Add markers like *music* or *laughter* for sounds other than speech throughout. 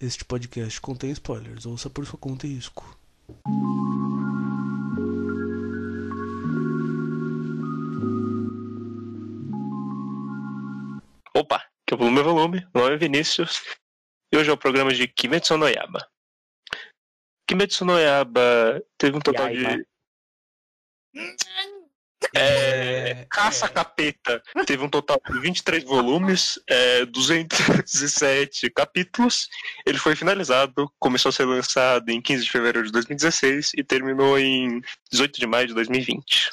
Este podcast contém spoilers. Ouça por sua conta e risco. Opa, que o Volume é Volume. Meu nome é Vinícius. E hoje é o programa de Kimetsu no Yaba. Kimetsu no Yaba teve um total de. É, *laughs* Caça Capeta teve um total de 23 volumes, é, 217 *laughs* capítulos. Ele foi finalizado, começou a ser lançado em 15 de fevereiro de 2016 e terminou em 18 de maio de 2020.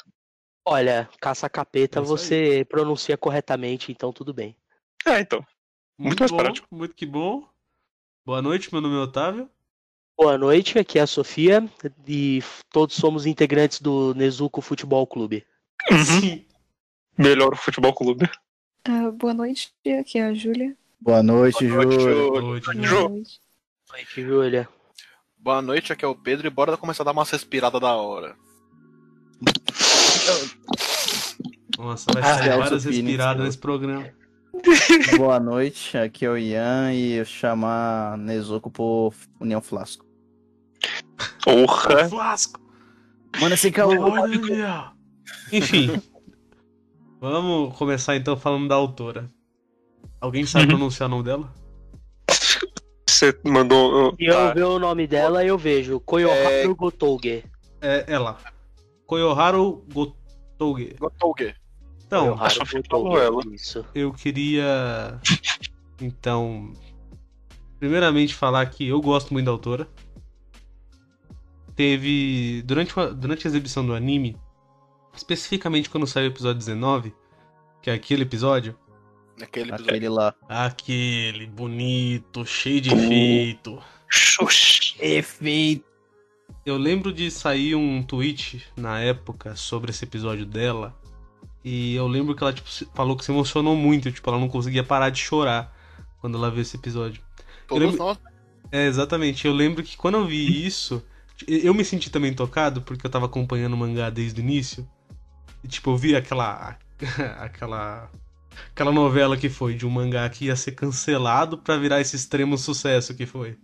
Olha, caça capeta É você pronuncia corretamente, então tudo bem. É, então. Muito mais bom, prático. Muito que bom. Boa noite, meu nome é Otávio. Boa noite, aqui é a Sofia e todos somos integrantes do Nezuko Futebol Clube. Sim. Melhor futebol clube. Ah, boa noite, aqui é a Júlia. Boa noite, Boa noite, Júlio. Júlio. Boa noite, Júlia. Boa noite, aqui é o Pedro e bora começar a dar umas respiradas da hora. Nossa, vai Ah, sair Celso várias respiradas eu- nesse programa. *laughs* Boa noite, aqui é o Ian e eu chamar Nezuko por União Flasco. Porra! Flasco! Mano, esse caô. Olha! Enfim. Vamos começar então falando da autora. Alguém sabe pronunciar o nome dela? Você mandou. Eu Tá. ver o nome dela, eu vejo Koyoharu Gotouge. É ela. Koyoharu Gotouge. Gotouge. Então, Koyoharu acho que Gotouge, ela. Isso. eu queria então primeiramente falar que eu gosto muito da autora. Teve durante uma- durante a exibição do anime, especificamente quando saiu o episódio 19, que é aquele episódio, Naquele episódio. Aquele lá. aquele bonito, cheio de efeito. Efeito. Eu lembro de sair um tweet na época sobre esse episódio dela. E eu lembro que ela tipo, falou que se emocionou muito, tipo, ela não conseguia parar de chorar quando ela viu esse episódio. Todos lembro- nós. É, exatamente. Eu lembro que quando eu vi isso, eu me senti também tocado, porque eu tava acompanhando o mangá desde o início. E, tipo, eu vi aquela. *laughs* aquela. aquela novela que foi de um mangá que ia ser cancelado pra virar esse extremo sucesso que foi.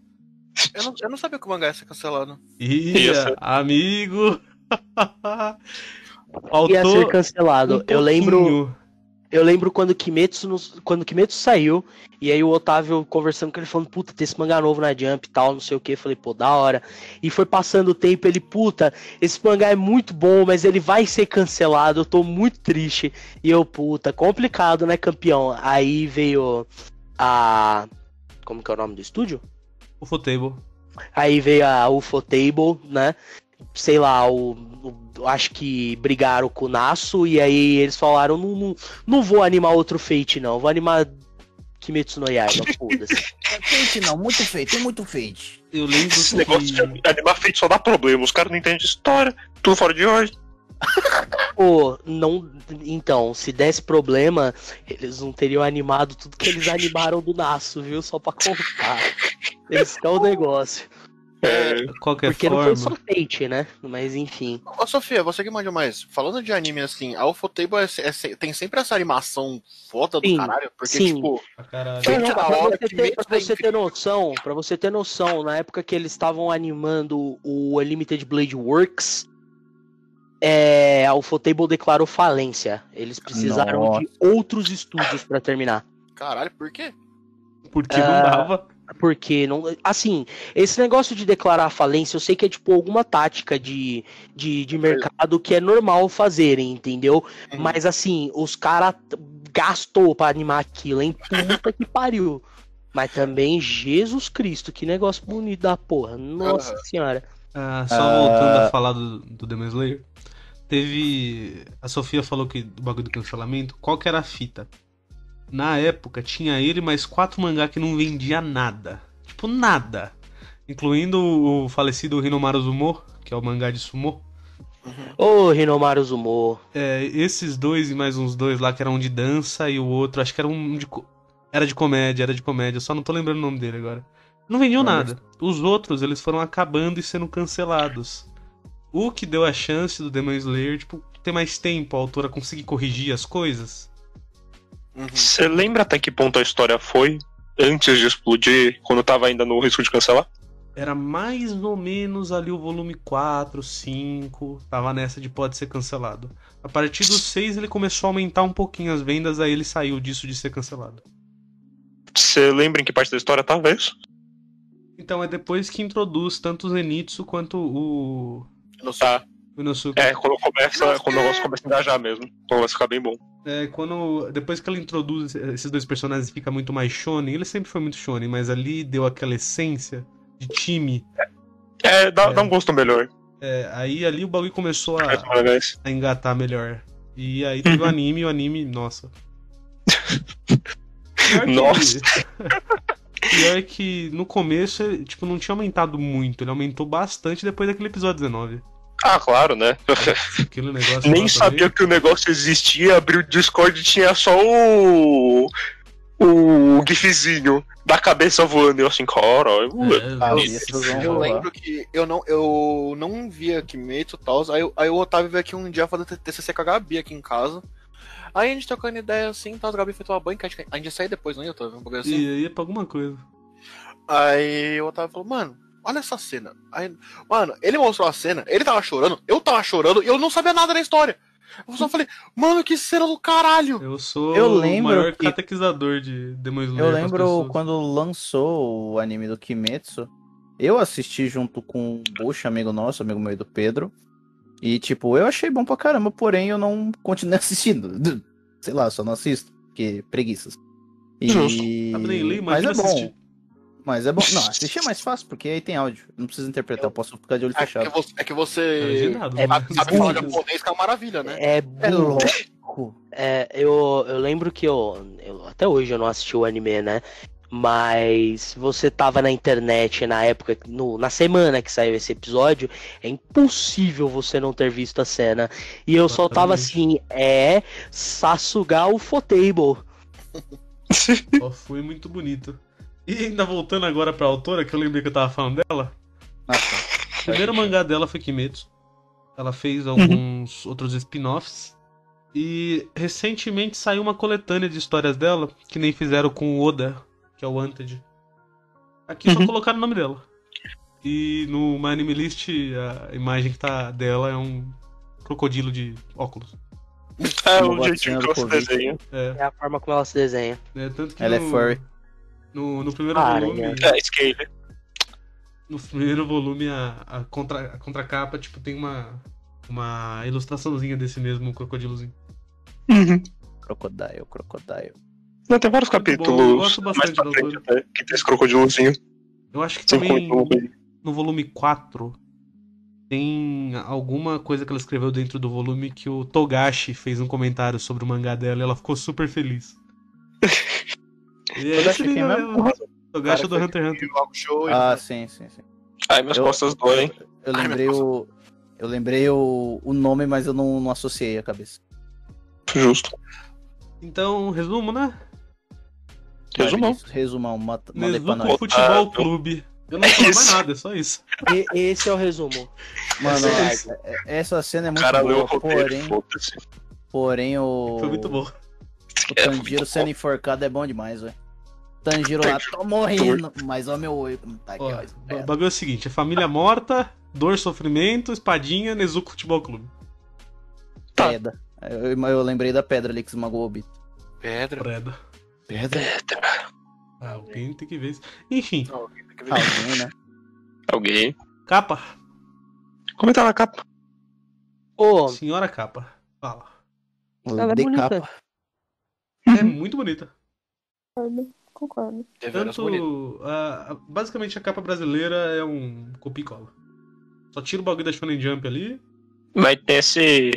Eu não, eu não sabia que o mangá ia ser cancelado. Ia, Isso. amigo! Ia ser *laughs* cancelado. um eu lembro. Eu lembro quando Kimetsu, nos- quando Kimetsu saiu, e aí o Otávio conversando com ele, falando, puta, tem esse mangá novo na Jump e tal, não sei o que. Falei, pô, da hora. E foi passando o tempo, ele, puta, esse mangá é muito bom, mas ele vai ser cancelado, eu tô muito triste. E eu, puta, complicado, né, campeão? Aí veio a. Como que é o nome do estúdio? O Fotable. Aí veio a Ufotable, né? Sei lá, o, o- acho que brigaram com o Nasu e aí eles falaram: não, não, não vou animar outro Fate, não. Vou animar Kimetsu no Yaiba, *laughs* foda-se. Fate não, muito feito, tem muito feito. Eu lembro Esse negócio que. de animar feito só dá problema. Os caras não entendem de história. Tudo fora de hoje. *laughs* Pô, não. Então, se desse problema, eles não teriam animado tudo que eles *laughs* animaram do Nasu, viu? Só pra contar. Esse é o negócio. É, De qualquer Porque não forma. foi só Fate, né? Mas enfim. Ô, Sofia, você que manja mais. Falando de anime assim, a Ufotable é, é, tem sempre essa animação foda do Sim, caralho. Porque, sim. tipo, Pra caralho. Não, da pra hora você ter, pra você tem- ter noção, para você ter noção, na época que eles estavam animando o Unlimited Blade Works, é, a Ufotable declarou falência. Eles precisaram Nossa. de outros estúdios pra terminar. caralho, por quê? Porque não Ah, dava. Porque não. Assim, esse negócio de declarar falência, eu sei que é tipo alguma tática de, de, de mercado que é normal fazerem, entendeu? Uhum. Mas assim, os caras gastou pra animar aquilo, hein? Puta que pariu. Mas também, Jesus Cristo, que negócio bonito da porra. Nossa Aham. senhora. Ah, só Ah. voltando a falar do, do Demon Slayer. Teve. A Sofia falou que do bagulho do cancelamento. Qual que era a fita? Na época tinha ele mais quatro mangá que não vendia nada. Tipo, nada. Incluindo o falecido Hinomaru Zumo, que é o mangá de sumo. Ô, Hinomaru Zumo. É, esses dois e mais uns dois lá que eram um de dança e o outro, acho que era um de. Era de comédia, era de comédia, só não tô lembrando o nome dele agora. Não vendiam nada. Os outros, eles foram acabando e sendo cancelados. O que deu a chance do Demon Slayer, tipo, ter mais tempo, a autora conseguir corrigir as coisas. Uhum. Você lembra até que ponto a história foi? antes de explodir, quando tava ainda no risco de cancelar? Era mais ou menos ali o volume 4, 5. Tava nessa de pode ser cancelado. A partir do 6 ele começou a aumentar um pouquinho as vendas, aí ele saiu disso de ser cancelado. Você lembra em que parte da história tava isso? Então é depois que introduz tanto o Zenitsu quanto o. Tá. o Inosuke. É, quando começa, quando o negócio começa a engajar mesmo. Então vai ficar bem bom. É, quando. Depois que ela introduz esses dois personagens fica muito mais shonen, ele sempre foi muito shonen, mas ali deu aquela essência de time. É, dá, É. dá um gosto melhor. É, aí ali o bagulho começou a, a engatar melhor. E aí teve o *laughs* anime, e o anime, nossa. Pior que- Nossa. *laughs* Pior que no começo, ele, tipo, não tinha aumentado muito. Ele aumentou bastante depois daquele episódio 19. Ah, claro, né? Nem sabia também. que o negócio existia, abriu o Discord e tinha só o. O gifzinho da cabeça voando. E eu assim, caralho. É, Ah, esses vão Eu rolar. lembro que eu não, eu não via Kimetsu e tal. Aí, aí o Otávio veio aqui um dia fazer TCC com a Gabi aqui em casa. Aí a gente trocando ideia assim, tal, a Gabi foi tomar banho, que a gente, ia sair depois, não ia, Otávio? Um assim. E aí é pra alguma coisa. Aí o Otávio falou, mano, olha essa cena. Aí, mano, ele mostrou a cena, ele tava chorando, eu tava chorando e eu não sabia nada da história. Eu só falei, mano, que cena do caralho! Eu sou Eu o maior que- catequizador de Demon Slayer. Eu lembro quando lançou o anime do Kimetsu, eu assisti junto com o Bush, amigo nosso, amigo meu e do Pedro. E, tipo, eu achei bom pra caramba, porém eu não continuei *laughs* assistindo. Sei lá, só não assisto, porque preguiças. E... Justo. Mas é bom. assistir. Mas é bom. Não, assistir é mais fácil, porque aí tem áudio. Não precisa interpretar, eu posso ficar de olho É que fechado. você, é que você é- né? sabe, sabe falar japonês, que é uma maravilha, né? É É louco. É, eu, eu lembro que eu, eu- Até hoje eu não assisti o anime, né? Mas você tava na internet na época, no- na semana que saiu esse episódio, é impossível você não ter visto a cena. E eu só tava assim, é Sasuga o Fotable. Só foi muito bonito. E ainda voltando agora pra autora, que eu lembrei que eu tava falando dela. Ah, tá. O primeiro mangá dela foi Kimetsu. Ela fez alguns outros spin-offs. E recentemente saiu uma coletânea de histórias dela, que nem fizeram com o Oda, que é o Wanted. Aqui só Uhum. colocaram o nome dela. E no My Anime List, a imagem que tá dela é um crocodilo de óculos. É o jeitinho que você Covid. desenha. É, É a forma como ela se desenha. né, tanto que Ela é no, furry. No, no primeiro Para, volume. né? É, scale. No primeiro volume, a, a, contra, a contracapa, tipo, tem uma, uma ilustraçãozinha desse mesmo crocodilozinho. Uhum. Crocodile, crocodile. Não, tem vários Muito bom, eu capítulos gosto mais bastante pra da frente até, que tem esse crocodilozinho. Eu acho que também no volume 4 tem alguma coisa que ela escreveu dentro do volume que o Togashi fez um comentário sobre o mangá dela e ela ficou super feliz. *laughs* E é esse nível mesmo? mesmo. Togashi é do Hunter x Hunter. Show Ah, sim, sim, sim. Ai, minhas Eu- costas doem. Eu Ai, lembrei o. Eu lembrei o, o nome, mas eu não, não associei a cabeça. Justo. Então, resumo, né? Resumão. Resumão, manda pra nós. Futebol Otávio. Clube. Eu não falo *laughs* mais nada, é só isso. E- esse é o resumo. Mano, É é- é- essa cena é O muito cara o boa, porém, porém o, Foi muito bom. o É, Tanjiro muito sendo enforcado é bom demais, velho. Tanjiro lá, tô morrendo, mas ó meu olho, como tá aqui, Ó, ó. o espera. bagulho é o seguinte: é família morta, dor, sofrimento, espadinha, Nezuko Futebol Clube. Tá. Pedra. Eu, eu lembrei da pedra ali que esmagou o Obito. pedra. Preda. Pedra? Ah, alguém tem que ver isso. Enfim, Não, tem que ver. Alguém, né? Alguém. capa. Comenta na capa. Ô, Senhora capa. Fala. Ela é bonita. capa. É muito bonita. Concordo. Tanto. a- a- basicamente a capa brasileira é um copia e cola. Só tira o bagulho da Shonen Jump ali. Mas tem esse.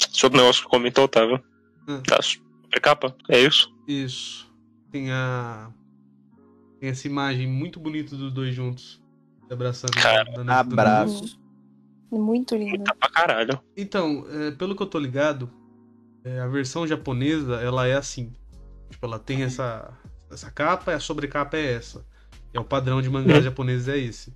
Esse outro negócio que comentou, Otávio. Hum. Tá, super capa. É isso? Isso. Tem a. Tem essa imagem muito bonita dos dois juntos. Se abraçando. Cara, Abraço. Muito linda. Tá pra caralho. Então, é, pelo que eu tô ligado, é, a versão japonesa, ela é assim. Tipo, ela tem essa, essa capa e a sobrecapa é essa. É o padrão de mangás japoneses é esse.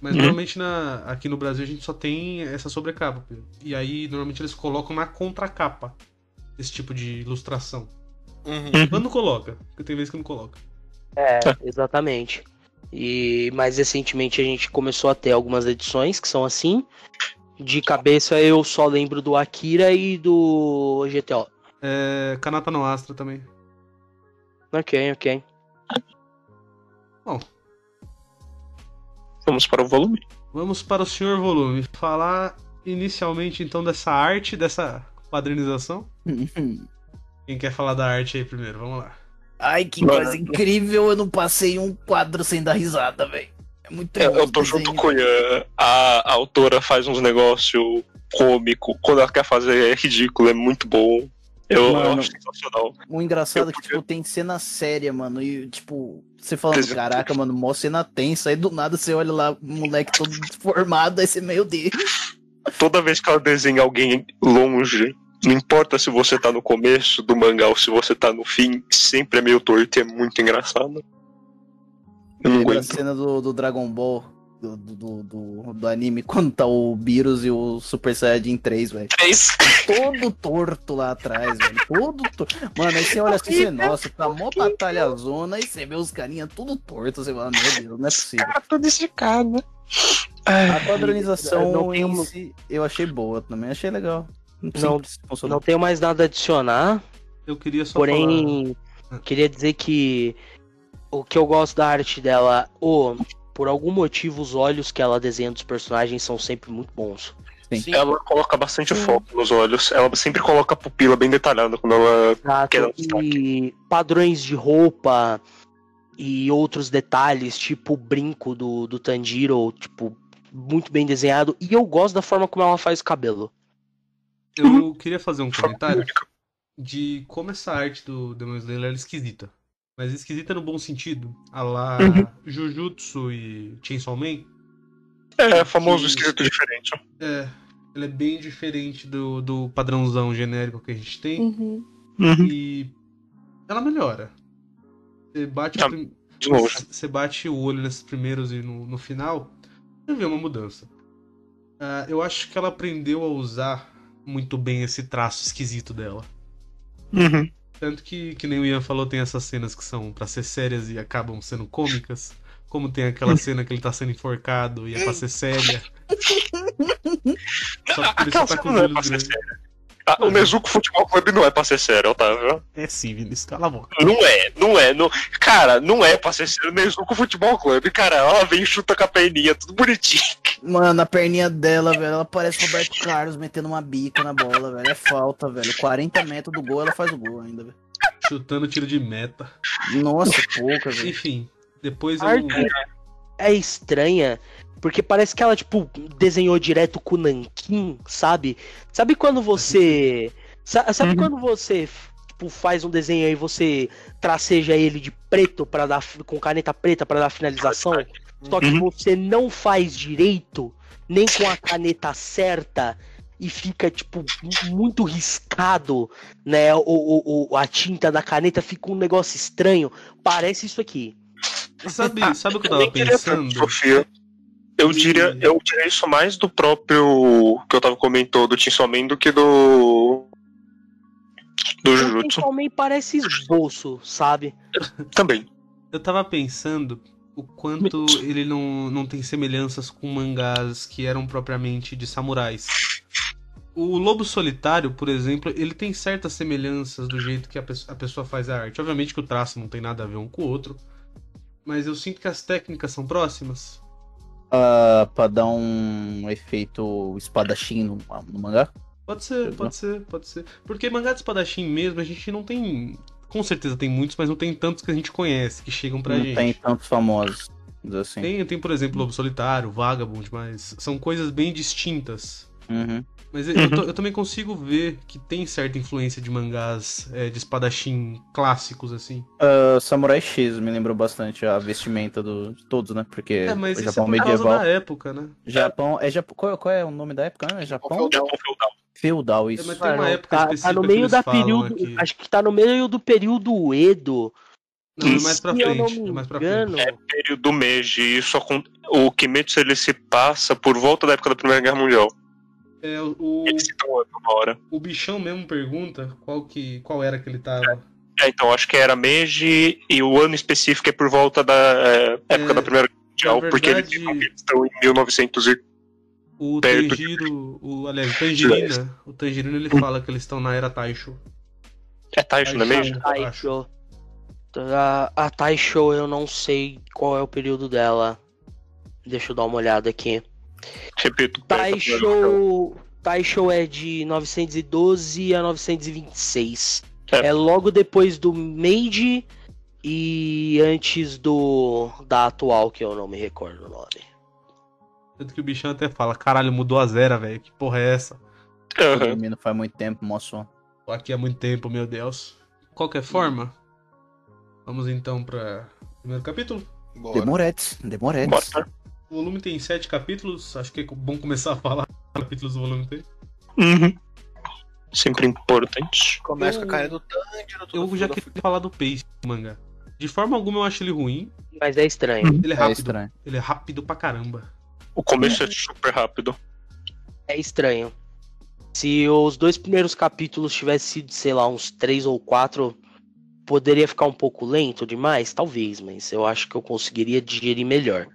Mas Uhum. normalmente na, aqui no Brasil a gente só tem essa sobrecapa. E aí, normalmente eles colocam na contracapa esse tipo de ilustração. Uhum. Quando coloca, porque tem vezes que não coloca. É, exatamente. E mais recentemente a gente começou a ter algumas edições que são assim. De cabeça eu só lembro do Akira e do GTO. É, Kanata no Astra também. Ok, ok. Vamos para o volume. Vamos para o senhor volume. Falar inicialmente então dessa arte, dessa quadrinização. *laughs* Quem quer falar da arte aí primeiro? Vamos lá. Ai, que Mano. coisa incrível, eu não passei um quadro sem dar risada, velho. É muito É, bom eu tô desenho. junto com o Ian. A, a autora faz uns negócios cômico. Quando ela quer fazer é ridículo, é muito bom. Eu, eu Mano. acho sensacional. O engraçado é Eu que, tipo, tem cena séria, mano. E, tipo, você falando, caraca, mano, mó cena tensa. Aí do nada você olha lá, moleque todo deformado. Aí você, meu Deus. Toda vez que ela desenha alguém longe, não importa se você tá no começo do mangá ou se você tá no fim, sempre é meio torto e é muito engraçado. Eu não Lembra a aguento. cena do, do Dragon Ball, do, do, do, do- anime, quando tá o Beerus e o Super Saiyajin 3, velho. Três. Todo torto lá atrás, velho. Todo torto. Mano, aí você olha assim, você, nossa, tá mó batalha zona, aí você vê os carinha tudo torto. Você fala, meu Deus, não é possível. Tudo esticado. A Não em um- si, eu achei boa também, achei legal. Não- funcionou. Não tenho mais nada a adicionar, Eu queria só falar. porém queria dizer que o que eu gosto da arte dela, ou por algum motivo os olhos que ela desenha dos personagens são sempre muito bons. Sim. Ela coloca bastante foco nos olhos. Ela sempre coloca a pupila bem detalhada quando ela. Exato. Quer um. E padrões de roupa e outros detalhes, tipo o brinco do, do Tanjiro, tipo, muito bem desenhado. E eu gosto da forma como ela faz o cabelo. Eu queria fazer um comentário única. de como essa arte do Demon Slayer era esquisita. Mas esquisita no bom sentido. A lá Uhum. Jujutsu e Chainsaw Man. É, famoso Que- esquisito diferente. É, ela é bem diferente do, do padrãozão genérico que a gente tem. Uhum. E ela melhora. Você bate, o Ah, prim- você bate o olho nesses primeiros e no, no final, você vê uma mudança. Ah, eu acho que ela aprendeu a usar muito bem esse traço esquisito dela. Uhum. Tanto que, que nem o Ian falou, tem essas cenas que são pra ser sérias e acabam sendo cômicas. Como tem aquela cena que ele tá sendo enforcado e é pra ser séria. *laughs* Só que por isso tá com cena os é olhos grandes. séria. Ah, o Nezuko Futebol Clube não é pra ser sério, Otávio. É sim, Vinícius, cala a boca. Não é, não é. Não... Cara, não é pra ser sério. O Nezuko Futebol Clube, cara, ela vem e chuta com a perninha, tudo bonitinho. Mano, a perninha dela, velho, ela parece Roberto Carlos metendo uma bica na bola, velho. É falta, velho. 40 metros do gol, ela faz o gol ainda, velho. Chutando tiro de meta. Nossa, pouca, velho. Enfim, depois eu. arte é estranha, porque parece que ela, tipo, desenhou direto com o Nankin, sabe? Sabe quando você. sa- Sabe Uhum. quando você tipo, faz um desenho aí e você traceja ele de preto para dar com caneta preta para dar finalização? Só que Uhum. você não faz direito, nem com a caneta certa, e fica, tipo, mu- muito riscado, né? O, o, o- a tinta da caneta fica um negócio estranho. Parece isso aqui. Sabe, sabe o que eu tava pensando? Eu diria, eu diria isso mais do próprio que eu tava comentou do Man do que do do Jujutsu Também parece esboço, sabe? também. Eu tava pensando o quanto ele não, não tem semelhanças com mangás que eram propriamente de samurais. O Lobo Solitário, por exemplo, ele tem certas semelhanças do jeito que a pessoa, a pessoa faz a arte. Obviamente que o traço não tem nada a ver um com o outro, mas eu sinto que as técnicas são próximas. Ah, pra dar um efeito espadachim no, no mangá. Pode ser, Não. pode ser, pode ser. Porque mangá de espadachim mesmo, a gente não tem. Com certeza tem muitos, mas não tem tantos que a gente conhece, que chegam pra não gente. tem tantos famosos. Assim. Tem, tem, por exemplo, Lobo Solitário, Vagabond, mas são coisas bem distintas. Uhum. Mas eu, eu to- eu também consigo ver que tem certa influência de mangás é, de espadachim clássicos, assim. Ah, Samurai X me lembrou bastante a vestimenta do, de todos, né? Porque É, mas o isso é Japão causa medieval. da época, né? Japão. É Japão. Qual, qual é o nome da época? né? Japão Japão feudal. feudal, É, isso. mas tem uma época tá, específica tá no que meio eles da período. aqui. Acho que tá no meio do período Edo. Não, é mais pra não frente. É mais pra engano. frente. Período Meiji, isso o Kimetsu ele se passa por volta da época da Primeira Guerra Mundial. É, o, citam uma hora. o bichão mesmo pergunta qual, que, qual era que ele tava. É, então, acho que era Meiji e o ano específico é por volta da é, época É, da Primeira Guerra Mundial, na porque eles verdade- eles estão em 1900 e... O Perto Tanjiro, o, aliás, o Tangerina, o Tangerina ele fala que eles estão na era Taisho. É Taisho, não é Meiji? Taisho. A, a Taisho eu não sei qual é o período dela. Deixa eu dar uma olhada aqui. Repito. Taisho, Taisho é de 912 a 926. É. É, logo depois do Meiji e antes do da atual, que eu não me recordo o nome. Tanto que o bichão até fala, caralho, mudou a zera, velho. Que porra é essa? Aham. dormindo faz muito tempo, moço. Tô aqui há muito tempo, meu Deus. Qualquer forma, vamos então para primeiro capítulo. Bora. Demoretes, demoretes. Bora. O volume tem sete capítulos. Acho que é bom começar a falar os *laughs* capítulos do volume tem. Uhum. Sempre importante. Começa Eu- com a cara do Tanjiro. Eu já queria falar do pace do mangá. De forma alguma eu acho ele ruim. Mas é estranho. Ele é É rápido. estranho. ele é rápido pra caramba. O começo é super rápido. É estranho. Se os dois primeiros capítulos tivessem sido, sei lá, uns três ou quatro, poderia ficar um pouco lento demais? Talvez, mas eu acho que eu conseguiria digerir melhor.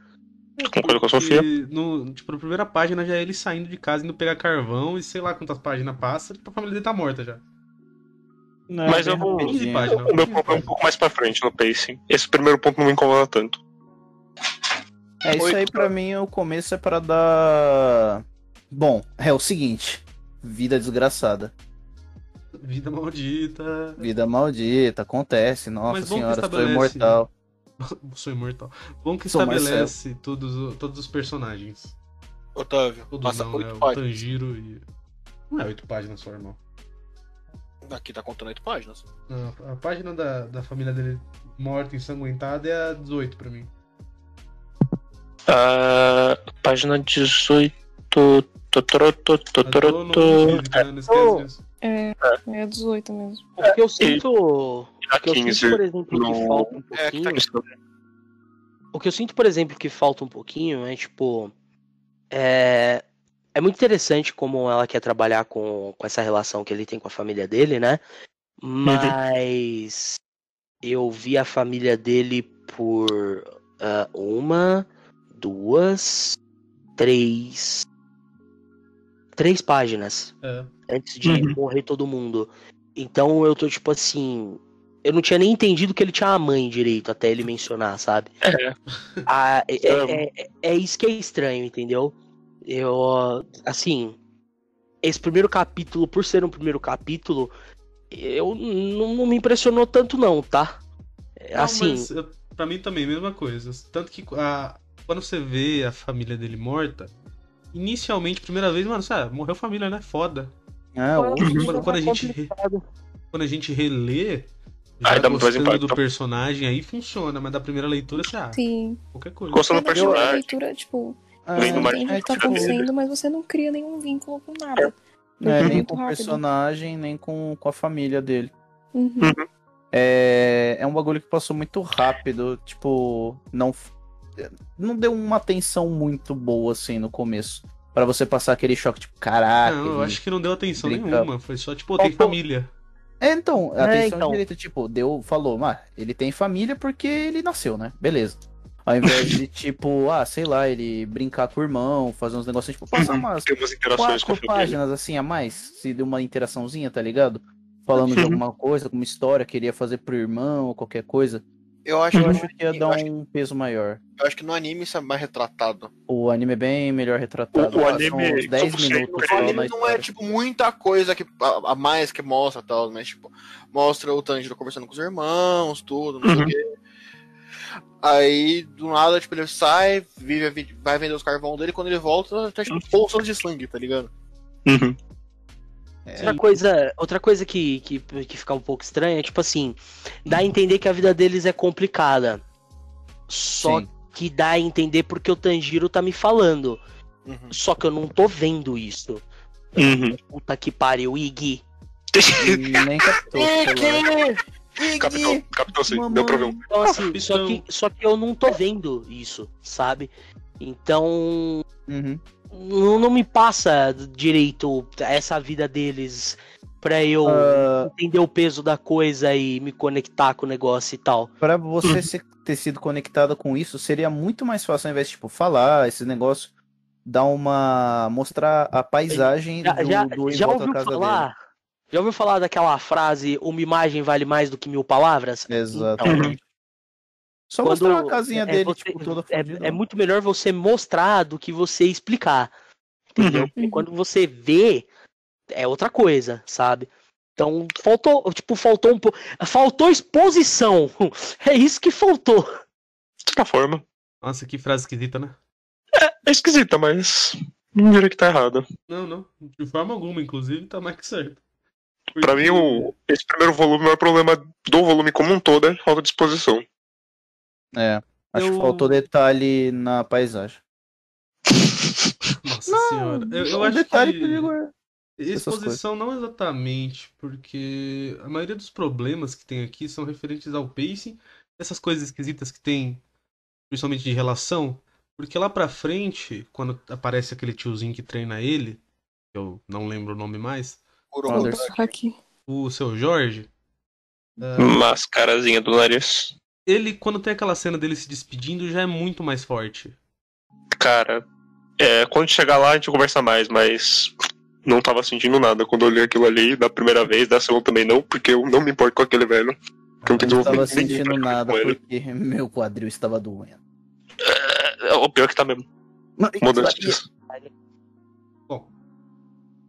Concordo com a Sofia. No, tipo, na primeira página já é ele saindo de casa, indo pegar carvão e sei lá quantas páginas passa, a família dele tá morta já. Não, Mas bem eu vou- rapidinho. 15 páginas. O meu problema é um pouco mais pra frente no pacing. Esse primeiro ponto não me incomoda tanto. É, isso aí pra mim, o começo é pra dar. Bom, é o seguinte: vida desgraçada. Vida maldita. Vida maldita, acontece, nossa senhora, sou estabelece- imortal. *laughs* Sou imortal. Bom que Sou estabelece todos, todos os personagens. Otávio, Todos passa não, por né? oito O páginas. Tanjiro e. Não é oito páginas só, irmão. Aqui tá contando oito páginas. Não, a página da, da família dele morta, ensanguentada, é a 18 pra mim. Ah, página 18. Totoroto, totoroto. É, é 18 mesmo. O que eu sinto. O que eu sinto, 15. por exemplo, que no- falta um É, tá pouquinho. O que eu sinto, por exemplo, que falta um pouquinho é tipo. É, é muito interessante como ela quer trabalhar com, com essa relação que ele tem com a família dele, né? Mas eu vi a família dele por ah, uma, duas, três. Três páginas É. antes de Uhum. morrer todo mundo. Então eu tô tipo assim. Eu não tinha nem entendido que ele tinha uma mãe direito até ele mencionar, sabe? É. Ah, *laughs* é, é, é- é isso que é estranho, entendeu? Eu, assim, esse primeiro capítulo, por ser um primeiro capítulo, eu não, não me impressionou tanto não, tá? Não, Assim, mas eu- pra mim também, mesma coisa. Tanto que a- quando você vê a família dele morta, inicialmente, primeira vez, mano, sabe, morreu família, né? Foda. Ô, Quando, quando a gente, re- quando a gente relê, já Aí dá gostando do impacto. personagem, aí funciona, mas da primeira leitura, você, ah, Sim. qualquer coisa. Gostando do personagem. leitura, tipo, ah, Lendo mais entende o que tá tipo, acontecendo, mas você não cria nenhum vínculo com nada. Não é Porque nem com o rápido. personagem, nem com, com a família dele. Uhum. É, é um bagulho que passou muito rápido, tipo, não não deu uma atenção muito boa assim no começo. Pra você passar aquele choque, tipo, caraca. Não, eu ele- acho que não deu atenção brinca- nenhuma. Foi só, tipo, tem família. É, então, É, atenção então. direita, tipo, deu, falou, mas ele tem família porque ele nasceu, né? Beleza. Ao invés de, *laughs* tipo, ah, sei lá, ele brincar com o irmão, fazer uns negocinhos, tipo, passar umas Tem umas interações com a quatro família. páginas assim a mais, se deu uma interaçãozinha, tá ligado? Falando de Uhum. alguma coisa, alguma história, queria fazer pro irmão, ou qualquer coisa. Eu acho, Eu acho que ia dar um peso maior. eu acho que no anime isso é mais retratado. O anime é bem melhor retratado. O- o São anime, uns 10 como sempre, minutos O anime não é tipo muita coisa que, a, a mais que mostra tal, mas tipo, mostra o Tanjiro conversando com os irmãos, tudo, não sei Uhum. o quê. Aí, do nada, tipo, ele sai, vive, vai vender os carvão dele, quando ele volta, tá tipo bolsas de sangue, tá ligado? Uhum. Outra coisa, outra coisa que, que, que fica um pouco estranha é, tipo assim, dá a entender que a vida deles é complicada. Só Sim. que dá a entender porque o Tanjiro tá me falando. Uhum. Só que eu não tô vendo isso. Uhum. Puta que pariu, Iggy. *laughs* Nem captou. lá. Capitão, capitão sim, Mamãe. deu problema. Então, assim, só que, só que eu não tô vendo isso, sabe? Então, Uhum. não, não me passa direito essa vida deles pra eu Ah, entender o peso da coisa e me conectar com o negócio e tal. Pra você ser- ter sido conectado com isso, seria muito mais fácil ao invés de, tipo, falar esse negócio, dar uma. mostrar a paisagem Já, do, já, do já ouviu falar? Já ouviu falar daquela frase, uma imagem vale mais do que mil palavras? dele. Exatamente. Só Quando- mostrar a casinha é dele, você- tipo, toda é, fodida. é muito melhor você mostrar do que você explicar. Entendeu? Uhum. Porque quando você vê, é outra coisa, sabe? Então, faltou, tipo, faltou um pouco. Faltou exposição. *laughs* É isso que faltou. De certa forma. Nossa, que frase esquisita, né? É esquisita, mas. Não diria que tá errada. Não, não. De forma alguma, inclusive, tá mais que certo. Pra Porque- mim, o, esse primeiro volume, o maior problema do volume como um todo é falta de exposição. É. Acho Eu- que faltou detalhe na paisagem. *laughs* Nossa senhora. Eu, eu o acho detalhe que... digo é. Exposição não exatamente, porque a maioria dos problemas que tem aqui são referentes ao pacing, essas coisas esquisitas que tem, principalmente de relação, porque lá pra frente, quando aparece aquele tiozinho que treina ele, que eu não lembro o nome mais, aqui. o seu Jorge, Mascarazinha do nariz. Ele quando tem aquela cena dele se despedindo já é muito mais forte. Cara, é, quando chegar lá a gente conversa mais, mas não tava sentindo nada quando eu li aquilo ali da primeira vez, da segunda também não, porque eu não me importo com aquele velho. Eu não tava sentindo nada com ele. porque *laughs* meu quadril estava doendo. É, o pior que tá mesmo. Mudando disso. Bom,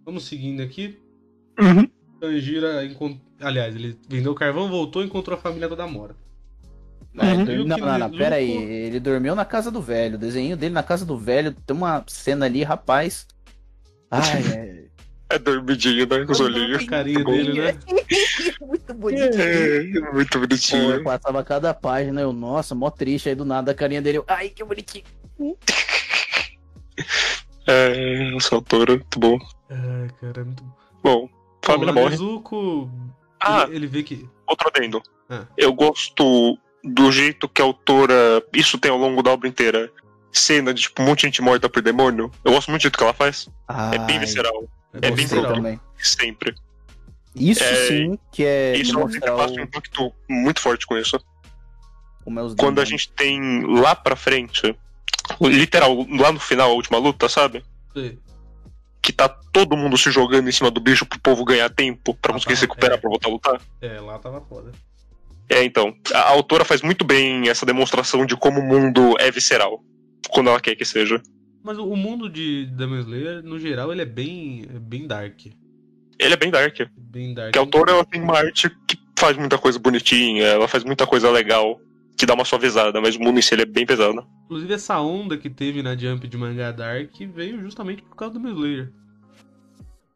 vamos seguindo aqui. Uhum. Tanjira encont... Aliás, ele vendeu carvão, voltou e encontrou a família toda morta. É, Uhum. Não, não, não, pera aí. Ele dormiu na casa do velho. O desenho dele na casa do velho. Tem uma cena ali, rapaz. Ai, é. *laughs* É dormidinho, né? Com os olhinhos. A carinha dele, *laughs* né? Muito bonitinho. É, muito Pô, eu bonitinho. passava cada página, eu, nossa, mó triste aí do nada a carinha dele. Eu, Ai, que bonitinho. *laughs* É, essa autora, muito bom. Ai, cara, é muito bom. Bom, família a morre. Nezuko, Ah, ele, ele vê que. outro adendo. Ah. Eu gosto do jeito que a autora. Isso tem ao longo da obra inteira. Cena de tipo, um monte de gente morta por demônio. Eu gosto muito do jeito que ela faz. É bem visceral. É, É bem também. Sempre. Isso É, sim que é isso sempre demonstrar passa um impacto muito forte com isso. como é os Quando a gente tem lá pra frente, literal, lá no final, a última luta, sabe? Sei. Que tá todo mundo se jogando em cima do bicho pro povo ganhar tempo pra Ah, conseguir tá, se recuperar é. pra voltar a lutar. É, lá tava foda. É, então. A autora faz muito bem essa demonstração de como o mundo é visceral. Quando ela quer que seja. Mas o o mundo de Demon Slayer, no geral, ele é bem, é bem dark. Ele é bem dark. Bem dark. Porque a autora ela tem uma arte que faz muita coisa bonitinha, ela faz muita coisa legal, que dá uma suavizada, mas o mundo em si ele é bem pesado. Inclusive, essa onda que teve na Jump de mangá dark veio justamente por causa do Demon Slayer.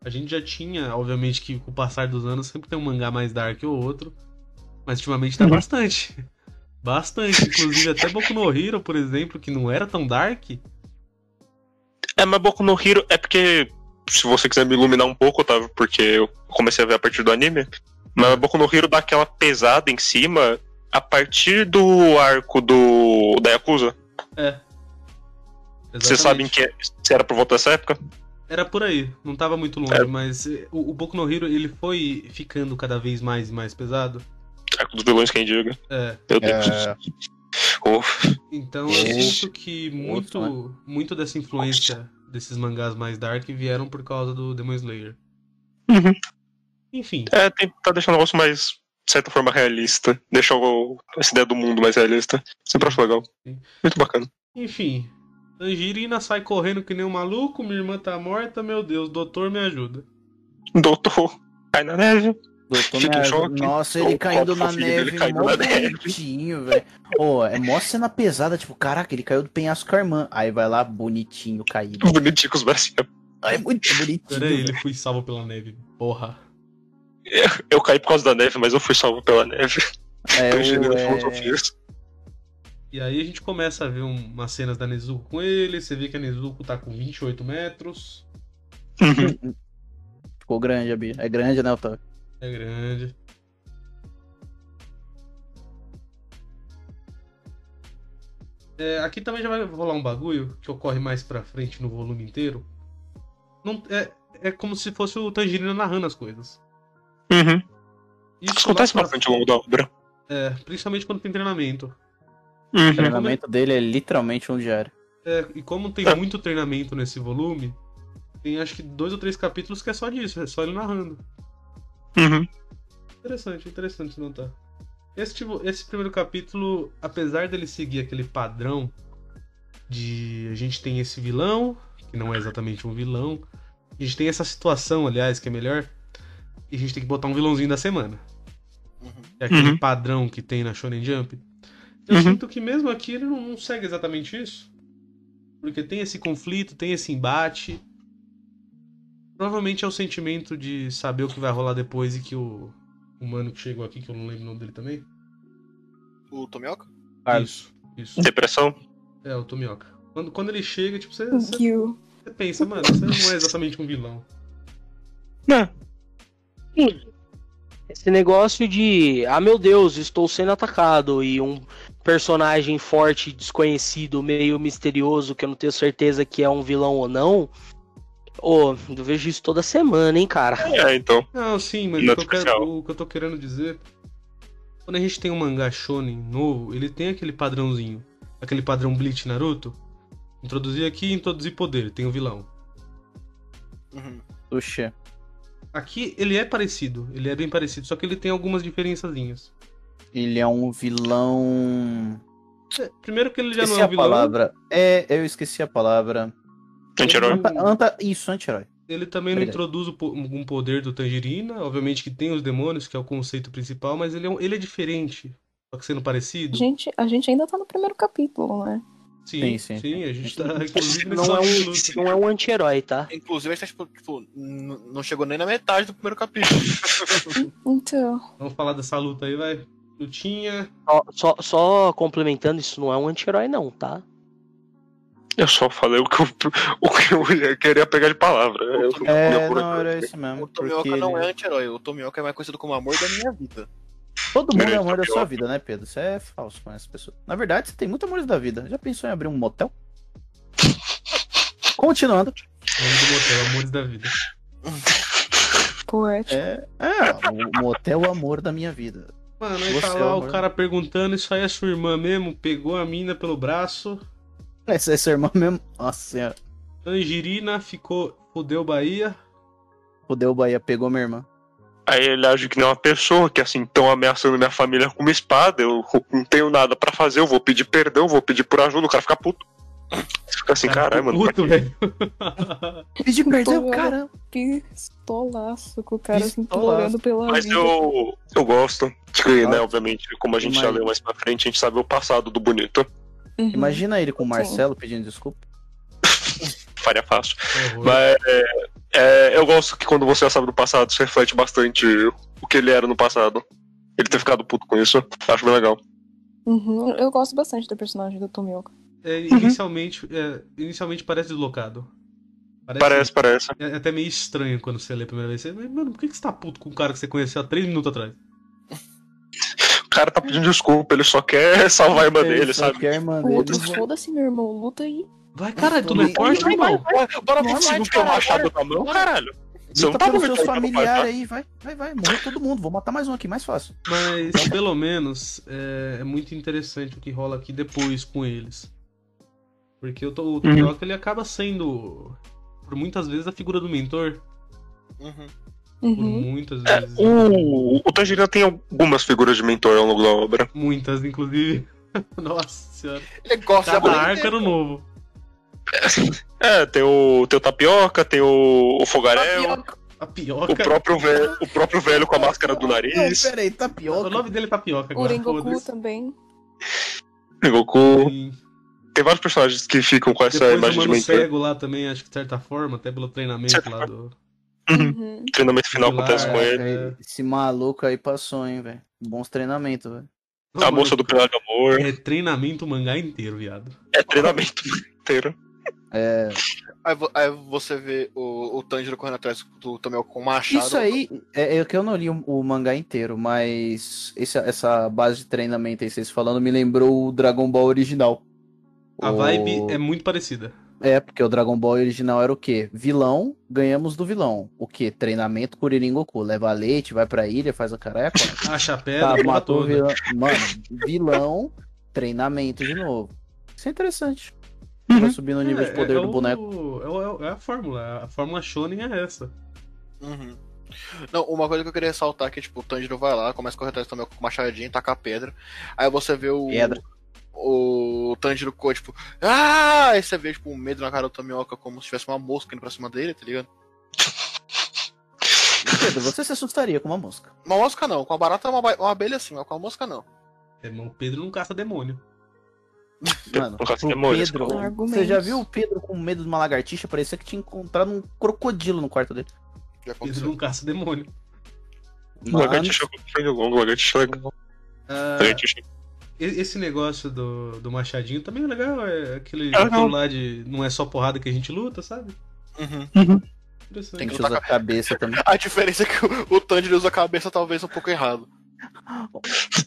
A gente já tinha, obviamente, que com o passar dos anos sempre tem um mangá mais dark ou outro. Mas ultimamente tá bastante. Bastante. Inclusive, até Boku no Hero, por exemplo, que não era tão dark. É, mas Boku no Hero é porque, se você quiser me iluminar um pouco, Otávio, porque eu comecei a ver a partir do anime, mas Boku no Hero dá aquela pesada em cima a partir do arco do da Yakuza. É. Vocês sabem que é- se era por volta dessa época? Era por aí, não tava muito longe, É. mas o, o Boku no Hero ele foi ficando cada vez mais e mais pesado. Arco dos vilões, quem diga. É, Meu Deus. É, então eu É. sinto que muito, Nossa, muito dessa influência desses mangás mais dark vieram por causa do Demon Slayer. Uhum. Enfim, É, tem, tá deixando o negócio mais, de certa forma, realista. Deixar o- essa ideia do mundo mais realista. Sempre acho legal. Sim. Muito bacana. enfim. Tangerina sai correndo que nem um maluco, minha irmã tá morta, meu Deus, doutor me ajuda. Doutor, cai na neve. Em me choque. Nossa, ele O caindo na neve, caindo mó na neve. bonitinho, velho. Pô, é mó cena pesada, tipo, caraca, ele caiu do penhasco com a irmã. Aí vai lá, bonitinho, caído. Bonitinho com os bracinhos. Ai, muito bonitinho. Pera aí, velho. ele foi salvo pela neve. Porra. Eu caí por causa da neve, mas eu fui salvo pela neve. É, Eu é... E aí a gente começa a ver um- umas cenas da Nezuko com ele, você vê que a Nezuko tá com 28 metros, Uhum. Ficou grande a Bia. É grande, né, Otávio? É grande. É, aqui também já vai rolar um bagulho que ocorre mais pra frente no volume inteiro. Não, é, é como se fosse o Tangerina narrando as coisas. Uhum. Isso Isso acontece pra- bastante ao longo da obra. É, principalmente quando tem treinamento. O Uhum. treinamento dele é literalmente um diário. É, e como tem É. muito treinamento nesse volume, tem acho que dois ou três capítulos que é só disso, é só ele narrando. Uhum. Interessante, interessante notar. Esse, tipo, esse primeiro capítulo, apesar dele seguir aquele padrão de a gente tem esse vilão, que não é exatamente um vilão, a gente tem essa situação, aliás, que é melhor, e a gente tem que botar um vilãozinho da semana. Uhum. É aquele Uhum. padrão que tem na Shonen Jump. Eu Uhum. sinto que mesmo aqui ele não, não segue exatamente isso. Porque tem esse conflito, tem esse embate. Provavelmente é o sentimento de saber o que vai rolar depois e que o, o mano que chegou aqui, que eu não lembro o nome dele também. O Tomioka? Carlos. Isso, isso. Depressão? É, o Tomioka. Quando, quando ele chega, tipo, você, você, você pensa, mano, você não é exatamente um vilão. Não. Esse negócio de, ah meu Deus, estou sendo atacado e um personagem forte, desconhecido, meio misterioso, que eu não tenho certeza que é um vilão ou não. Ô, eu vejo isso toda semana, hein, cara. É, então. Não, sim, mas o que, eu quero- o que eu tô querendo dizer. Quando a gente tem um mangá shonen novo, ele tem aquele padrãozinho. Aquele padrão Bleach Naruto. Introduzir aqui e introduzir poder, tem o vilão. Uhum. Puxa. Aqui ele é parecido, ele é bem parecido, só que ele tem algumas diferençazinhas. Ele é um vilão. Primeiro que ele já Esqueci não é a um vilão, palavra. É, eu esqueci a palavra. Anti-herói? Anta, anta, isso, anti-herói. ele também não introduz o um poder do Tangerina. Obviamente que tem os demônios, que é o conceito principal, mas ele é, um- ele é diferente. Só que sendo parecido. Gente, a gente ainda tá no primeiro capítulo, né? Sim, Sim, sim, sim. a gente tá *laughs* inclusive nesse Não é, um, não é um anti-herói, tá? Inclusive, a gente tá, tipo, tipo, não chegou nem na metade do primeiro capítulo. *laughs* Então. Vamos falar dessa luta aí, vai. Lutinha. Só, só, só complementando, isso não é um anti-herói, não, tá? Eu só falei o que eu, o que eu queria pegar de palavra. Eu- É, não, era isso mesmo. O Tomioka não ele- é anti-herói. O Tomioka é mais conhecido como amor da minha vida. Todo mundo é amor da sua vida, né, Pedro? Isso é falso com essa pessoa. Na verdade, você tem muito amor da vida. Já pensou em abrir um motel? *laughs* Continuando. Motel, Amores da Vida. Poético. É, é o motel é amor da minha vida. Mano, aí Você tá é lá o o cara perguntando, isso aí é sua irmã mesmo? Pegou a mina pelo braço. Essa é sua irmã mesmo. Nossa senhora. Tangerina ficou. Fudeu Bahia. Fudeu o Bahia, pegou minha irmã. Aí ele age que nem uma pessoa que assim, estão ameaçando minha família com uma espada, eu não tenho nada pra fazer, eu vou pedir perdão, vou pedir por ajuda, o cara fica puto. Você fica assim, caralho, mano. Puto, velho. *laughs* Pedi perdão, caramba. Pistolaço com o cara assim, implorando pela Mas vida. eu, eu gosto. Que, né, obviamente, como a gente já leu mais pra frente, a gente sabe o passado do bonito. Uhum. Imagina ele com o Marcelo pedindo desculpa. *laughs* Faria fácil. Horror. Mas é, é, eu gosto que quando você já sabe do passado, você reflete bastante o que ele era no passado. Ele ter ficado puto com isso, acho bem legal. Uhum. Eu gosto bastante do personagem do Tomioka. É, inicialmente, é, inicialmente parece deslocado. Parece, parece. É até meio estranho quando você lê a primeira vez. Você, mano, por que que você tá puto com um cara que você conheceu há três minutos atrás? O cara tá pedindo desculpa, ele só quer *laughs* salvar a irmã Ele dele, só sabe? quer a irmã O dele. foda-se, meu irmão, luta aí. Vai, caralho, tu não é forte, vai, irmão? Bora, pro fight, tem um caralho. machado na mão, caralho? Você não tá seus familiares aí, vai. Vai, vai. Morre todo mundo. Vou matar mais um aqui, mais fácil. Mas *laughs* pelo menos é, é muito interessante o que rola aqui depois com eles. Porque o, o Tomioka ele acaba sendo, por muitas vezes, a figura do mentor. Uhum. Por Uhum. muitas É, vezes. o, o Tangerina tem algumas figuras de mentor ao longo da obra. Muitas, inclusive. *laughs* Nossa senhora. Ele gosta Cada aprender. arco era um novo. É, tem o, tem o Tapioca, tem o, o Fogarel, Tapioca. O próprio, velho, o próprio velho com a máscara do nariz, Não, peraí, O tapioca. nome dele é Tapioca O agora. Rengoku foda-se. também. Goku. Sim. Tem vários personagens que ficam com essa Depois o imagem de Mano mentor. Cego lá também, acho que de certa forma, até pelo treinamento lá do. Uhum. Uhum. O treinamento final Pilar, acontece com é. ele. Esse maluco aí passou, hein, velho. Bons treinamentos, velho. A mano, moça do Pilar de Amor. É treinamento mangá inteiro, viado. É treinamento *laughs* inteiro. É, Aí, aí você vê o, o Tanjiro correndo atrás do Tomioka com o machado. Isso aí, é, é que eu não li o, o mangá inteiro, mas esse- essa base de treinamento aí, vocês falando, me lembrou o Dragon Ball original. A O- vibe é muito parecida. É, porque o Dragon Ball original era o quê? Vilão, ganhamos do vilão. O quê? Treinamento Kuririn Goku. Leva leite, vai pra ilha, faz a careca. *laughs* Acha a pedra, Tá, matou vilão. Mano, vilão, treinamento de novo. Isso é interessante. Uhum. Vai subir no nível de É, poder é do o- boneco. É, o- é a fórmula. A fórmula Shonen é essa. Uhum. Não, uma coisa que eu queria ressaltar é que, tipo, o Tanjiro vai lá, começa a correr atrás também com o machadinho, taca a pedra. Aí você vê o. Pedra. O Tanjiro ficou, tipo, ah! Aí você vê, tipo, um medo na cara do Tomioka como se tivesse uma mosca indo pra cima dele, tá ligado? *laughs* Pedro, você se assustaria com uma mosca. Uma mosca não, com a barata é uma, uma abelha sim, mas com a mosca não. É, mas o Pedro não caça demônio. Mano, Não caça pro demônios, Pedro, você já viu o Pedro com medo de uma lagartixa? Parecia que tinha encontrado um crocodilo no quarto dele. Já Pedro não caça demônio. Mano, Lagartixa com freio longo, lagartixa legal. Ah, Lagartixa. Esse negócio do, do machadinho também é legal. É aquele É legal. aquilo lá de. Não é só porrada que a gente luta, sabe? Uhum. Interessante. a Tem que gente usa a cabeça também. *laughs* A diferença é que o, o Tanjiro usa a cabeça talvez um pouco errado.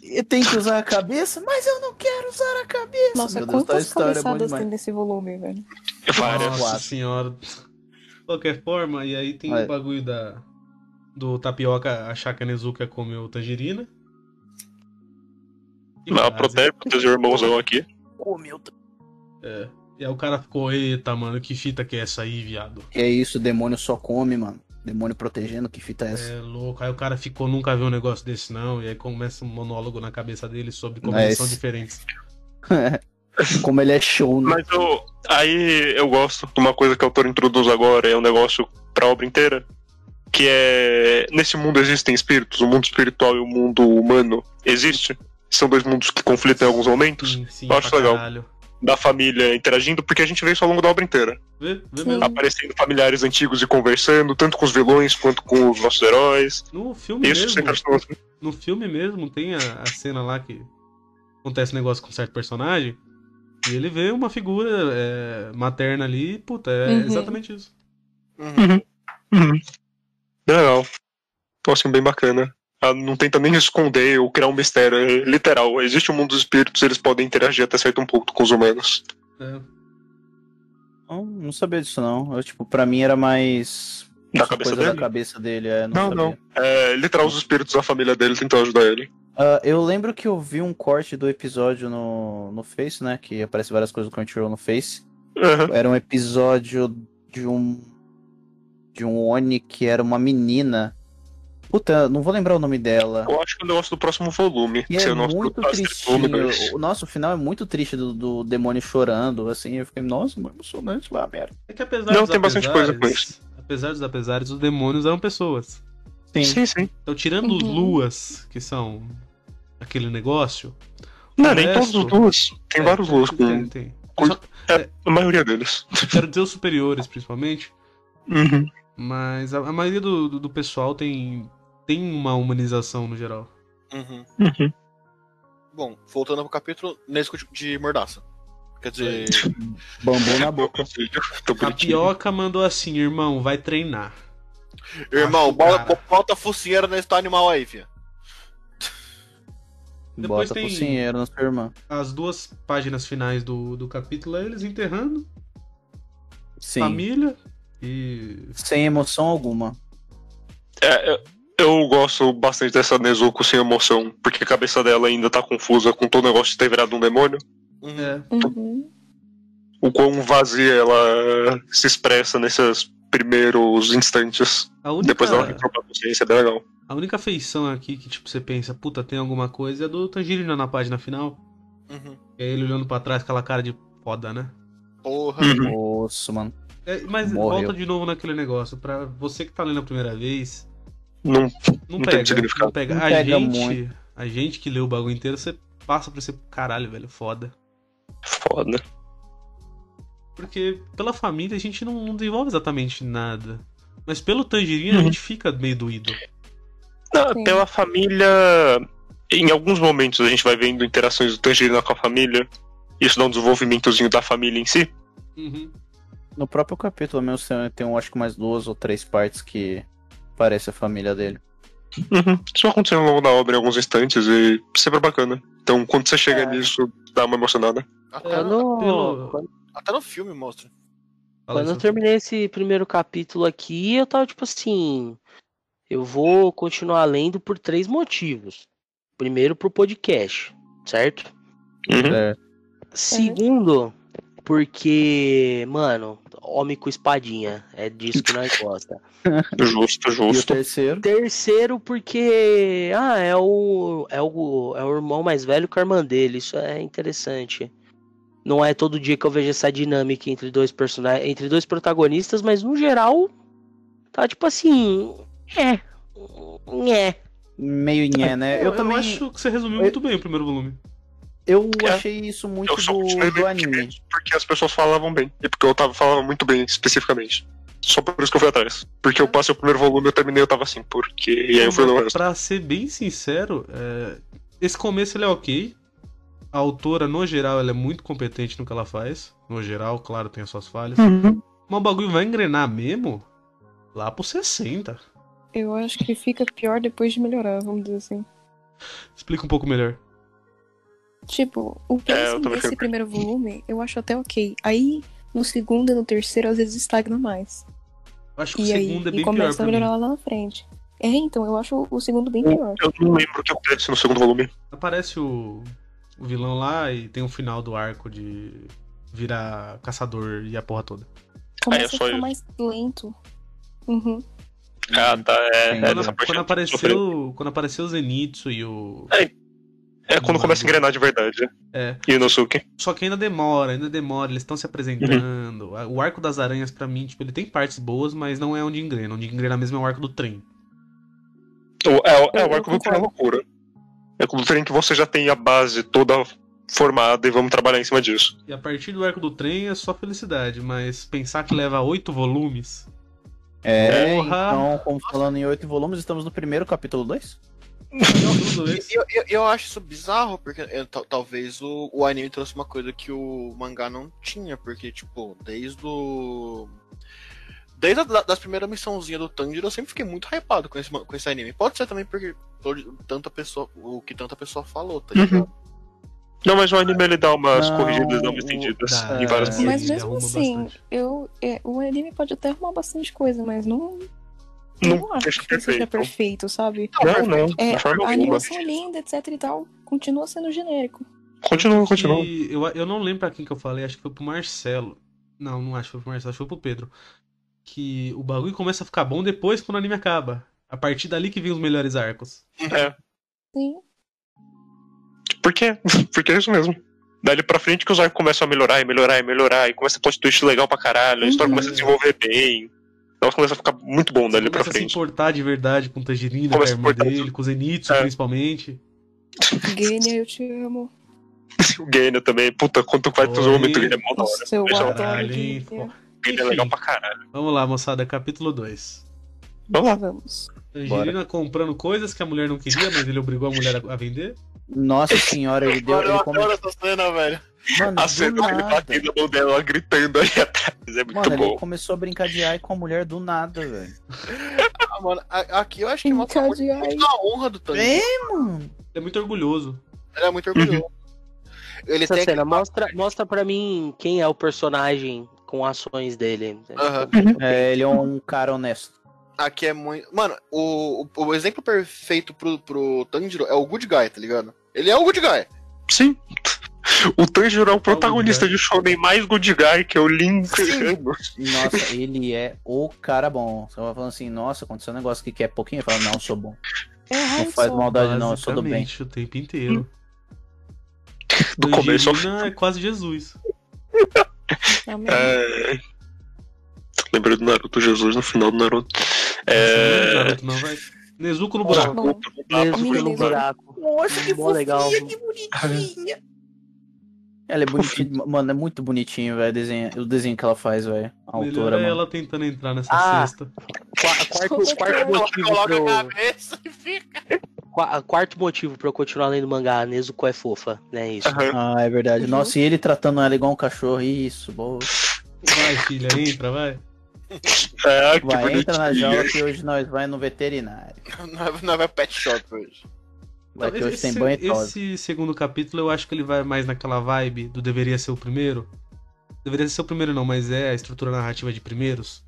E tem que usar a cabeça, mas eu não quero usar a cabeça. Nossa, Meu Deus, tá quantas história é cabeçadas demais. tem nesse volume, velho? Várias. Nossa senhora. De qualquer forma, e aí tem Vai. o bagulho da. Do tapioca achar que a Nezuka comeu tangerina. Ela base. protege, protege o irmãozão aqui. Oh, meu Deus. É. E aí o cara ficou, eita, mano, que fita que é essa aí, viado? Que é isso, o demônio só come, mano. Demônio protegendo, que fita é essa? É louco. Aí o cara ficou, nunca viu um negócio desse, não. E aí começa um monólogo na cabeça dele sobre como Mas- eles são diferentes. *laughs* Como ele é show, né? Mas eu, aí eu gosto de uma coisa que o autor introduz agora, é um negócio pra obra inteira. Que é. Nesse mundo existem espíritos, o mundo espiritual e o mundo humano existe. São dois mundos que conflitam em alguns momentos. Sim, sim, Eu acho pra legal. caralho. Da família interagindo, porque a gente vê isso ao longo da obra inteira. Vê, vê mesmo. Aparecendo familiares antigos e conversando, tanto com os vilões quanto com os nossos heróis. No filme Isso mesmo. assim. No filme mesmo tem a, a cena lá que acontece um negócio com certo personagem. E ele vê uma figura é, materna ali e, puta, é Uhum. exatamente isso. Uhum. Uhum. Legal. Então, assim, bem bacana. Ela não tenta nem esconder ou criar um mistério. É literal. Existe o mundo dos espíritos, eles podem interagir até certo um pouco com os humanos. É. Não, não sabia disso, não. Eu, tipo, pra mim era mais. Da cabeça coisa dele? da cabeça dele, é, não, Não, não. É literal, os espíritos da família dele tentam ajudar ele. Ah, eu lembro que eu vi um corte do episódio no, no Face, né? Que aparece várias coisas do Crunchyroll no Face. Aham. Era um episódio de um. De um Oni que era uma menina. Puta, não vou lembrar o nome dela. Eu acho que é o negócio do próximo volume. E que é o nosso muito tristinho. O nosso final é muito triste do, do demônio chorando, assim. Eu fiquei, nossa, muito emocionante lá, merda. É que apesar Não, dos tem bastante coisa com apesares- Apesar dos apesares, os demônios eram pessoas. Sim. Sim, sim. Então, tirando os Uhum. luas, que são aquele negócio. Não, nem resto- todos os luas. Tem é, vários luas com. Tem, tem. com- Só- A maioria deles. quero dizer os superiores, principalmente. Uhum. Mas a, a maioria do, do, do pessoal tem, tem uma humanização no geral. Uhum. Uhum. Bom, voltando pro capítulo Nesco de Mordaça. Quer dizer, *laughs* Bambu na boca. *laughs* Tapioca mandou assim, irmão, vai treinar. irmão, Acho, bota, focinheira nesse animal aí, filho. Depois Bota tem- focinheiro na sua irmã. As duas páginas finais do, do capítulo é eles enterrando Sim. família e. Sem emoção alguma. É, eu- eu gosto bastante dessa Nezuko sem emoção, porque a cabeça dela ainda tá confusa com todo o negócio de ter virado um demônio. É, Uhum. O quão vazia ela se expressa nesses primeiros instantes. a única, Depois dela recuperar a consciência, é bem legal. a única feição aqui que tipo você pensa, puta, tem alguma coisa é do Tangerina na página final. Uhum. É ele olhando pra trás com aquela cara de foda, né? Porra. Uhum. Nossa, mano. É, mas Morreu. volta de novo naquele negócio. Pra você que tá lendo a primeira vez, Não, não, Não tem pega. significado. Não pega. Não a pega gente. muito. A gente que leu o bagulho inteiro, você passa por esse caralho, velho, foda. foda. Porque pela família a gente não, não desenvolve exatamente nada. Mas pelo Tangerina a Uhum. gente fica meio doído. Não, Sim. pela família. Em alguns momentos a gente vai vendo interações do Tangerina com a família. Isso dá um desenvolvimentozinho da família em si. Uhum. No próprio capítulo mesmo tem- tem, eu acho que mais duas ou três partes que parece a família dele. Uhum. Isso vai acontecendo ao longo da obra em alguns instantes e sempre é bacana. Então quando você chega É. nisso, dá uma emocionada. Até, no, pelo- até no filme mostra. Fala Quando eu terminei esse primeiro capítulo aqui, eu tava tipo assim. Eu vou continuar lendo por três motivos. Primeiro, pro podcast, certo? Uhum. É. Segundo, porque, mano, homem com espadinha. É disso que nós gosta. *laughs* Justo, E o justo. terceiro? Terceiro, porque. Ah, é o. É o, é o irmão mais velho com a irmã dele. Isso é interessante. Não é todo dia que eu vejo essa dinâmica entre dois personagens. Entre dois protagonistas, mas no geral. Tá tipo assim. É. É. Meio nhé, né? Eu, também. acho que você resumiu muito bem o primeiro volume. Eu É. achei isso muito Eu do, do anime. Porque as pessoas falavam bem. E porque o Otávio falava muito bem, especificamente. Só por isso que eu fui atrás. Porque eu passei o primeiro volume, eu terminei, eu tava assim, porque. E aí eu fui no resto. Pra ser bem sincero, é, esse começo ele é ok. A autora, no geral, ela é muito competente no que ela faz. No geral, claro, tem as suas falhas. Uhum. Mas o bagulho vai engrenar mesmo lá pro 60. Eu acho que fica pior depois de melhorar, vamos dizer assim. Explica um pouco melhor. Tipo, o É, pacing também desse fico- primeiro volume, eu acho até ok. Aí, no segundo e no terceiro, às vezes estagna mais. Acho que E o aí, segundo é e bem pior começa pra a melhorar lá na frente. É, então, eu acho o segundo bem pior. Eu não lembro o que acontece no segundo volume. Aparece o, o vilão lá e tem o final do arco de virar caçador e a porra toda. Começa é a só ficar isso. mais lento. Uhum. Ah, tá. É, Sim. é Quando, quando apareceu, quando apareceu o Zenitsu e o. É quando começa a engrenar de verdade. É. E o Inosuke. Só que ainda demora, ainda demora, eles estão se apresentando. O arco das aranhas, pra mim, tipo, ele tem partes boas, mas não é onde engrena. Onde engrena mesmo é o arco do trem. É, o- é o eu arco do trem é loucura. É quando o trem que você já tem a base toda formada e vamos trabalhar em cima disso. E a partir do arco do trem é só felicidade, mas pensar que leva oito volumes. É, Porra. então, como falando em oito volumes, estamos no primeiro capítulo 2? Eu, eu, eu acho isso bizarro, porque talvez o, o anime trouxe uma coisa que o mangá não tinha, porque, tipo, desde o. Desde a, das primeiras missãozinhas do Tanjiro, eu sempre fiquei muito hypado com esse, com esse anime. Pode ser também porque todo- tanta pessoa, o que tanta pessoa falou, tá Uhum. ligado? Não, mas o anime ele dá umas Não, corrigidas, dá umas estendidas dá, em várias é. coisas. Mas mesmo assim, eu, é, o anime pode até arrumar bastante coisa, mas não, Não não acho que seja perfeito. perfeito, sabe? Não, não, É, a animação é linda, etc e tal, continua sendo genérico. Continua, continua. E eu, eu não lembro pra quem que eu falei, acho que foi pro Marcelo. Não, não acho que foi pro Marcelo, acho que foi pro Pedro. Que o bagulho começa a ficar bom depois quando o anime acaba. A partir dali que vem os melhores arcos. É. Sim. Por quê? *laughs* Porque é isso mesmo. Dali pra frente que os arcos começam a melhorar e melhorar e melhorar, e começa a plot twist legal pra caralho, a história Uhum. começa a desenvolver bem. Então começa a ficar muito bom Você dali pra começa a se frente. importar de verdade com o Tangerina, com a irmã dele, com o Zenitsu É. principalmente. Gênia, eu te amo. *laughs* O Gênio também, puta, quanto vai ter o Oi. momento Gênio é mó da hora. Nossa, eu adoro? Gênia. O Gênio é legal pra caralho. Vamos lá, moçada, capítulo 2. Vamos lá. Vamos. Tangerina comprando coisas que a mulher não queria, mas ele obrigou a mulher a vender. Nossa senhora, ele deu. Mano, eu Ele come... adoro essa cena, velho. Mano, A cena dele nada. batendo a mão dela, ela gritando ali atrás, é muito Mano, bom. ele começou a brincar de ai com a mulher do nada, velho. Ah, mano, aqui eu acho que mostra muito, muito a honra do Tanjiro. É, mano. Ele é muito orgulhoso. Ele é muito orgulhoso. Ele Essa tem cena, aquele- mostra, mostra pra mim quem é o personagem com ações dele. Aham. É, ele é um cara honesto. Aqui é muito. Mano, o, o, o exemplo perfeito pro, pro Tanjiro é o Good Guy, tá ligado? Ele é o Good Guy. Sim. O Tanjiro é o protagonista de Shonen mais good guy, que é o Lin. Nossa, ele é o cara bom. Você vai falando assim, nossa, aconteceu um negócio que quer pouquinho, eu falo, não, eu sou bom. É Não faz maldade não, eu sou do bem. O tempo inteiro. Do começo ao Tangerina é quase Jesus. Amém. É... Lembrei do Naruto Jesus no final do Naruto. Não, É... Nezuko não vai. Nezuko no buraco. Não Mesmo fugir no buraco. Nossa, Mó legal. Ela é bonitinha, mano, é muito bonitinho, velho, desenho, o desenho que ela faz, velho. A Melhor autora, é mano. ela tentando entrar nessa Ah. cesta. Qua- Quarto, quarto motivo coloca pra eu, a cabeça e fica. qua- quarto motivo pra eu continuar lendo mangá. A Nezuko é fofa, né? Isso. Aham. Ah, é verdade. Uhum. Nossa, e ele tratando ela igual um cachorro, isso, boa. Vai, filha, entra, vai. É, Vai, entra na jaula que hoje nós vai no veterinário. *laughs* Não vai pet shop hoje. Vai que Então, hoje tem banho e tosa. esse segundo capítulo eu acho que ele vai mais naquela vibe do deveria ser o primeiro. Deveria ser o primeiro não, mas é a estrutura narrativa de primeiros.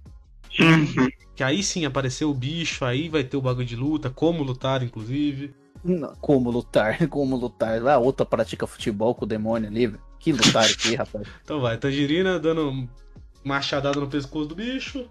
Uhum. Que aí sim apareceu o bicho, aí vai ter o bagulho de luta, como lutar, inclusive. Não, Como lutar, *laughs* como lutar. Lá outra pratica futebol com o demônio ali, velho. Que lutar aqui, *laughs* rapaz. Então vai, Tangerina dando machadada no pescoço do bicho.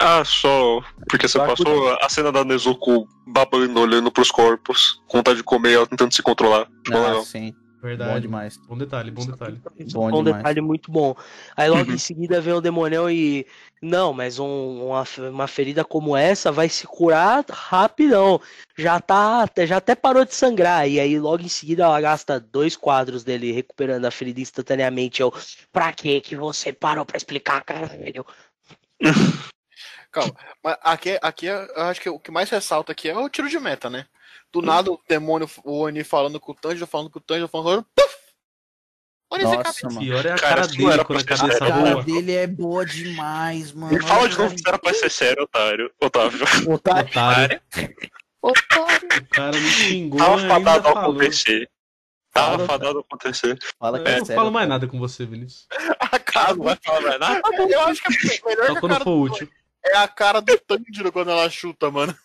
Ah, só porque você passou a cena da Nezuko babando, olhando pros corpos, com vontade de comer, ela tentando se controlar. Ficou Ah, legal. sim. Verdade. Bom demais. Bom detalhe, bom detalhe. Bom demais. detalhe muito bom. Aí logo Uhum. em seguida vem o demonião e. Não, mas um- uma, uma ferida como essa vai se curar rapidão. Já tá. Já até parou de sangrar. E aí logo em seguida ela gasta dois quadros dele recuperando a ferida instantaneamente. Eu. Pra que que você parou pra explicar, caralho? *laughs* Mas aqui, aqui eu acho que o que mais ressalta aqui é o tiro de meta, né? Do nada o demônio, o Oni falando com o Tanjiro, falando com o Tanjiro, falando. Puf! Oni sem cabeça. Nossa, mano. Pior é a Cara, cara dele era quando a cabeça sério. A cara voa. dele é boa demais, mano. Me fala Olha, de novo se era pra ser sério, otário. Otávio. *laughs* Otário. Otário. Otário. O cara me xingou Tava e ainda fadado a falou. acontecer. Tava Fala, fadado a acontecer. Fala que Eu é não sério, falo mais cara. nada com você, Vinícius. *laughs* A cara não vai falar mais nada? Eu acho que a melhor Só que quando cara for útil. É a cara do Tanjiro quando ela chuta, mano.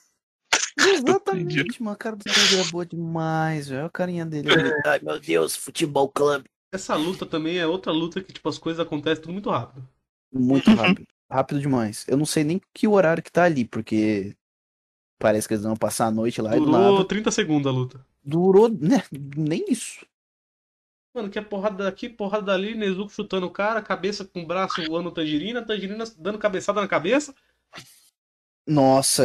Exatamente, mano. A cara do Tanjiro é boa demais, velho. Olha a carinha dele. ali. Ai, meu Deus, futebol clube. Essa luta também é outra luta que, tipo, as coisas acontecem tudo muito rápido. Muito rápido. Rápido demais. Eu não sei nem que horário que tá ali, porque parece que eles vão passar a noite lá e do Durou nada. 30 segundos a luta. Durou, né? Nem isso. Mano, que é porrada daqui, porrada dali, Nezuko chutando o cara, cabeça com o braço voando Tangerina, Tangerina dando cabeçada na cabeça. Nossa.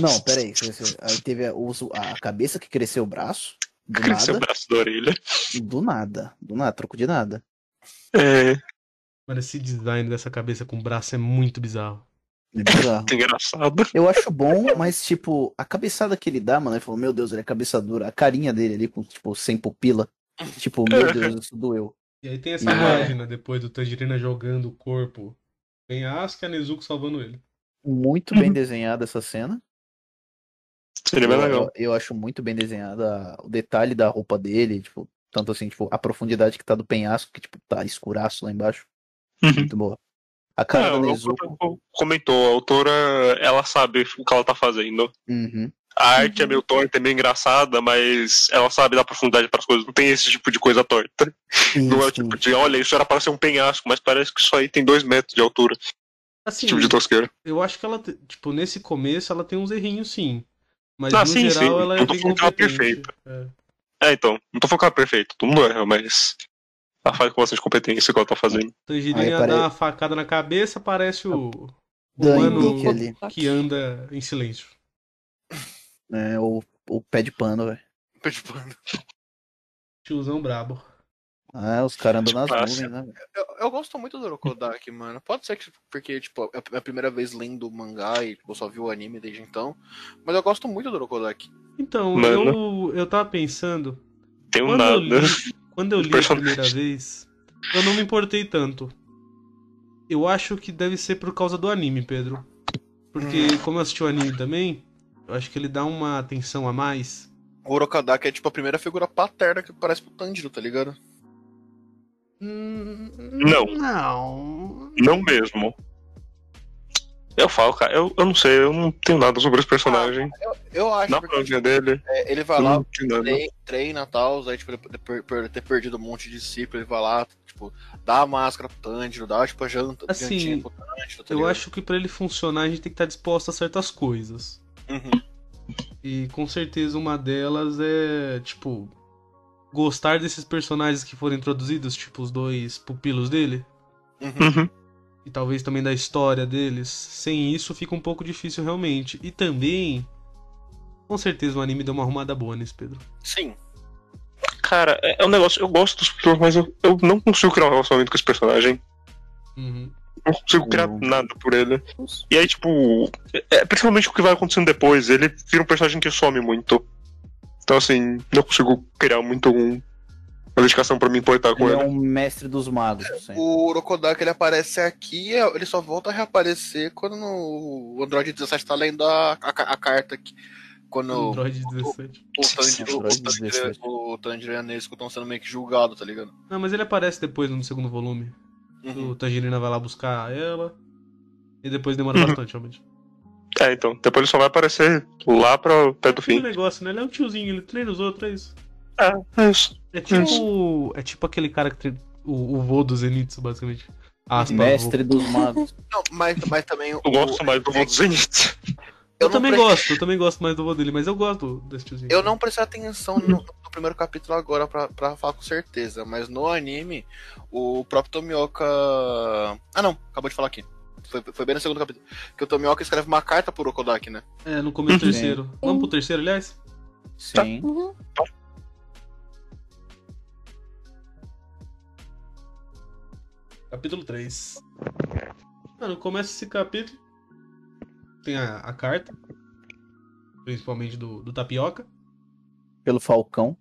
Não, peraí. Aí teve a, o- a cabeça que cresceu o braço. Do *laughs* Cresceu o nada. braço da orelha. Do nada. Do nada, troco de nada. É, Mano, esse design dessa cabeça com o braço é muito bizarro. É bizarro. engraçado. Eu acho bom, mas, tipo, a cabeçada que ele dá, mano, ele falou, meu Deus, ele é cabeça dura. A carinha dele ali, com, tipo, sem pupila. Tipo, meu *laughs* Deus, isso doeu. E aí tem essa É. página depois do Tangerina jogando o corpo. Tem a Asuka e a Nezuko salvando ele. Muito bem desenhada essa cena. Seria bem Eu, legal. eu, eu acho muito bem desenhada o detalhe da roupa dele, tipo, tanto assim, tipo, a profundidade que tá do penhasco, que, tipo, tá escuraço lá embaixo. Uhum. Muito boa. A cara Ah, da Nezuko. comentou, a autora, ela sabe o que ela tá fazendo. Uhum. A arte é meio torta, é meio engraçada, mas ela sabe dar profundidade para as coisas. Não tem esse tipo de coisa torta. *laughs* Não é o tipo de, olha, isso era para ser um penhasco, mas parece que isso aí tem dois metros de altura. Assim, tipo de tosqueira. eu acho que ela, tipo, nesse começo ela tem uns errinhos sim. Mas Ah, no sim, geral sim. ela é Não tô bem falando que ela é competente. perfeita. É. É, então, não tô falando que ela é perfeita, todo mundo erra, mas ela faz com bastante competência o que ela tá fazendo. Tangerina Aí apare- dá uma facada na cabeça, parece o, o Dan mano Nick ali. que anda em silêncio. É, o, o pé de pano, velho. Tipo, Tiozão brabo. Ah, os caras andam nas Fácil. nuvens, né? Eu, eu gosto muito do Rokodaki, mano. Pode ser que, porque, tipo, é a minha primeira vez lendo o mangá e tipo, eu só vi o anime desde então. Mas eu gosto muito do Rokodaki. Então, Mano. eu, eu tava pensando, Tem um quando eu nada. li, quando eu li a primeira vez, eu não me importei tanto. Eu acho que deve ser por causa do anime, Pedro. Porque como eu assisti o anime também, eu acho que ele dá uma atenção a mais. O Rokodaki é, tipo, a primeira figura paterna que parece pro Tanjiro, tá ligado? Hum, Não. Não. Não mesmo. Eu falo, cara, eu, eu não sei, eu não tenho nada sobre esse personagem. Eu acho Na dele, é, ele vai eu lá, não treina, treina tal, aí, tipo, ele- por, ter perdido um monte de discípulo, ele vai lá, tipo, dá a máscara pro Tanjiro, dá, tipo, a janta, Assim, pro Tanjiro, tá Eu acho que pra ele funcionar a gente tem que estar disposto a certas coisas. Uhum. E com certeza uma delas é, tipo, gostar desses personagens que foram introduzidos, tipo os dois pupilos dele, Uhum. Uhum. e talvez também da história deles. Sem isso fica um pouco difícil realmente. E também, com certeza o anime deu uma arrumada boa nesse, Pedro. Sim. Cara, é, é um negócio, eu gosto dos personagens, mas eu, eu não consigo criar um relacionamento com esse personagem. Uhum. Não consigo criar Uhum. nada por ele. E aí, tipo, é, principalmente o que vai acontecendo depois, ele vira um personagem que some muito. Então, assim, não consigo criar muito um, uma dedicação pra me importar com Ele ele. é um mestre dos magos. assim. O Rokodaki ele aparece aqui, ele só volta a reaparecer quando no- o Android 17 tá lendo a, a, a carta aqui. Quando o Android 17. Tanjiro, o Android Tanjiro, 17. o Tanjiro e a Nesco estão sendo meio que julgados, tá ligado? Não, mas ele aparece depois no segundo volume. Uhum. O Tangerina vai lá buscar ela. E depois demora Uhum. bastante, realmente. É, então. Depois ele só vai aparecer lá pra perto do fim. negócio, né? Ele é um tiozinho, ele treina os outros, é isso. É, é isso. É tipo. É tipo aquele cara que treina. O, o vô do Zenitsu, basicamente. Aspas, Mestre dos magos. Não, mas, mas também. Eu gosto mais do voo do Zenith. Eu, Eu também pre- gosto, eu também gosto mais do vô dele, mas eu gosto desse tiozinho. Eu não prestei atenção no, no primeiro capítulo agora pra, pra falar com certeza, mas no anime, o próprio Tomioka. Ah não, acabou de falar aqui. Foi, foi bem no segundo capítulo. Que o Tomioka escreve uma carta pro Okodaki, né? É, no começo do Sim. terceiro. Vamos pro terceiro, aliás? Sim. Uhum. Capítulo 3. Mano, começa esse capítulo. Tem a, a carta. Principalmente do, do Tapioca. Pelo Falcão.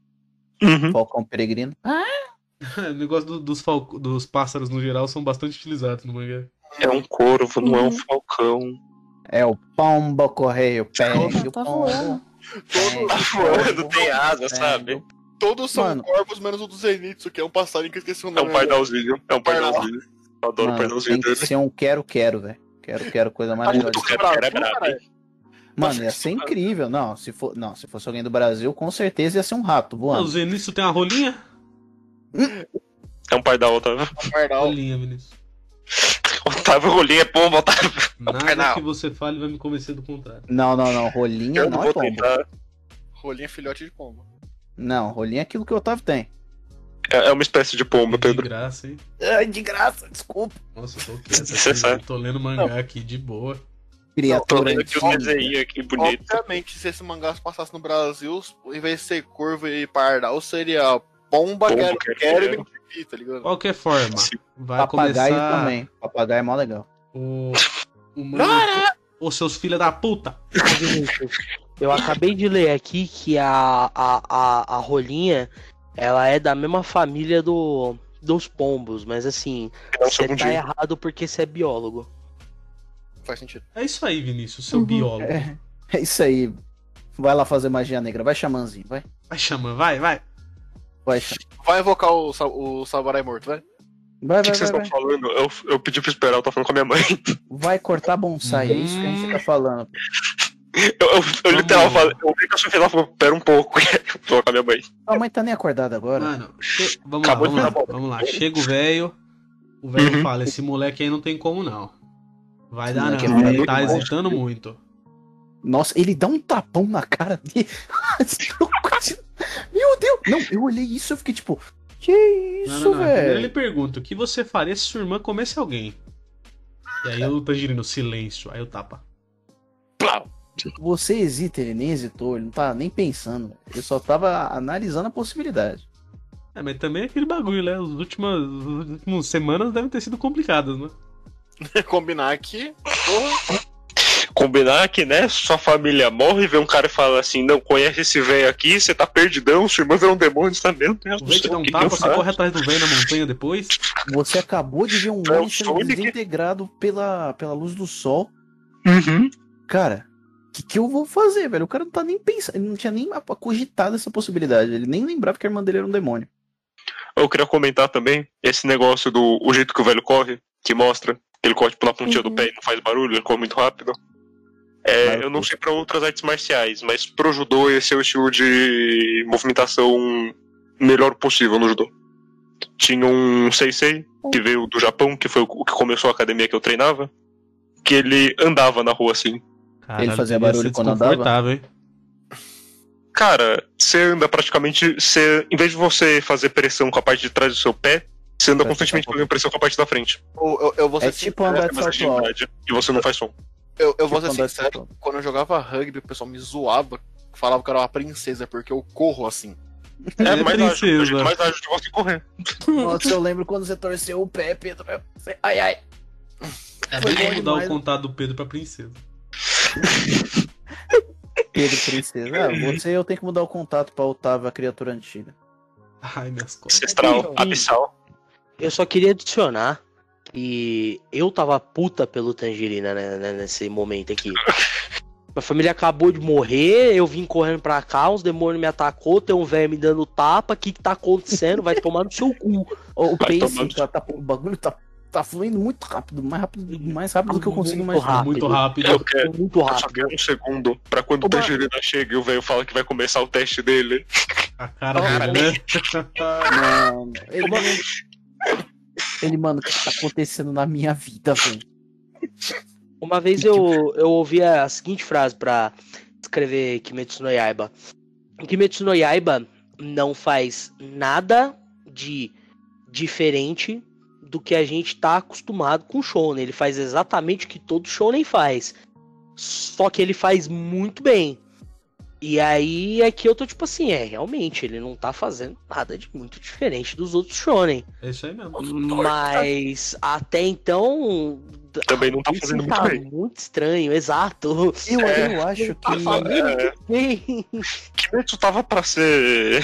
Uhum. Falcão Peregrino. *laughs* o negócio do- dos, dos pássaros no geral são bastante utilizados no mangá. É um corvo, não é um Uhum. falcão. É o pombo correio. Pegue o Tá pombo. voando. pegue Tá o voando, tem asa, sabe? o- Todos são Mano. corvos, menos o do Zenitsu, que é um passarinho que eu esqueci o É nome. um pardalzinho. É um Pardal. pardalzinho. Eu adoro o Mano, pardalzinho tem que dele. ser um quero-quero, velho. Quero-quero, coisa mais Acho legal que de do quero, Brasil, quero é brabo. Mano, ia ser incrível. Não, se for, não, se fosse alguém do Brasil, com certeza ia ser um rato Ah, o voando. Zenitsu tem uma rolinha? É um pardal, Otávio. Pardal. Rolinha, Vinícius. Otávio Rolinho é pombo, Otávio. Nada Pardal. que você fale vai me convencer do contrário. Não, não, não. Rolinha Eu não não é vou pombo. tentar. Rolinha filhote de pombo. Não, rolinha é aquilo que o Otávio tem. É é uma espécie de pombo, De Pedro. graça, hein? Ai, de graça, desculpa. Nossa, eu tô *laughs* quieto aqui, eu tô lendo mangá aqui de boa. Tô Criatura vendo aqui o antiga. desenho aqui bonito. Obviamente, se esse mangá se passasse no Brasil, em vez de ser corvo e pardal, seria pomba, Pombo, quero, quero, quero, quero. Me tá ligado? Qualquer forma, Sim. vai Papagaio começar também. Papagaio é mó legal. o. o. Ô, seus filha da puta! Eu acabei de ler aqui que a, a, a, a rolinha ela é da mesma família do, dos pombos, mas assim, você segundo tá dia. errado porque você é biólogo. Faz sentido. É isso aí, Vinícius, seu Uhum. biólogo. É, é isso aí. Vai lá fazer magia negra. Vai, xamãzinho. Vai. Vai chamando, vai, vai. Vai. Vai invocar o, o Samurai morto, vai? Vai, O que, vai, que vocês vai, estão vai. falando? Eu, eu pedi pra esperar, eu tô falando com a minha mãe. Vai cortar bonsai. É isso que a gente tá falando. Eu, eu, eu literal falei, eu vi que a Sofia lá falou, pera um pouco, *laughs* tô com a minha mãe. A mãe tá nem acordada agora. Mano, che- vamos Acabou lá, vamos lá, vamos lá. Chega o velho, o velho Uhum. fala, esse moleque aí não tem como não. Vai dar moleque não, é ele muito tá bom. hesitando muito. Nossa, ele dá um tapão na cara dele. *laughs* Meu Deus! Não, eu olhei isso e eu fiquei tipo, que isso, não, não. Primeiro ele velho? pergunta, o que você faria se sua irmã comesse alguém? E aí o Tangerino, silêncio, aí o tapa. Plau. Você hesita, ele nem hesitou, ele não tá nem pensando. velho. Ele só tava analisando a possibilidade. É, mas também é aquele bagulho, né? As últimas, as últimas semanas devem ter sido complicadas, né? *laughs* Combinar aqui. Porra. Combinar que, né, sua família morre, vê um cara e fala assim, não, conhece esse velho aqui, você tá perdidão, sua irmã virou um demônio, você tá Deus O do velho te dá um que que tapa, você faço? corre atrás do velho na montanha depois. Você acabou de ver um É homem sendo desintegrado pela, pela luz do sol. Uhum. Cara, o que, que eu vou fazer, velho? O cara não tá nem pensando, ele não tinha nem cogitado essa possibilidade. Ele nem lembrava que a irmã dele era um demônio. Eu queria comentar também esse negócio do o jeito que o velho corre, que mostra que ele corre pela pontinha do Uhum. pé e não faz barulho, ele corre muito rápido. É, eu não sei pra outras artes marciais, mas pro judô esse é o estilo de movimentação melhor possível no judô. Tinha um sensei que veio do Japão, que foi o que começou a academia que eu treinava, que ele andava na rua assim. Caralho, fazia devia barulho quando andava? hein? Cara, você anda praticamente. Você, em vez de você fazer pressão com a parte de trás do seu pé, você anda Vai constantemente fazendo pressão com a parte da frente. Eu, eu, eu vou ser É tipo andar de salto e você não faz som. Eu, eu vou ser sincero, quando eu jogava rugby, o pessoal me zoava, falava que eu era uma princesa, porque eu corro assim. É, É mais ágil, mais ágil de você correr. Nossa, eu lembro quando você torceu o pé, Pedro. Ai, ai. É Foi bem bom mudar o contato do Pedro pra princesa. Pedro Princesa. Ah, você eu tenho que mudar o contato pra Otávio, a criatura antiga. Ai, minhas costas. Ancestral, E- abissal. Eu só queria adicionar que eu tava puta pelo Tangerina né, né, nesse momento aqui. *laughs* Minha família acabou de morrer, eu vim correndo pra cá, uns demônios me atacou, tem um velho me dando tapa, o que que tá acontecendo? Vai tomar no seu cu. *laughs* O Pace, tá, tá- o bagulho tá tá fluindo muito rápido, mais rápido, mais rápido do que eu consigo Muito imaginar. rápido. Muito rápido. Eu quero. Muito Eu só rápido. quero um segundo pra quando o. Tangerina chega e o velho fala que vai começar o teste dele. A cara Cara, dele, né? Mano, ele, ele, mano, o que tá acontecendo na minha vida, velho? Uma vez eu, eu ouvi a seguinte frase pra escrever Kimetsu no Yaiba. Kimetsu no Yaiba não faz nada de diferente do que a gente tá acostumado com o Shonen. Ele faz exatamente o que todo Shonen faz. Só que ele faz muito bem. E aí é que eu tô tipo assim, é, realmente, ele não tá fazendo nada de muito diferente dos outros Shonen. É isso aí mesmo. Mas até então. Também não tá fazendo tá muito bem. muito estranho, exato. Eu, É. eu acho Tá que. fazendo É, bem. Kimetsu tava pra ser.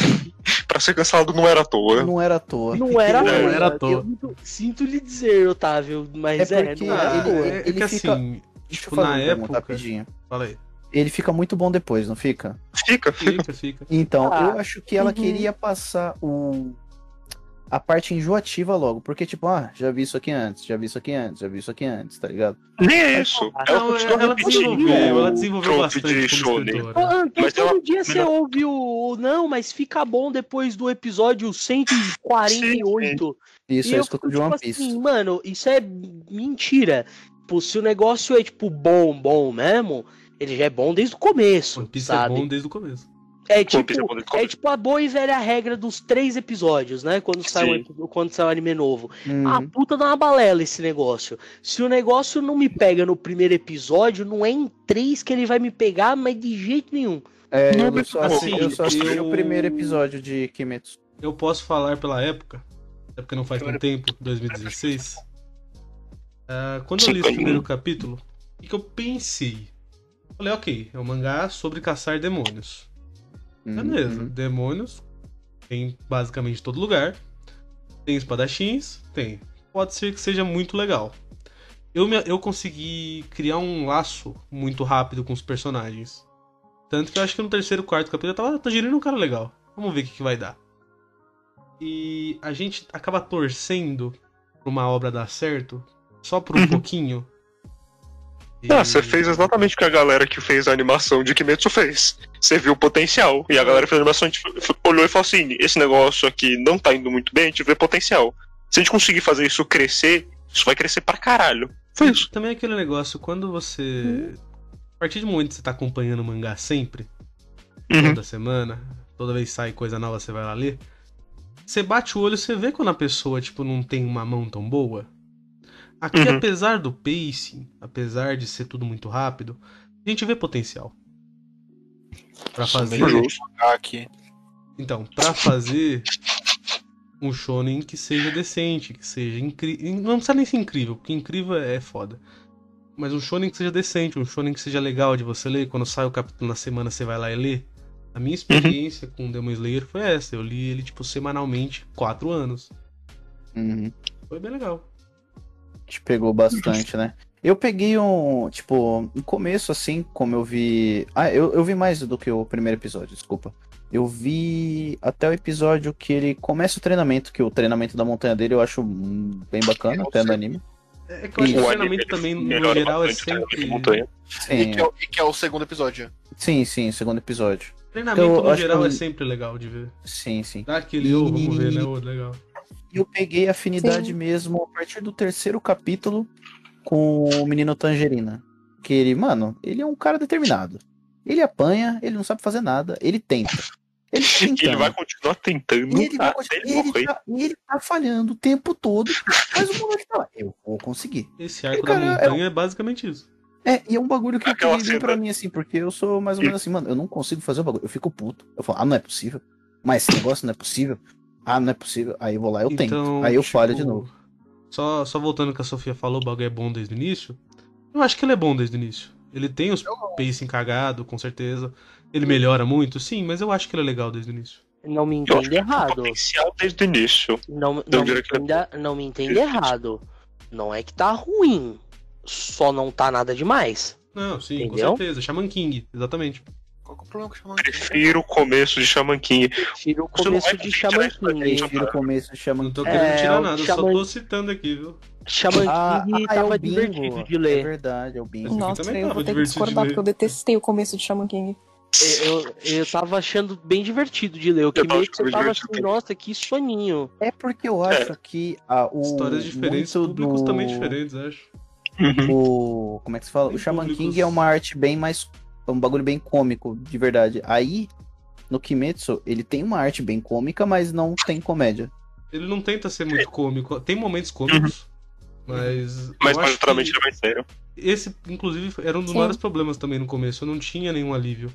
pra ser cancelado, não era à toa. Não era à toa. Não era à Não toa. era à toa. Eu sinto, lhe dizer, Otávio, mas É é, porque não ele- toa. é, é ele que fica- assim, Deixa tipo, na época. rapidinho. Fala aí. Ele fica muito bom depois, não fica? Fica, fica. Fica. Então, Ah, eu acho que ela uhum. queria passar o a parte enjoativa logo, porque tipo, ah, já vi isso aqui antes, já vi isso aqui antes, já vi isso aqui antes, tá ligado? Nem é isso. Ah, Ela Não, continua ela repetindo desenvolveu, ela o desenvolveu bastante de como escritora. Ah, então Mas todo ela- dia você melhor- ouve o. Não, mas fica bom depois do episódio 148. Isso E eu eu escuto de One tipo Piece. assim, mano, isso é mentira. Tipo, se o negócio é, tipo, bom, bom mesmo, ele já é bom desde o começo, One Piece sabe? é bom desde o começo. É é tipo, o é começo. tipo a boa e velha regra dos três episódios, né? Quando sai, um, quando sai um anime novo. Uhum. Ah, puta dá uma balela esse negócio. Se o negócio não me pega no primeiro episódio, não é em três que ele vai me pegar, mas de jeito nenhum. É, Não, eu só, assim, eu só assisti eu- o primeiro episódio de Kimetsu. Eu posso falar pela época, até porque não faz tanto tempo, 2016. Ah, quando eu li esse primeiro capítulo, o que eu pensei? Falei, ok, é um mangá sobre caçar demônios. Beleza, Uhum. demônios tem basicamente todo lugar. Tem espadachins? Tem. Pode ser que seja muito legal. Eu, me- eu consegui criar um laço muito rápido com os personagens. Tanto que eu acho que no terceiro, quarto capítulo eu tava tá girando um cara legal. Vamos ver o que, que vai dar. E a gente acaba torcendo pra uma obra dar certo só por um Uhum. pouquinho. E- Ah, você fez exatamente o que a galera que fez a animação de Kimetsu fez. Você viu o potencial. E a galera que fez a animação a gente f- olhou e falou assim: esse negócio aqui não tá indo muito bem, a gente vê potencial. Se a gente conseguir fazer isso crescer, isso vai crescer pra caralho. Foi isso. Também é aquele negócio, quando você. A partir do momento que você tá acompanhando o mangá sempre, Uhum. toda semana, toda vez que sai coisa nova você vai lá ler. Você bate o olho, você vê quando a pessoa, tipo, não tem uma mão tão boa. Aqui, Uhum. apesar do pacing, apesar de ser tudo muito rápido, a gente vê potencial. Pra fazer. Justo. Aqui. Então, pra fazer um shonen que seja decente, que seja incrível. Não precisa nem ser incrível, porque incrível é foda. Mas um shonen que seja decente, um shonen que seja legal de você ler. Quando sai o capítulo na semana, você vai lá e lê. A minha experiência com Demon Slayer foi essa. Eu li ele, tipo, semanalmente, quatro anos. Uhum. Foi bem legal. Te pegou bastante, né? Eu peguei um, tipo, no começo, assim, como eu vi. Ah, eu, eu vi mais do que o primeiro episódio, desculpa. Eu vi até o episódio que ele começa o treinamento, que o treinamento da montanha dele eu acho bem bacana, até no anime. É que eu acho que O treinamento ele também, no melhora geral, é bastante o treinamento de sempre. montanha. E Sim, que, é, o- e que é o segundo episódio. sim, sim, segundo episódio. Treinamento, Eu no geral, que- é sempre legal de ver. Sim, sim. Dá aquele, vamos ver, né? Ô, legal. E eu peguei afinidade Sim. mesmo a partir do terceiro capítulo com o menino Tangerina. Que ele, mano, ele é um cara determinado. Ele apanha, ele não sabe fazer nada, ele tenta. Ele tá *laughs* ele vai continuar tentando E ele, continuar- ele ele tá, e ele tá falhando o tempo todo, mas o moleque tá lá. Eu vou conseguir. Esse arco Cara, da é- montanha é basicamente isso. É, e é um bagulho que eu Aquela bem cena- pra mim, assim, porque eu sou mais ou menos assim, mano, eu não consigo fazer o bagulho. Eu fico puto. Eu falo, ah, não é possível. Mas esse negócio não é possível. Ah, não é possível. Aí eu vou lá, eu tento. Então, Aí eu tipo, falho de novo. Só, só voltando que a Sofia falou, o bagulho é bom desde o início. Eu acho que ele é bom desde o início. Ele tem os pacing cagado, com certeza. Ele melhora muito, sim, mas eu acho que ele é legal desde o início. Não me entenda tem errado. potencial desde o início. Não, não, me que é entenda, não me entenda Difícil. errado. Não é que tá ruim. Só não tá nada demais. Não, sim, Entendeu? com certeza. Shaman King, exatamente. Qual que é o problema com o Shaman King? Prefiro o começo de Shaman King. Prefiro o Você não começo de tirar Shaman King. Prefiro o começo de Shaman Não tô É, querendo tirar o nada, eu Shaman- só tô citando aqui, viu? Shaman Ah, King ah, é tava o bingo. divertido de É ler. verdade, é o bingo. Nossa, eu vou ter que discordar, porque eu detestei o começo de Shaman King. Eu, eu tava achando bem divertido de ler. O Eu tava Kimetsu achando eu tava assim, também. nossa, que soninho. É porque eu acho que a, o. Histórias diferentes, públicos do- também diferentes, acho. Uhum. O. Como é que se fala? Tem O Shaman públicos- King é uma arte bem mais. É um bagulho bem cômico, de verdade. Aí, no Kimetsu, ele tem uma arte bem cômica, mas não tem comédia. Ele não tenta ser muito cômico. Tem momentos cômicos, mas. Uhum. Mas acho majoritariamente que ele vai sério. Esse, inclusive, era um dos Sim. maiores problemas também no começo. Eu não tinha nenhum alívio.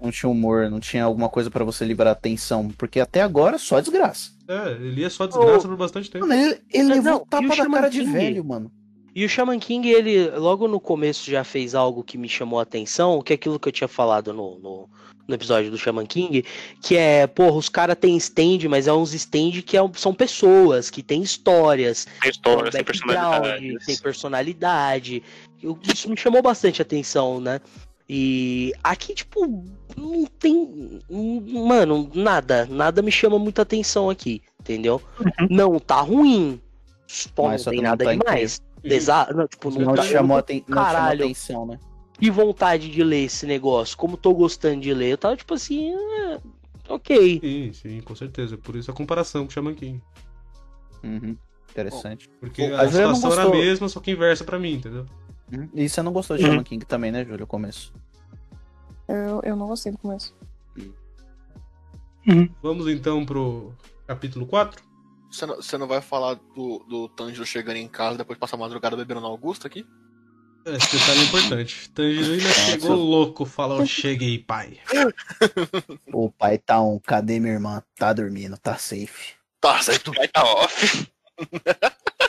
Não tinha humor, não tinha alguma coisa pra você liberar atenção. Porque até agora só desgraça. É, ele é só desgraça por bastante tempo. Mano, ele, ele Não, levou não, um tapa Shaman cara de velho, mano. E o Shaman King, ele logo no começo já fez algo que me chamou a atenção, que é aquilo que eu tinha falado no, no, no episódio do Shaman King, que é, porra, os caras têm stand, mas é uns stand que é são pessoas, que têm histórias, Tem tem história, tem personalidade. tem personalidade. Isso me chamou bastante atenção, né? E aqui, tipo, não tem. Mano, nada. Nada me chama muita atenção aqui, entendeu? Não tá ruim. Pô, não tem nada tá demais. Desa... Não, tipo, não, Não tá... chamou, aten não chamou Caralho. atenção, né? Que vontade de ler esse negócio. Como tô gostando de ler. Eu tava tipo assim. é, Ok. Sim, sim, com certeza. Por isso a comparação com o Shaman King. Uhum. Interessante. Porque Pô, a situação era a mesma, só que inversa pra mim, entendeu? Uhum. E você não gostou de Uhum. Shaman King também, né, Júlio? O começo. Eu, eu não gostei do começo. Vamos então pro capítulo 4. Você não, você não vai falar do, do Tanjiro chegando em casa depois de passar a madrugada bebendo no Augusto aqui? É, Esse detalhe é importante. Tangerina chegou louco, falou: Cheguei, pai. *laughs* O pai tá um. Cadê minha irmã? Tá dormindo, tá safe. Tá, certo. Vai tá off.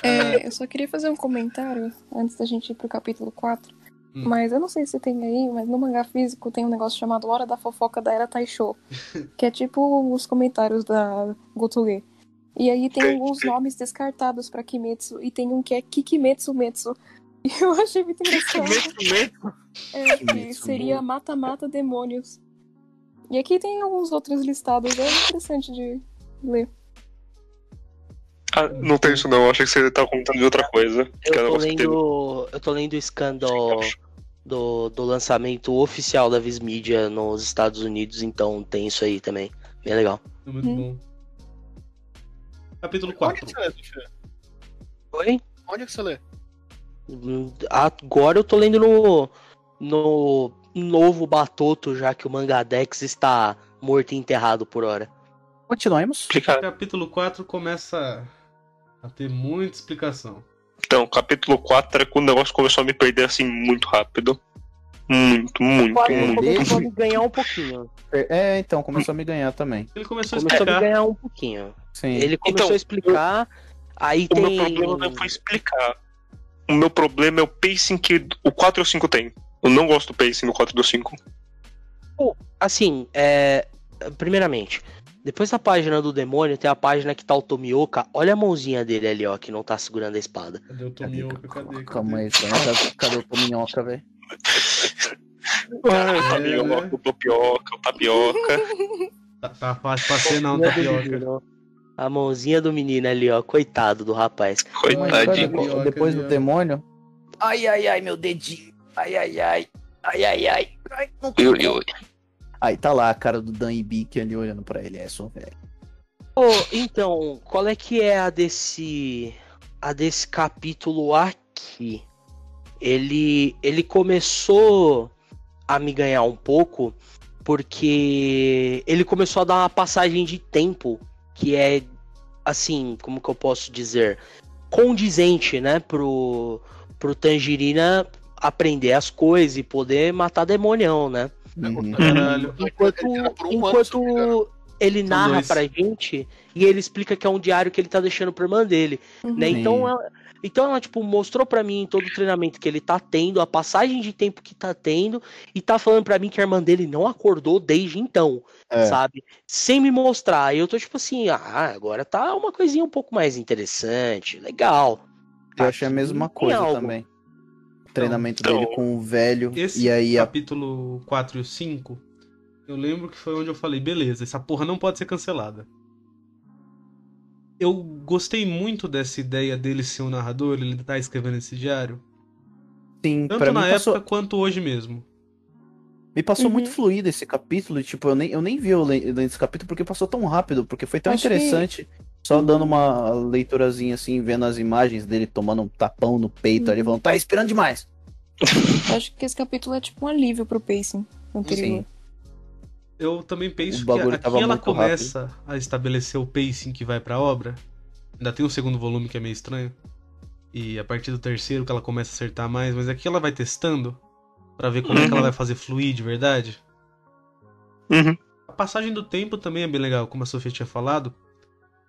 É, eu só queria fazer um comentário antes da gente ir pro capítulo 4. Hum. Mas eu não sei se tem aí, mas no mangá físico tem um negócio chamado Hora da Fofoca da Era Taisho. que é tipo os comentários da Gotuge. E aí tem alguns nomes descartados pra Kimetsu. E tem um que é Kikimetsu Metsu. *laughs* E eu achei muito engraçado. Mesmo, mesmo. É, que Kimetsu, seria. Mata-Mata Demônios. E aqui tem alguns outros listados. É interessante de ler. Ah, não tem isso não, eu achei que você tava comentando de outra coisa. Eu tô lendo. Eu tô lendo o escândalo do, do lançamento oficial da Viz Media nos Estados Unidos, então tem isso aí também. Bem legal. É muito Hum. bom. Capítulo Onde 4. que você lê? Oi? Onde que você lê? Hum, Agora eu tô lendo no, no novo Batoto, já que o Mangadex está morto e enterrado por hora. Continuemos. Capítulo 4 começa a ter muita explicação. Então, capítulo 4 é quando o negócio começou a me perder assim muito rápido. Muito, muito, Hum. muito. começou a me ganhar um pouquinho. É, então, começou a me ganhar também. Ele começou a Começou a me explicar. ganhar um pouquinho. Sim. Ele começou Então, a explicar, aí O tem... meu problema não foi explicar. O meu problema é o pacing que o 4 e o 5 tem. Eu não gosto do pacing do 4 e do 5. Assim, é... primeiramente, depois da página do demônio, tem a página que tá o Tomioka. Olha a mãozinha dele ali, ó, que não tá segurando a espada. Cadê o Tomioka? Cadê? Calma Cadê? aí, cadê, cadê o Tominhoca, velho? *laughs* Ah, o É. tapioca, o tapioca, o *laughs* tapioca. Tá, tá fácil pra ser não, Mãozinha do tapioca. A mãozinha do menino ali, ó. Coitado do rapaz. Coitadinho. Depois ali, do demônio. Ai, ai, ai, meu dedinho. Ai, ai, ai. Ai, ai, ai. ai não tô Ui, bem. ui. Aí tá lá a cara do Dan Ibique ali olhando pra ele. É, sou velho. Ô, então, qual é que é a desse. A desse capítulo aqui? Ele. Ele começou a me ganhar um pouco. Porque ele começou a dar uma passagem de tempo que é assim, como que eu posso dizer? Condizente, né? Pro, pro Tangerina aprender as coisas e poder matar demonião, né? Uhum. Caralho. Enquanto, Ele por um ano, enquanto ele São narra pra gente e ele explica que é um diário que ele tá deixando pra irmã dele, Uhum. né? Então ela, então ela, tipo, mostrou pra mim em todo o treinamento que ele tá tendo, a passagem de tempo que tá tendo, e tá falando pra mim que a irmã dele não acordou desde então, É. sabe? Sem me mostrar. E eu tô tipo assim, ah, agora tá uma coisinha um pouco mais interessante, legal. Eu achei a Aqui mesma coisa algo. também. O treinamento Então, dele com o velho. Esse e aí a capítulo 4 e o 5 Eu lembro que foi onde eu falei, beleza, essa porra não pode ser cancelada. Eu gostei muito dessa ideia dele ser um narrador, ele tá escrevendo esse diário. Sim, Tanto pra na mim época passou, quanto hoje mesmo. me passou Uhum. muito fluido esse capítulo. e, Tipo, eu nem, eu nem vi eu le- lendo esse capítulo porque passou tão rápido, porque foi tão Acho que- interessante. Só dando uma leiturazinha assim, vendo as imagens dele tomando um tapão no peito Uhum. ali, falando, tá respirando demais. Eu *laughs* acho que esse capítulo é tipo um alívio pro pacing anterior. Sim. Eu também penso O que aqui ela começa a estabelecer o pacing que vai pra obra. Ainda tem um segundo volume que é meio estranho. E a partir do terceiro que ela começa a acertar mais, mas aqui ela vai testando pra ver como é que ela Uhum. vai fazer fluir de verdade. Uhum. A passagem do tempo também é bem legal, como a Sofia tinha falado.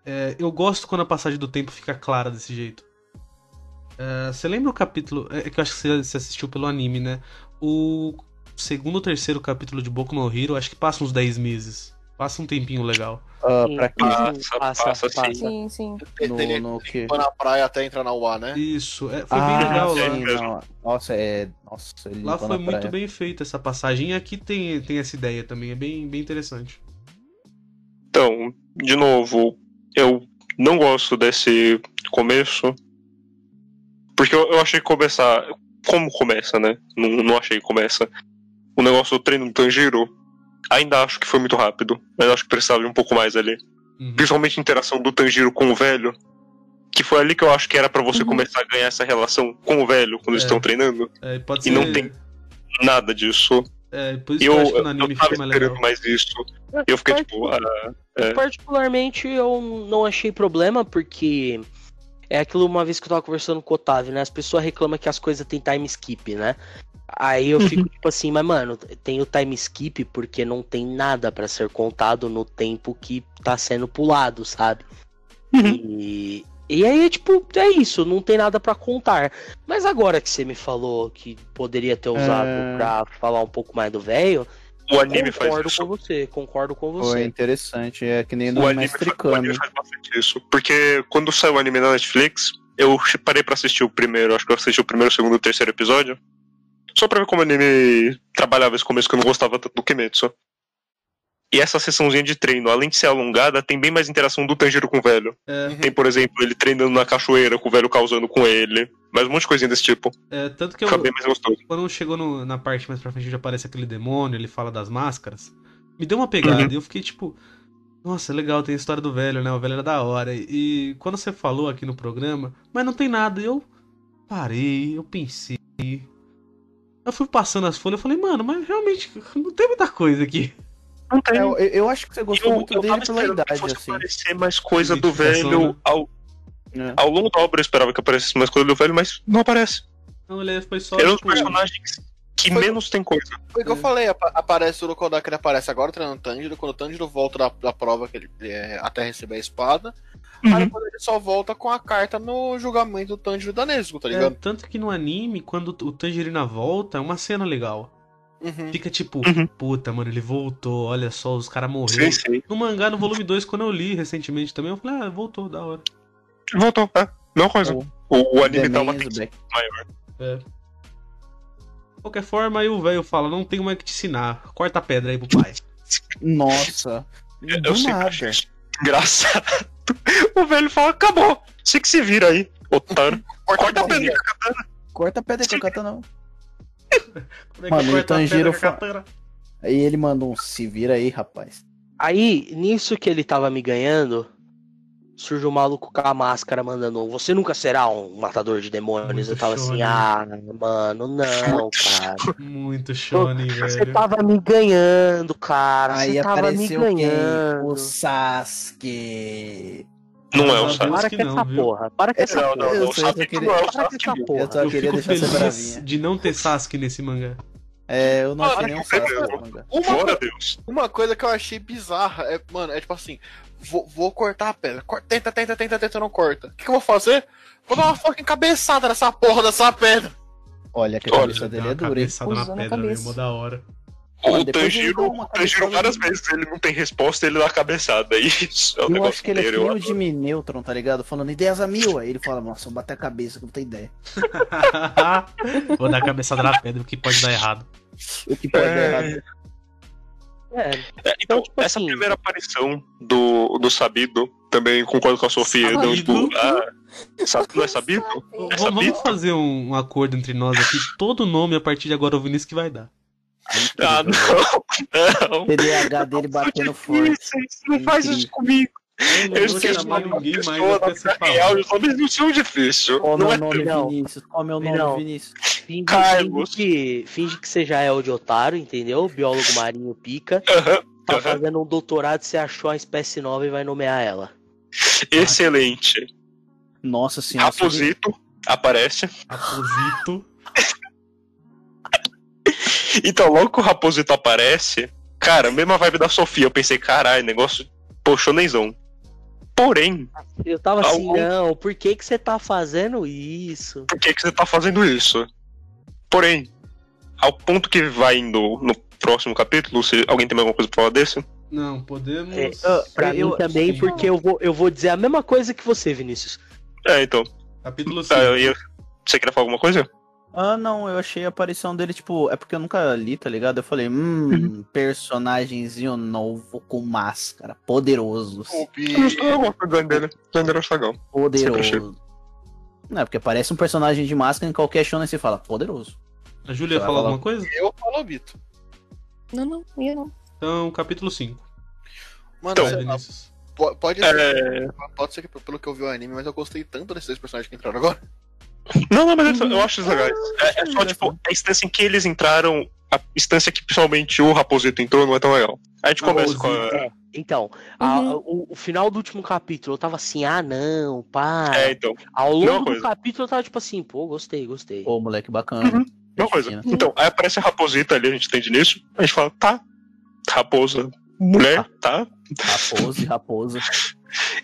É, eu gosto quando a passagem do tempo fica clara desse jeito. É, você lembra o capítulo. É que eu acho que você- você assistiu pelo anime, né? O segundo ou terceiro capítulo de Boku no Hero, acho que passa uns 10 meses. Passa um tempinho legal. Ah, Sim, pra quê? Passa, passa, sim. Sim, sim. No, Ele no quê? foi na praia até entrar na UA, né? Isso, é, foi ah, bem legal lá. sim, não. Nossa, é. Nossa, ele Lá foi na muito praia. bem feita essa passagem. E aqui tem, tem essa ideia também, é bem, bem interessante. Então, de novo, eu não gosto desse começo. Porque eu, eu achei que começar. Como começa, né? Não, não achei que começa. O negócio do treino do Tanjiro. Ainda acho que foi muito rápido. Mas acho que precisava de um pouco mais ali. Uhum. Principalmente a interação do Tanjiro com o velho. Que foi ali que eu acho que era pra você Uhum. começar a ganhar essa relação com o velho quando eles É. estão treinando. É, pode E ser. não tem- Nada disso. É, por isso eu, que eu acho que eu, no anime tava fica mais legal. esperando mais isso. E eu fiquei tipo, ah, É. Particularmente, eu não achei problema, porque é aquilo uma vez que eu tava conversando com o Otávio, né? As pessoas reclamam que as coisas têm time skip, né? Aí eu fico *laughs* tipo assim, mas mano, tem o time skip porque não tem nada pra ser contado no tempo que tá sendo pulado, sabe? E, e aí, tipo, é isso, não tem nada pra contar. Mas agora que você me falou que poderia ter usado É. pra falar um pouco mais do velho, o anime faz concordo isso. com você, concordo com Foi você. interessante, é que nem no O anime, Mestre faz, o anime faz bastante isso. Porque quando saiu o anime na Netflix, eu parei pra assistir o primeiro, acho que eu assisti o primeiro, o segundo e o terceiro episódio. Só pra ver como o anime trabalhava esse começo que eu não gostava tanto do Kimetsu. E essa sessãozinha de treino, além de ser alongada, tem bem mais interação do Tanjiro com o velho. É, Tem, por exemplo, ele treinando na cachoeira, com o velho causando com ele. Mais um monte de coisinha desse tipo. é, tanto que eu, Fica bem mais gostoso. quando chegou no- na parte mais pra frente onde aparece aquele demônio, ele fala das máscaras, me deu uma pegada Uhum. e eu fiquei tipo, nossa, legal, tem a história do velho, né? O velho era da hora. E, quando você falou aqui no programa, mas não tem nada, eu parei, eu pensei. Eu fui passando as folhas e falei, mano, mas realmente não tem muita coisa aqui. Não tem. É, eu, eu acho que você gostou muito dele tava pela esperando que idade, fosse assim. aparecer mais coisa do velho ao, É. ao longo da obra eu esperava que aparecesse mais coisa do velho, mas não aparece. Não, ele foi só. Ele é um dos tipo, personagens que Foi- menos tem coisa. Foi o que eu É. falei, apa- aparece o Rokoda que ele aparece agora treinando o Tanjiro, quando o Tanjiro volta da, da prova que ele é, até receber a espada. Uhum. Aí depois ele só volta com a carta no julgamento do Tanjiro da Nezuko, tá é, ligado? tanto que no anime, quando o Tangerina volta, é uma cena legal. Uhum. Fica tipo, Uhum. puta, mano, ele voltou, olha só, os caras morreram. No mangá, no volume 2, quando eu li recentemente também, eu falei, ah, voltou, da hora. Voltou, é. Mesma coisa. O- O, o anime tá uma maior. É. De qualquer forma, aí o velho fala, não tem mais o que te ensinar. Corta a pedra aí pro pai. Nossa. Eu Do sempre nada. achei isso engraçado. O velho fala, acabou. Você que se vira aí, otário. Corta a pedra. Corta a pedra com a katana. *laughs* é Mano, o corta a pedra Tanjiro com a fa- katana? Aí ele mandou um se vira aí, rapaz. Aí, nisso que ele tava me ganhando, surge o maluco com a máscara mandando: um, Você nunca será um matador de demônios. Muito eu tava assim. Ah, mano, não, cara. Muito shonen, Você velho. tava me ganhando, cara. Aí Você tava me quem? ganhando. O Sasuke. Não é o Sasuke. Para que com não, essa viu? porra. Para com essa Não, porra. não, Eu não. sei, eu Sasuke não é o Para com Sasuke. essa Eu porra. só Eu queria fico deixar essa feliz bravinha. de não ter Sasuke nesse mangá. É, eu não Mano, achei um Sasuke pena. no mangá. Uma, Deus. uma coisa que eu achei bizarra é, mano, é tipo assim: vou, vou cortar a pedra. Tenta, tenta, tenta, tenta, não corta. O que, que eu vou fazer? Vou dar uma fucking cabeçada nessa porra dessa pedra. Olha que a Olha, cabeça dele é dura, hein? cabeçada na pedra, mó da hora. O Tanjiro, o Tanjiro várias vezes ele não tem resposta, ele dá a cabeçada. É Isso é o Eu negócio acho que ele é filho de Minêutron, tá ligado? Falando ideias a mil. Aí ele fala, nossa, vou bater a cabeça que eu não tenho ideia. *laughs* Vou dar a cabeçada na pedra, o que pode dar errado. O que pode É. dar errado. É, É, então, Então, tipo essa assim- primeira aparição do, do Sabido, também concordo com a Sofia. Então, tipo, Sabido? ah, não é Sabido? É Vamos sabido? fazer um, um acordo entre nós aqui. Todo nome a partir de agora é o Vinícius que vai dar. Ah, não, não. TDAH dele batendo forte. Difíceis, Não faz isso comigo. Eu não Eu chamar ninguém mais até vida falar. os nomes não são difíceis. Qual é Não meu é nome, não. Vinícius? Qual é meu nome, Não. Vinícius? finge, Carlos. finge que, finge que você já é o de otário, entendeu? Biólogo marinho pica. *laughs* Aham, Tá aham. fazendo um doutorado, você achou uma espécie nova e vai nomear ela. Excelente. Nossa senhora. Raposito aparece. Raposito. *laughs* Então, logo que o Raposito aparece, cara, mesma vibe da Sofia. Eu pensei, caralho, negócio, pô, shonenzão. Porém, Eu tava assim, Algum- não, por que que você tá fazendo isso? por que, que você tá fazendo isso? Porém, ao ponto que vai indo no próximo capítulo, se alguém tem mais alguma coisa pra falar desse? Não, podemos. É, Pra eu- mim também, sim. porque eu vou, eu vou dizer a mesma coisa que você, Vinícius. É, então. Capítulo Tá, 5. eu ia... Você queria falar alguma coisa? Ah, não, eu achei a aparição dele, tipo, é porque eu nunca li, tá ligado? Eu falei, Uhum. hum, personagemzinho novo com máscara, poderoso. Eu gosto do design dele. O dele é. Poderoso. Não, é porque parece um personagem de máscara em qualquer shonen você fala, poderoso. A Júlia ia Vai falar falar. alguma coisa? Eu falo Bito. Não, não, ia não. Então, capítulo 5. Mano, Então, sei lá, Vinícius. po- pode ser, É... pode ser que pelo que eu vi o anime, mas eu gostei tanto desses dois personagens que entraram agora. Não, não, mas eu acho isso legais. É, é só, tipo, a instância em que eles entraram, a instância que principalmente o Raposito entrou não é tão legal. A gente começa com a... Então, a- Uhum. o, o final do último capítulo, eu tava assim, ah não, pá. É, então. Ao longo do coisa. capítulo eu tava tipo assim, pô, gostei, gostei. Pô, moleque bacana. Uhum. Mesma coisa. Fina. Então, aí aparece a Raposita ali, a gente entende nisso. A gente fala, tá. Raposa. Mulher, tá. Raposa e raposa. *laughs*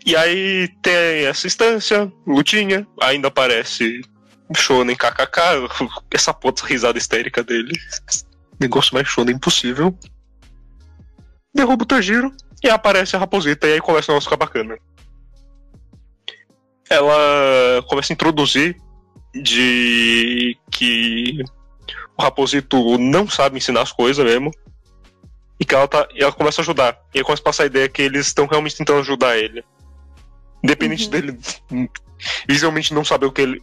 E aí tem essa instância, lutinha, ainda aparece Shonen KKK, *laughs* essa puta risada histérica dele. Negócio mais Shonen impossível. Derruba o Tanjiro e aparece a Raposita, e aí começa o negócio a ficar bacana. Ela começa a introduzir de que o Raposito não sabe ensinar as coisas mesmo. E que ela, tá, ela começa a ajudar. E aí começa a passar a ideia que eles estão realmente tentando ajudar ele. Independente Uhum. dele *laughs* visivelmente não saber o que ele.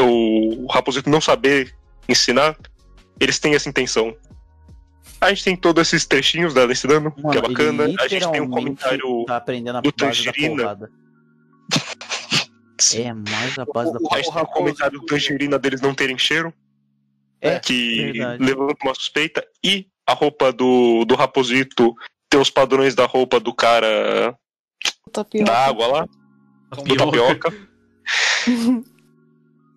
O Raposito não saber ensinar, eles têm essa intenção. A gente tem todos esses trechinhos dela ensinando, que é Mano, bacana. A gente tem um comentário. Tá aprendendo a do da Tangerina. porrada. É mais a base da O- A porrada. gente tem um comentário do Tangerina deles não terem cheiro. É, que verdade. levanta uma suspeita. E a roupa do, do Raposito ter os padrões da roupa do cara Tapioca. da água lá, do tapioca. *laughs*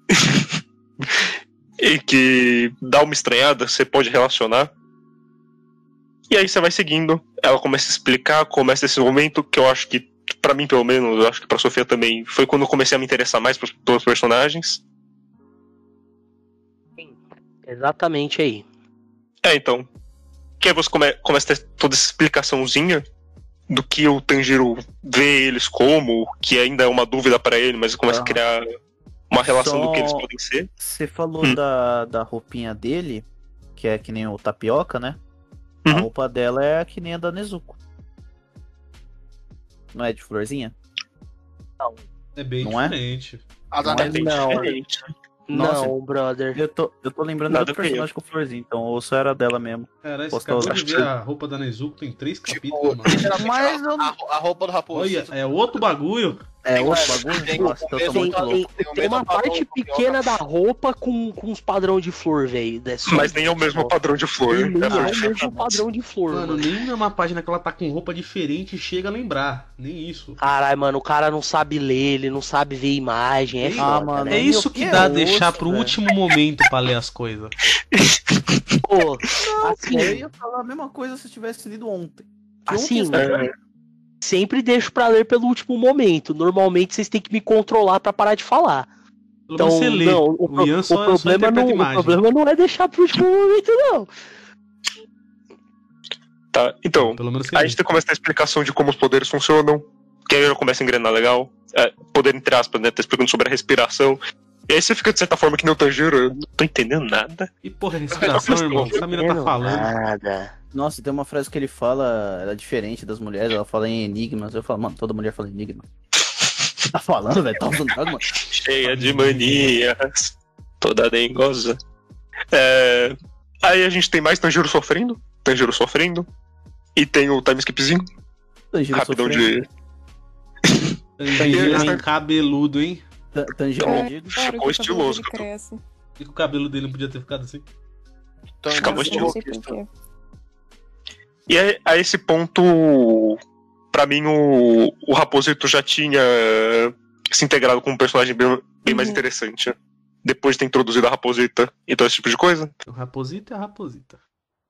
*laughs* e que dá uma estranhada, você pode relacionar. E aí você vai seguindo, ela começa a explicar, começa esse momento que eu acho que, pra mim pelo menos, eu acho que pra Sofia também, foi quando eu comecei a me interessar mais pelos, pelos personagens. Exatamente aí. É, então. Que aí você come, começa a ter toda essa explicaçãozinha do que o Tanjiro vê eles como, que ainda é uma dúvida pra ele, mas começa a criar uma relação Só- do que eles podem ser. Você falou Hum. da, da roupinha dele, que é que nem o tapioca, né? A Uhum. roupa dela é que nem a da Nezuko. Não é de florzinha? É bem Não é? diferente. A da Não é Netflix. Não. diferente. Nossa. Não, brother. Eu tô, eu tô lembrando Nada do a personagem com florzinha, então ou só era dela mesmo. Cara, Postou- acabou acho de que ver a roupa da Nezuko, tem três Tipo, capítulos, mano. literalmente, Mas a, não- a, a roupa do raposo. Olha, é outro bagulho. É mais, bagulho? o então eu muito louco. Tem o Tem uma parte pequena da roupa com, com uns padrão de flor, velho. Mas nem é o mesmo padrão de flor. Nem É é o mesmo padrão de flor, Mano, mano. nem numa página que ela tá com roupa diferente chega a lembrar. Nem isso. Caralho, mano, o cara não sabe ler, ele não sabe ver imagem. É Ah, foda, mano, né? É isso que que dá é deixar osso, pro velho. último momento pra ler as coisas. Pô, assim, Eu ia falar a mesma coisa se eu tivesse lido ontem. Que Assim, ontem essa- É, sempre deixo pra ler pelo último momento. Normalmente vocês têm que me controlar pra parar de falar. Então, você lê. não, o, O pro- o só, só problema não, o problema não é deixar pro último momento, não. tá. Então, Pelo menos você a gente começa a explicação de como os poderes funcionam, que aí já começa a engrenar legal. É, poder entre aspas, né? Tá explicando sobre a respiração. E aí você fica de certa forma que nem o Tanjiro, eu não tô entendendo nada. E porra, respiração, irmão. Essa mina tá falando. Nada. Nossa, tem uma frase que ele fala, ela é diferente das mulheres, ela fala em enigmas. Eu falo, mano, toda mulher fala enigma. *laughs* Tá falando, velho? Tá usando droga, mano? Cheia de manias. Toda dengosa. É... Aí a gente tem mais Tanjiro sofrendo. Tanjiro sofrendo. E tem o time skipzinho. Tanjiro Rapidão sofrendo. de. Tanjiro *laughs* cabeludo, hein? Ta- Tanjiro É. mendigo. Ficou estiloso, cresce. E que o cabelo dele não podia ter ficado assim. Então, Fica mas muito o Não sei roteiro- porquê. E a esse ponto, pra mim, o, o Raposito já tinha se integrado com um personagem bem, bem mais Uhum. interessante. Depois de ter introduzido a Raposita e todo esse tipo de coisa. O raposita é a raposita.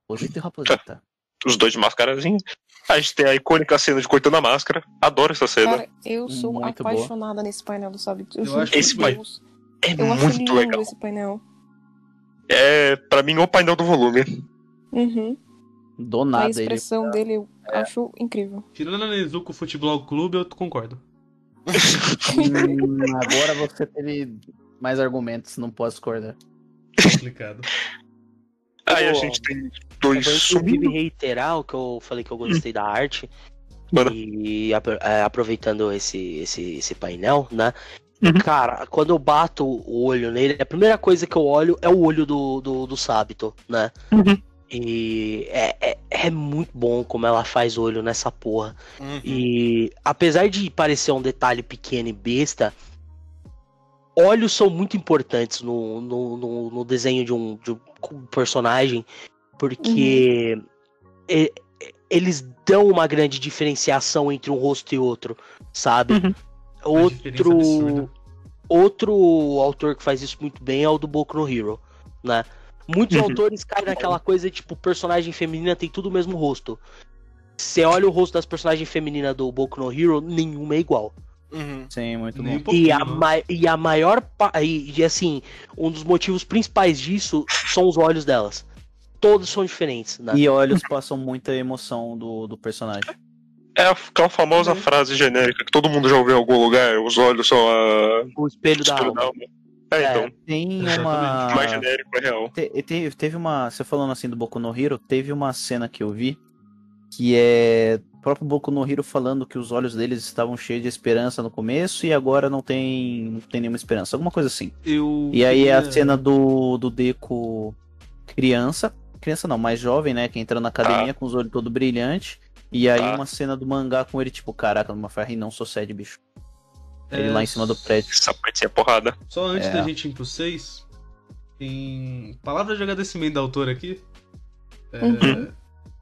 Raposita e raposita. Os dois de mascarazinha. A gente tem a icônica cena de cortando a máscara. Adoro essa cena. Cara, eu sou Muito boa. apaixonada nesse painel do Sabe? Eu, Eu acho esse Deus. é Eu muito legal. esse painel. É, pra mim, o painel do volume. Uhum. Do A nada ele. expressão dele eu acho incrível. Tirando a Nezuko Futebol Clube, eu concordo. Hum, agora você teve mais argumentos, não posso discordar. Complicado. *laughs* Aí a gente tem Eu dois vou inclusive subindo. reiterar o que eu falei que eu gostei da arte. E é, aproveitando esse, esse, esse painel, né? Uhum. Cara, quando eu bato o olho nele, a primeira coisa que eu olho é o olho do, do, do Sábito, né? Uhum. E é, é, é muito bom como ela faz olho nessa porra. Uhum. E apesar de parecer um detalhe pequeno e besta, olhos são muito importantes no, no, no, no desenho de um, de um personagem, porque e- e- eles dão uma grande diferenciação entre um rosto e outro, sabe? Uhum. Outro, outro autor que faz isso muito bem é o do Boku no Hero, né? Muitos Uhum. autores caem naquela coisa tipo, personagem feminina tem tudo o mesmo rosto. Você olha o rosto das personagens femininas do Boku no Hero, nenhuma é igual. Uhum. Sim, muito Nem bom. E a, ma- e a maior. E, e, assim, um dos motivos principais disso são os olhos delas. Todos são diferentes, né? E olhos passam muita emoção do, do personagem. É aquela famosa Uhum. frase genérica que todo mundo já ouviu em algum lugar. Os olhos são a. O espelho da espelho alma. da alma. É, É. então. Tem Exatamente. uma. Mais genérico é real. Te- te- teve uma. Você falando assim do Boku no Hero, teve uma cena que eu vi que é o próprio Boku no Hero falando que os olhos deles estavam cheios de esperança no começo e agora não tem, não tem nenhuma esperança, alguma coisa assim. Eu E aí é a cena do, do Deco criança, criança não, mais jovem, né, que entra na academia com os olhos todo brilhante. E aí Tá. uma cena do mangá com ele tipo, caraca, numa ferra e não sou sede, bicho. Ele É, lá em cima do prédio. Essa parte é porrada. Só antes É. da gente ir pro 6, em palavras de agradecimento da autora aqui, é, Uhum.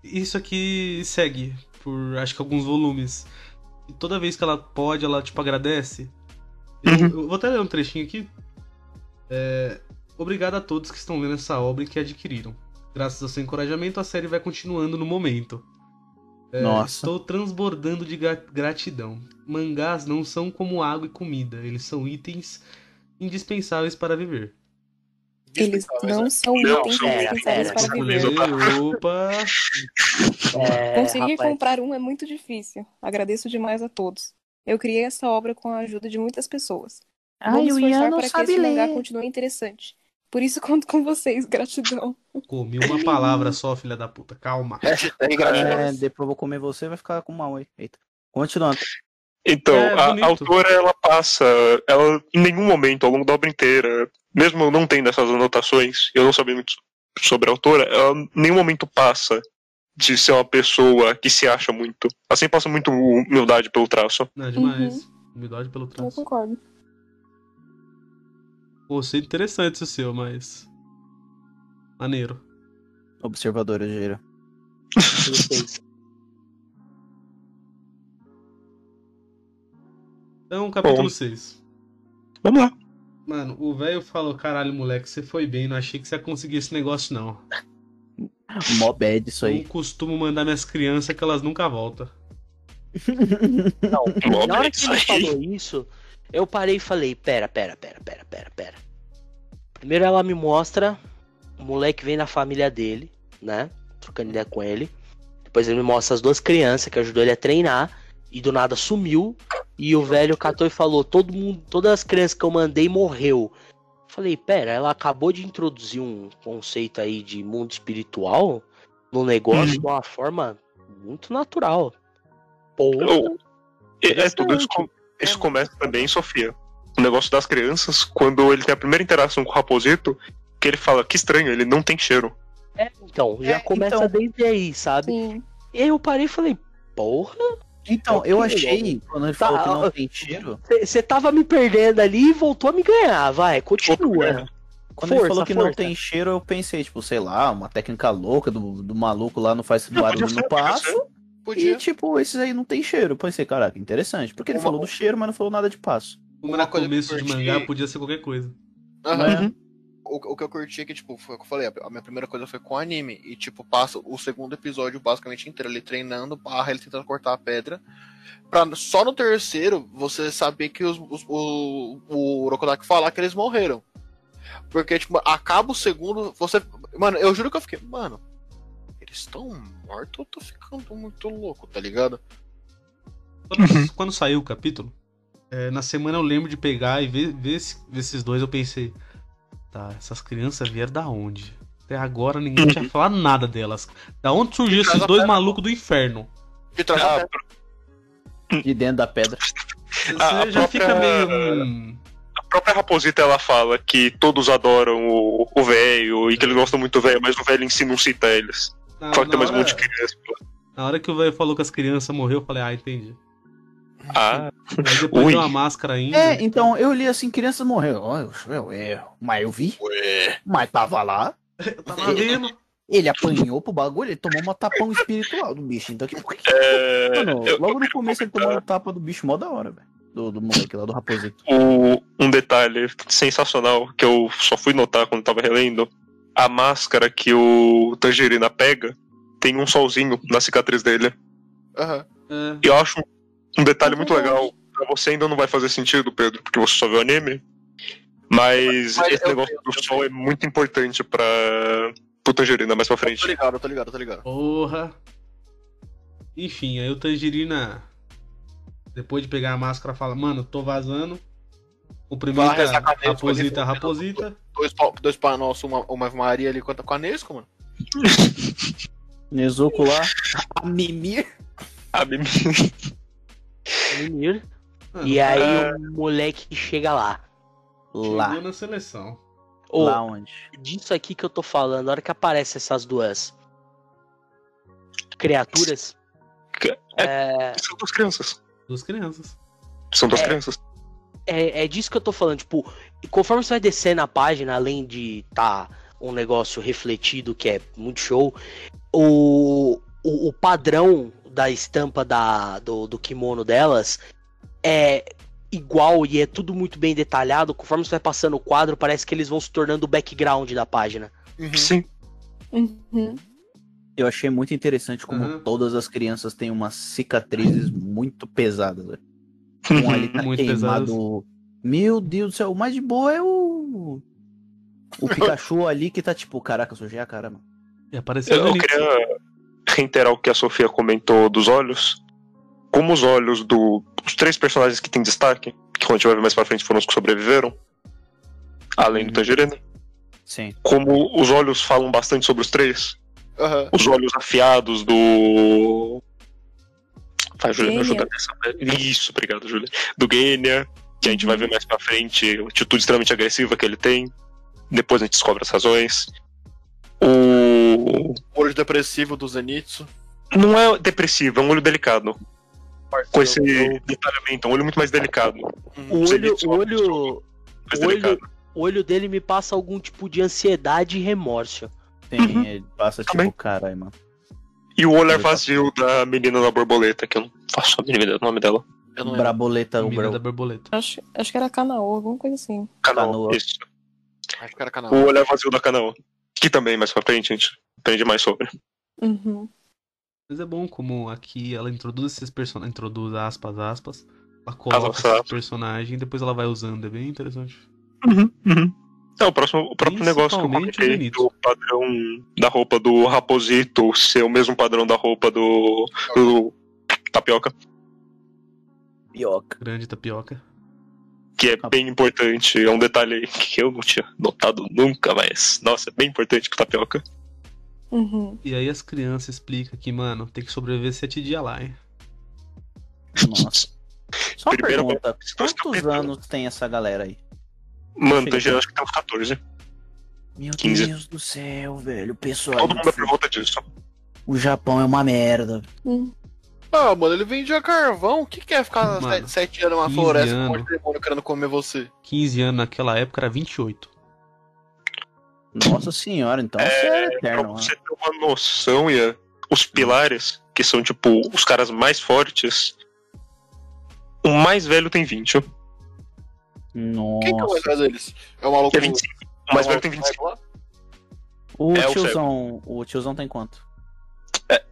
Isso aqui segue por acho que alguns volumes. E toda vez que ela pode, ela tipo agradece. Eu, Uhum. eu vou até ler um trechinho aqui. É, Obrigado a todos que estão lendo essa obra e que adquiriram. Graças ao seu encorajamento, a série vai continuando no momento. É, Nossa. Estou transbordando de gra- gratidão. Mangás não são como água e comida, eles são itens indispensáveis para viver. Eles não são Não, itens são itens. para viver. Opa! É, Conseguir rapaz, comprar um é muito difícil. Agradeço demais a todos. Eu criei essa obra com a ajuda de muitas pessoas. Vou me esforçar para que esse mangá continue interessante. Por isso *laughs* conto com vocês. Gratidão. Comi uma palavra só, filha da puta. Calma. É, depois eu vou comer você vai ficar com mal aí. Eita. Continuando. Então, É, a autora, ela passa, ela em nenhum momento, ao longo da obra inteira, mesmo eu não tendo essas anotações, eu não sabendo muito sobre a autora, ela em nenhum momento passa de ser uma pessoa que se acha muito. Assim passa muito humildade pelo traço. Não, é demais. Humildade pelo Eu traço. concordo. Pô, sei interessante isso seu, mas. Maneiro. Observador, Giro. *laughs* Então, capítulo Bom. 6. Vamos lá. Mano, o velho falou: caralho, moleque, você foi bem, não achei que você ia conseguir esse negócio, não. *laughs* Mó bad isso aí. costumo mandar minhas crianças que elas nunca voltam. *laughs* Não, na hora é que isso ele aí. falou isso, eu parei e falei, pera, pera, pera, pera, pera, pera. Primeiro ela me mostra, o moleque vem na família dele, né? Trocando ideia com ele. Depois ele me mostra as duas crianças que ajudou ele a treinar. E do nada sumiu. E o velho catou e falou: todo mundo, todas as crianças que eu mandei morreu. Falei, pera, ela acabou de introduzir um conceito aí de mundo espiritual no negócio uhum. de uma forma muito natural. Porra. É, é tudo isso, isso começa também, Sofia. O negócio das crianças, quando ele tem a primeira interação com o Raposito, que ele fala, que estranho, ele não tem cheiro. É, então, já é, começa então... desde aí, sabe? Sim. E aí eu parei e falei, porra, então, eu achei, quando ele tá, falou que não tem cheiro. Você tava me perdendo ali e voltou a me ganhar, vai, continua. Quando força, ele falou que força. não tem cheiro, eu pensei, tipo, sei lá, uma técnica louca do, do maluco lá não faz barulho no passo. Podia. E, tipo, esses aí não tem cheiro. Eu pensei, caraca, interessante. Porque ele uma... falou do cheiro, mas não falou nada de passo. Como na começo de mangá, podia ser qualquer coisa. Uhum. Uhum o, o que eu curti é que, tipo, foi o que eu falei, a minha primeira coisa foi com o anime. E, tipo, passa o segundo episódio basicamente inteiro, ele treinando, barra, ele tentando cortar a pedra. Pra só no terceiro você saber que os, os, o, o Rokodaki falar que eles morreram. Porque, tipo, acaba o segundo, você. Mano, eu juro que eu fiquei, mano, eles estão mortos ou tô ficando muito louco, tá ligado? Quando, quando saiu o capítulo, é, na semana eu lembro de pegar e ver, ver, ver esses dois, eu pensei Tá, essas crianças vieram da onde? Até agora ninguém tinha falado nada delas. Da onde surgiu esses dois malucos do inferno? De trás da pedra. De dentro da pedra. Você a, já própria... fica meio. A própria Raposita ela fala que todos adoram o velho e que eles gostam muito do velho, mas o velho em si não cita eles. Na, fala que tem mais hora... um monte de criança. Na hora que o velho falou que as crianças morreu, eu falei, ah, entendi. Ah, Aí depois Ui. uma máscara ainda. É, então eu li assim, criança morreu. Oh, eu, mas eu vi. Ué. Mas tava lá. *laughs* Eu tava vendo. Ele apanhou pro bagulho, ele tomou uma tapão espiritual do bicho. Então, que... É... Mano, logo no começo ele tomou uma tapa do bicho mó da hora, velho. Do, do moleque lá, do raposito. O, um detalhe sensacional que eu só fui notar quando tava relendo: a máscara que o Tangerina pega tem um solzinho na cicatriz dele. Aham. Uhum. Eu acho um detalhe muito legal, pra você ainda não vai fazer sentido, Pedro, porque você só viu anime. Mas, mas esse negócio do sol é muito importante pra pro Tangerina mais pra frente. Eu tô ligado, eu tô ligado, eu tô ligado. Porra. Enfim, aí o Tangerina, depois de pegar a máscara, fala, mano, tô vazando. O primeiro é Raposita, Raposita. Dois, dois Pai Nosso, uma, uma Maria ali conta com a Nesco, mano. Nezuko lá. *laughs* A Mimir. A Mimir. Menino. e aí é... o moleque chega lá. Lá. Chegou na seleção. Oh, lá onde? Disso aqui que eu tô falando, na hora que aparecem essas duas criaturas. É, é... São duas crianças. Duas crianças. São duas é, crianças. É, é disso que eu tô falando. Tipo, conforme você vai descer na página, além de tá um negócio refletido que é muito show, o, o, o padrão da estampa da, do, do kimono delas é igual e é tudo muito bem detalhado. Conforme você vai passando o quadro, parece que eles vão se tornando o background da página. Uhum. Sim. Uhum. Eu achei muito interessante como uhum. todas as crianças têm umas cicatrizes muito pesadas. Véio. Um *laughs* ali tá muito queimado. Pesados. Meu Deus do céu, o mais de boa é o. O *laughs* Pikachu ali que tá tipo, caraca, sujei a cara, mano. E apareceu eu, eu queria reiterar o que a Sofia comentou dos olhos. Como os olhos do, dos três personagens que tem destaque, que quando a gente vai ver mais pra frente foram os que sobreviveram, além do uhum. Tangerina. Sim. Como os olhos falam bastante sobre os três. Uhum. Os olhos afiados do. Vai, Júlia, me ajuda nessa. Isso, obrigado, Júlia. Do Genya, que a gente vai ver mais pra frente, a atitude extremamente agressiva que ele tem. Depois a gente descobre as razões. O. Olho depressivo do Zenitsu. Não é depressivo, é um olho delicado. Com esse detalhamento, é um olho muito mais delicado. O olho. O olho. O olho, o olho dele me passa algum tipo de ansiedade e remorso. Sim, uhum. ele passa tipo, caralho, mano. E o olho é vazio da menina da borboleta, que eu não faço a mínima ideia do nome dela. Eu não Braboleta, o menina da borboleta. Acho, acho que era Canaô, alguma coisa assim. Canaô, isso. Acho que era Canaô. O olho é vazio da Canaô. Que também, mais pra frente, a gente aprende mais sobre. Uhum. Mas é bom como aqui ela introduz esses personagens. Introduz aspas, aspas. Ela coloca esse personagem e depois ela vai usando. É bem interessante. Uhum, uhum. É, o, próximo, o próprio negócio que eu comentei do padrão da roupa do Raposito ser o mesmo padrão da roupa do, do Tapioca. Tapioca. Grande tapioca. Que é bem importante. É um detalhe que eu não tinha notado nunca, mas, nossa, é bem importante pro tapioca. Uhum. E aí as crianças explicam que, mano, tem que sobreviver sete dias lá, hein? Nossa. Só uma pergunta, quantos anos tem essa galera aí? Mano, tem acho que tem uns 14. Meu 15. Deus do céu, velho. O pessoal. Todo mundo é por volta disso. O Japão é uma merda. Hum. Ah, mano, ele vendia carvão. O que, que é ficar mano, sete anos numa floresta com um demônio querendo comer você? 15 anos naquela época era 28. Nossa senhora, então é, você é eterno. Pra você ter uma noção, Ian, os pilares, que são tipo os caras mais fortes, o mais velho tem 20. Nossa. Quem que é o mais velho deles? É o maluco. É 25. O mais velho tem 25. O é tiozão. O, o tiozão tem quanto? É.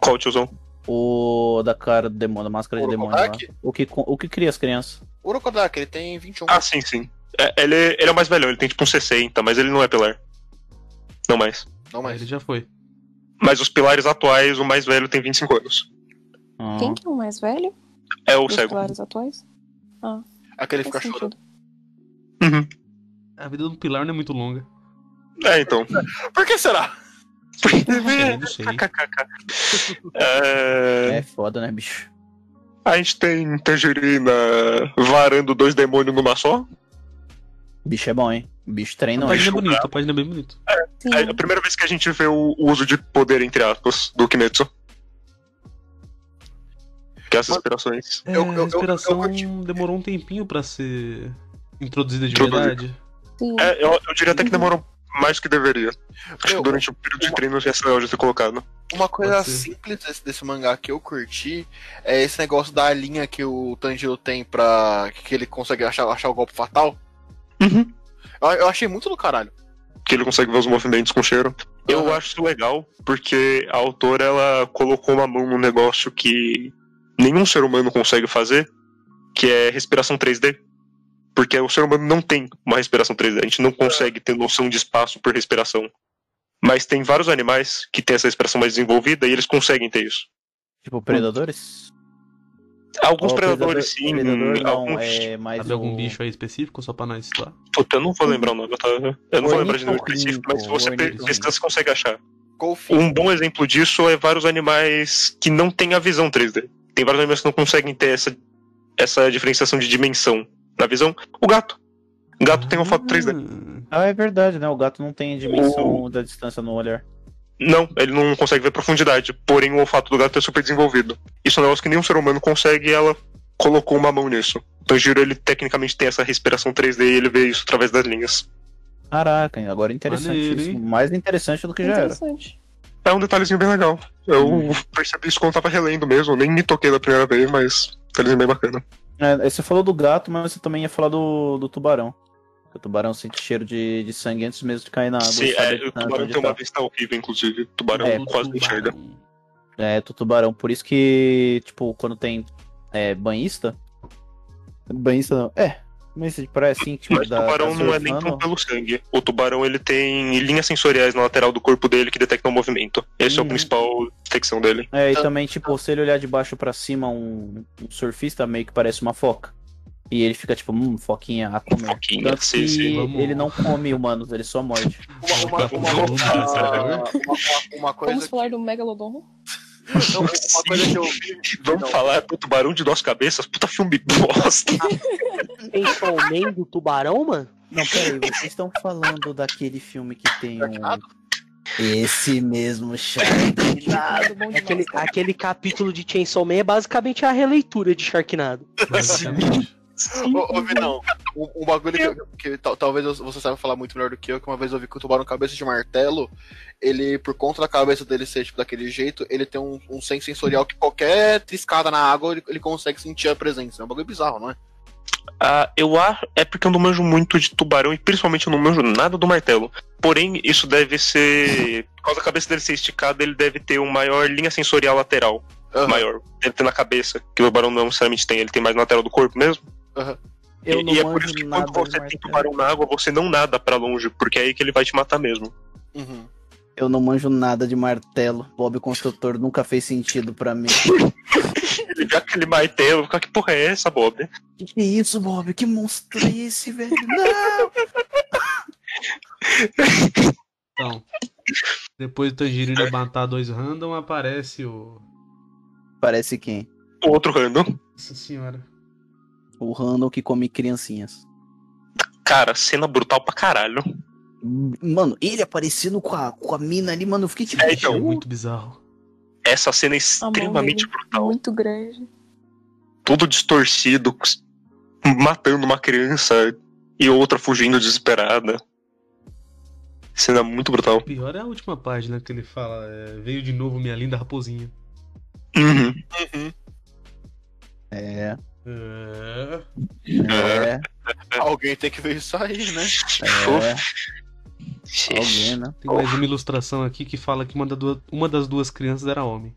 Qual tiozão? O da cara do demônio, da máscara de demônio lá. O que, o que cria as crianças? O Urokodak, ele tem 21. Ah, sim, sim. É, ele, ele é o mais velho, ele tem tipo uns 60, mas ele não é pilar. Não mais. Não mais. Ele já foi. Mas os pilares atuais, o mais velho tem 25 anos. Ah. Quem que é o mais velho? É o Os cego. pilares atuais? Ah. Aquele fica chorando. Uhum. A vida do pilar não é muito longa. É, então. Por que será? Não sei. é... é foda, né, bicho? A gente tem Tangerina varando dois demônios numa só. Bicho é bom, hein? Bicho treina A página é bonita, a página é bem bonita. É, é, a primeira vez que a gente vê o uso de poder, entre aspas, do Kimetsu. Que essas inspirações. É, a inspiração eu, eu, eu, demorou um tempinho pra ser introduzida de verdade. É, eu, diria até que demorou mais do que deveria. Acho que durante o período de treino já já ter colocado. Uma coisa simples desse, desse, mangá que eu curti é esse negócio da linha que o Tanjiro tem pra. que ele consegue achar, achar o golpe fatal. Uhum. Eu, eu achei muito do caralho. Que ele consegue ver os movimentos com cheiro. Eu uhum. acho isso legal, porque a autora ela colocou uma mão no negócio que nenhum ser humano consegue fazer, que é respiração 3D. Porque o ser humano não tem uma respiração 3D, a gente não consegue ter noção de espaço por respiração. Mas tem vários animais que têm essa respiração mais desenvolvida e eles conseguem ter isso. Tipo predadores? Alguns oh, predadores sim. Predador não, alguns... é mais Sabe algum bicho aí específico só pra nós situar? Puta, eu não vou lembrar o nome, tá? Eu não vou lembrar de nenhum específico, mas se você pesquisar, você consegue achar. Um bom exemplo disso é vários animais que não têm a visão 3D. Tem vários animais que não conseguem ter essa, essa diferenciação de dimensão na visão. O gato. O gato ah, tem foto 3D. Ah, é verdade, né? O gato não tem a dimensão o... da distância no olhar. Não, ele não consegue ver profundidade. Porém, o olfato do gato é super desenvolvido. Isso é um negócio que nenhum ser humano consegue e ela colocou uma mão nisso. Então, Giro, ele tecnicamente tem essa respiração 3D e ele vê isso através das linhas. Caraca, agora é interessante. Mais interessante do que já era. É um detalhezinho bem legal. Eu hum. percebi isso quando tava relendo mesmo, nem me toquei da primeira vez, mas detalhezinho bem bacana. É, você falou do gato, mas você também ia falar do, do tubarão. O tubarão sente cheiro de, de sangue antes mesmo de cair na água. Sim, é, o tubarão tem tá. uma vista horrível, inclusive. O tubarão é, quase não enxerga. É, do tubarão. Por isso que, tipo, quando tem é, banhista. Banhista não. É, mas parece assim, tipo, Mas o tubarão não é nem tão pelo sangue. O tubarão ele tem linhas sensoriais na lateral do corpo dele que detectam o movimento. Esse uhum. é a principal detecção dele. É, e também, tipo, se ele olhar de baixo para cima, um, um, surfista meio que parece uma foca. E ele fica tipo, hum, foquinha a comer. Foquinha, Tanto sim, sim. Ele não come humanos, ele só morde. Uma, uma, uma, uma coisa Vamos falar do Megalodon? Uma coisa que eu vi. *laughs* Vamos não. falar do Tubarão de Duas Cabeças? Puta filme bosta. Tem Man do Tubarão, mano? Não, peraí, vocês estão falando daquele filme que tem um. Esse mesmo Sharknado. aquele, aquele capítulo de Chainsaw Man é basicamente a releitura de Sharknado. Basicamente. Ô, Vinão, um, um bagulho que, que, que, talvez você saiba falar muito melhor do que eu, que uma vez eu vi que o tubarão cabeça de martelo, ele, por conta da cabeça dele ser tipo, daquele jeito, ele tem um, um senso sensorial que qualquer triscada na água ele, ele consegue sentir a presença. É um bagulho bizarro, não é? Ah, eu acho. É porque eu não manjo muito de tubarão e principalmente eu não manjo nada do martelo. Porém, isso deve ser. Por causa da cabeça dele ser esticada, ele deve ter uma maior linha sensorial lateral. Uhum. Maior. Deve ter na cabeça, que o tubarão não necessariamente tem. Ele tem mais na lateral do corpo mesmo. Uhum. Eu e, e é por isso que quando você tem tubarão na água, você não nada para longe, porque é aí que ele vai te matar mesmo. Uhum. Eu não manjo nada de martelo. Bob Construtor nunca fez sentido para mim. *laughs* ele vê aquele martelo, que porra é essa, Bob? Que que é isso, Bob? Que monstro é esse, velho? Não! Então, depois do Tangerina matar dois random, aparece o. Parece quem? O outro random. Nossa senhora. O random que come criancinhas. Cara, cena brutal pra caralho. Mano, ele aparecendo com a, com a mina ali, mano, eu fiquei tipo. É, então. É muito bizarro. Essa cena é extremamente brutal. Muito grande. Tudo distorcido, matando uma criança e outra fugindo desesperada. Cena muito brutal. O pior é a última página que ele fala: é, veio de novo minha linda raposinha. Uhum. Uhum. É. É... É. Alguém tem que ver isso aí, né? É. Alguém, né? Tem mais uma ilustração aqui que fala que uma, da duas- uma das duas crianças era homem.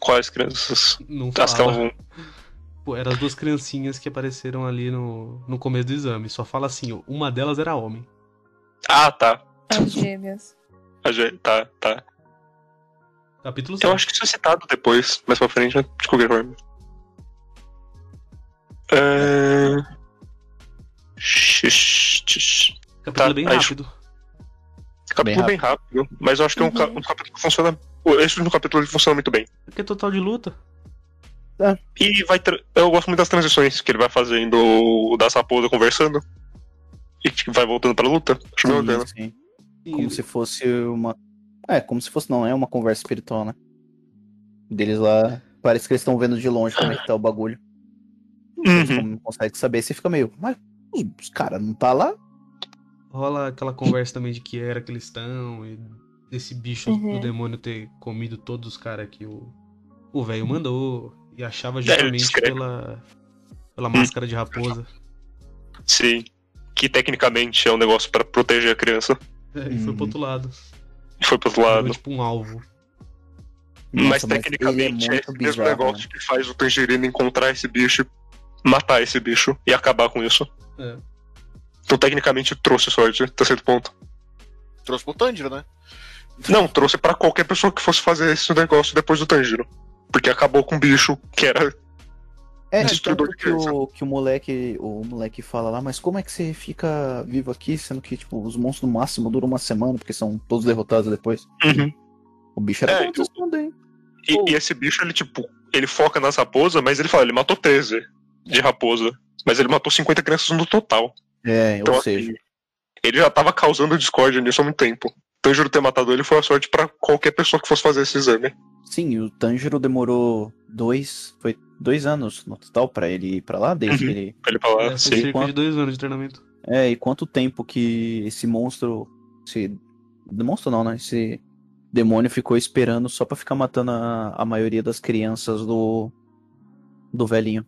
Quais crianças? Não As fala. Pô, eram as duas criancinhas que apareceram ali no, no começo do exame. Só fala assim, ó, uma delas era homem. Ah, tá. As gêmeas. A gente- Tá, tá. Capítulo Eu 7. acho que isso é citado depois, mais pra frente, de qualquer forma. É... Xix. Capítulo tá, bem aí- rápido. Capítulo bem rápido, mas eu acho que é um, ca- um capítulo que funciona. Esse último capítulo ele funciona muito bem. Porque é total de luta. E vai tra- eu gosto muito das transições que ele vai fazendo o da raposa conversando. E vai voltando pra luta. Acho bem. Sim, sim. E Como se fosse uma. É, como se fosse, não, é uma conversa espiritual, né? Deles lá. Parece que eles estão vendo de longe como é que tá o bagulho. Uhum. não conseguem saber. Você fica meio. Mas os caras não tá lá? rola aquela conversa também de que era que eles estão. E desse bicho Uhum. do demônio ter comido todos os caras que o o velho mandou. E achava justamente pela, pela máscara de raposa. Sim. Que tecnicamente é um negócio pra proteger a criança. É, e foi Uhum. pro outro lado. E foi pro outro lado. tipo um alvo. mas Nossa, tecnicamente ele é, é esse mesmo negócio né? que faz o Tangerina encontrar esse bicho, matar esse bicho e acabar com isso. É. Então tecnicamente trouxe sorte, até certo ponto. Trouxe pro Tanjiro, né? Não, trouxe pra qualquer pessoa que fosse fazer esse negócio depois do Tanjiro. Porque acabou com um bicho que era. É, Destruidor de que o, que o moleque, o moleque fala lá, mas como é que você fica vivo aqui, sendo que, tipo, os monstros no máximo duram uma semana, porque são todos derrotados depois. O bicho era É, bom então- responder, hein? E, e esse bicho, ele, tipo, ele foca nas raposas, mas ele fala, ele matou 13 de raposa. Mas ele matou 50 crianças no total. É, Então, ou assim, seja, ele já tava causando discórdia nisso há muito tempo. Tanjiro ter matado ele foi a sorte pra qualquer pessoa que fosse fazer esse exame. sim, o Tanjiro demorou dois, foi dois anos no total pra ele ir pra lá, desde Uhum. que ele... Pra ele falar, É, foi sim. cerca quanto- de dois anos de treinamento. É, e quanto tempo que esse monstro, esse... Monstro não, né? Esse demônio ficou esperando só pra ficar matando a, a maioria das crianças do... do velhinho.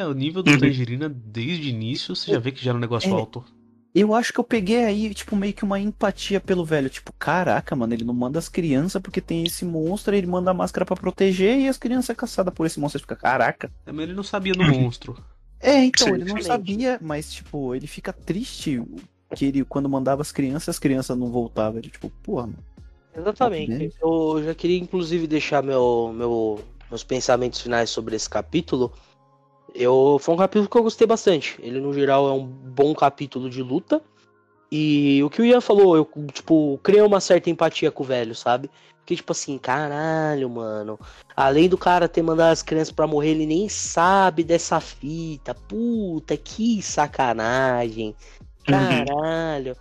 É, o nível do Uhum. Tangerina desde o início, você já vê que já era um negócio É. alto. Eu acho que eu peguei aí, tipo, meio que uma empatia pelo velho. Tipo, caraca, mano, ele não manda as crianças porque tem esse monstro, ele manda a máscara pra proteger e as crianças é caçadas por esse monstro. Ele fica, caraca. É, mas ele não sabia do monstro. *laughs* É, então, Sim, ele não sabia, mas, tipo, ele fica triste que ele, quando mandava as crianças, as crianças não voltavam. Ele, tipo, porra, mano. Exatamente. Eu já queria, inclusive, deixar meu, meu, meus pensamentos finais sobre esse capítulo. Eu, foi um capítulo que eu gostei bastante. Ele, no geral, é um bom capítulo de luta. E o que o Ian falou, eu, tipo, criei uma certa empatia com o velho, sabe? Porque, tipo assim, caralho, mano. Além do cara ter mandado as crianças pra morrer, ele nem sabe dessa fita. Puta, que sacanagem. Caralho.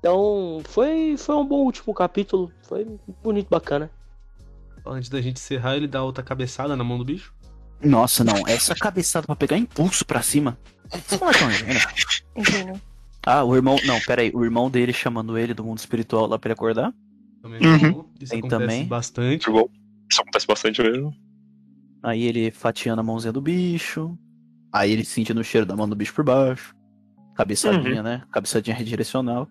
Então, foi, foi um bom último capítulo. Foi bonito, bacana. Antes da gente encerrar, ele dá outra cabeçada na mão do bicho. Nossa, não, essa cabeçada pra pegar impulso pra cima. Moleque é um gênio. Entendeu? Ah, o irmão. Não, pera aí. O irmão dele chamando ele do mundo espiritual lá pra ele acordar? Também Uhum. Isso Tem acontece também. bastante. Isso acontece bastante mesmo. Aí ele fatiando a mãozinha do bicho. Aí ele sentindo o cheiro da mão do bicho por baixo. Cabeçadinha, né? Cabeçadinha redirecional.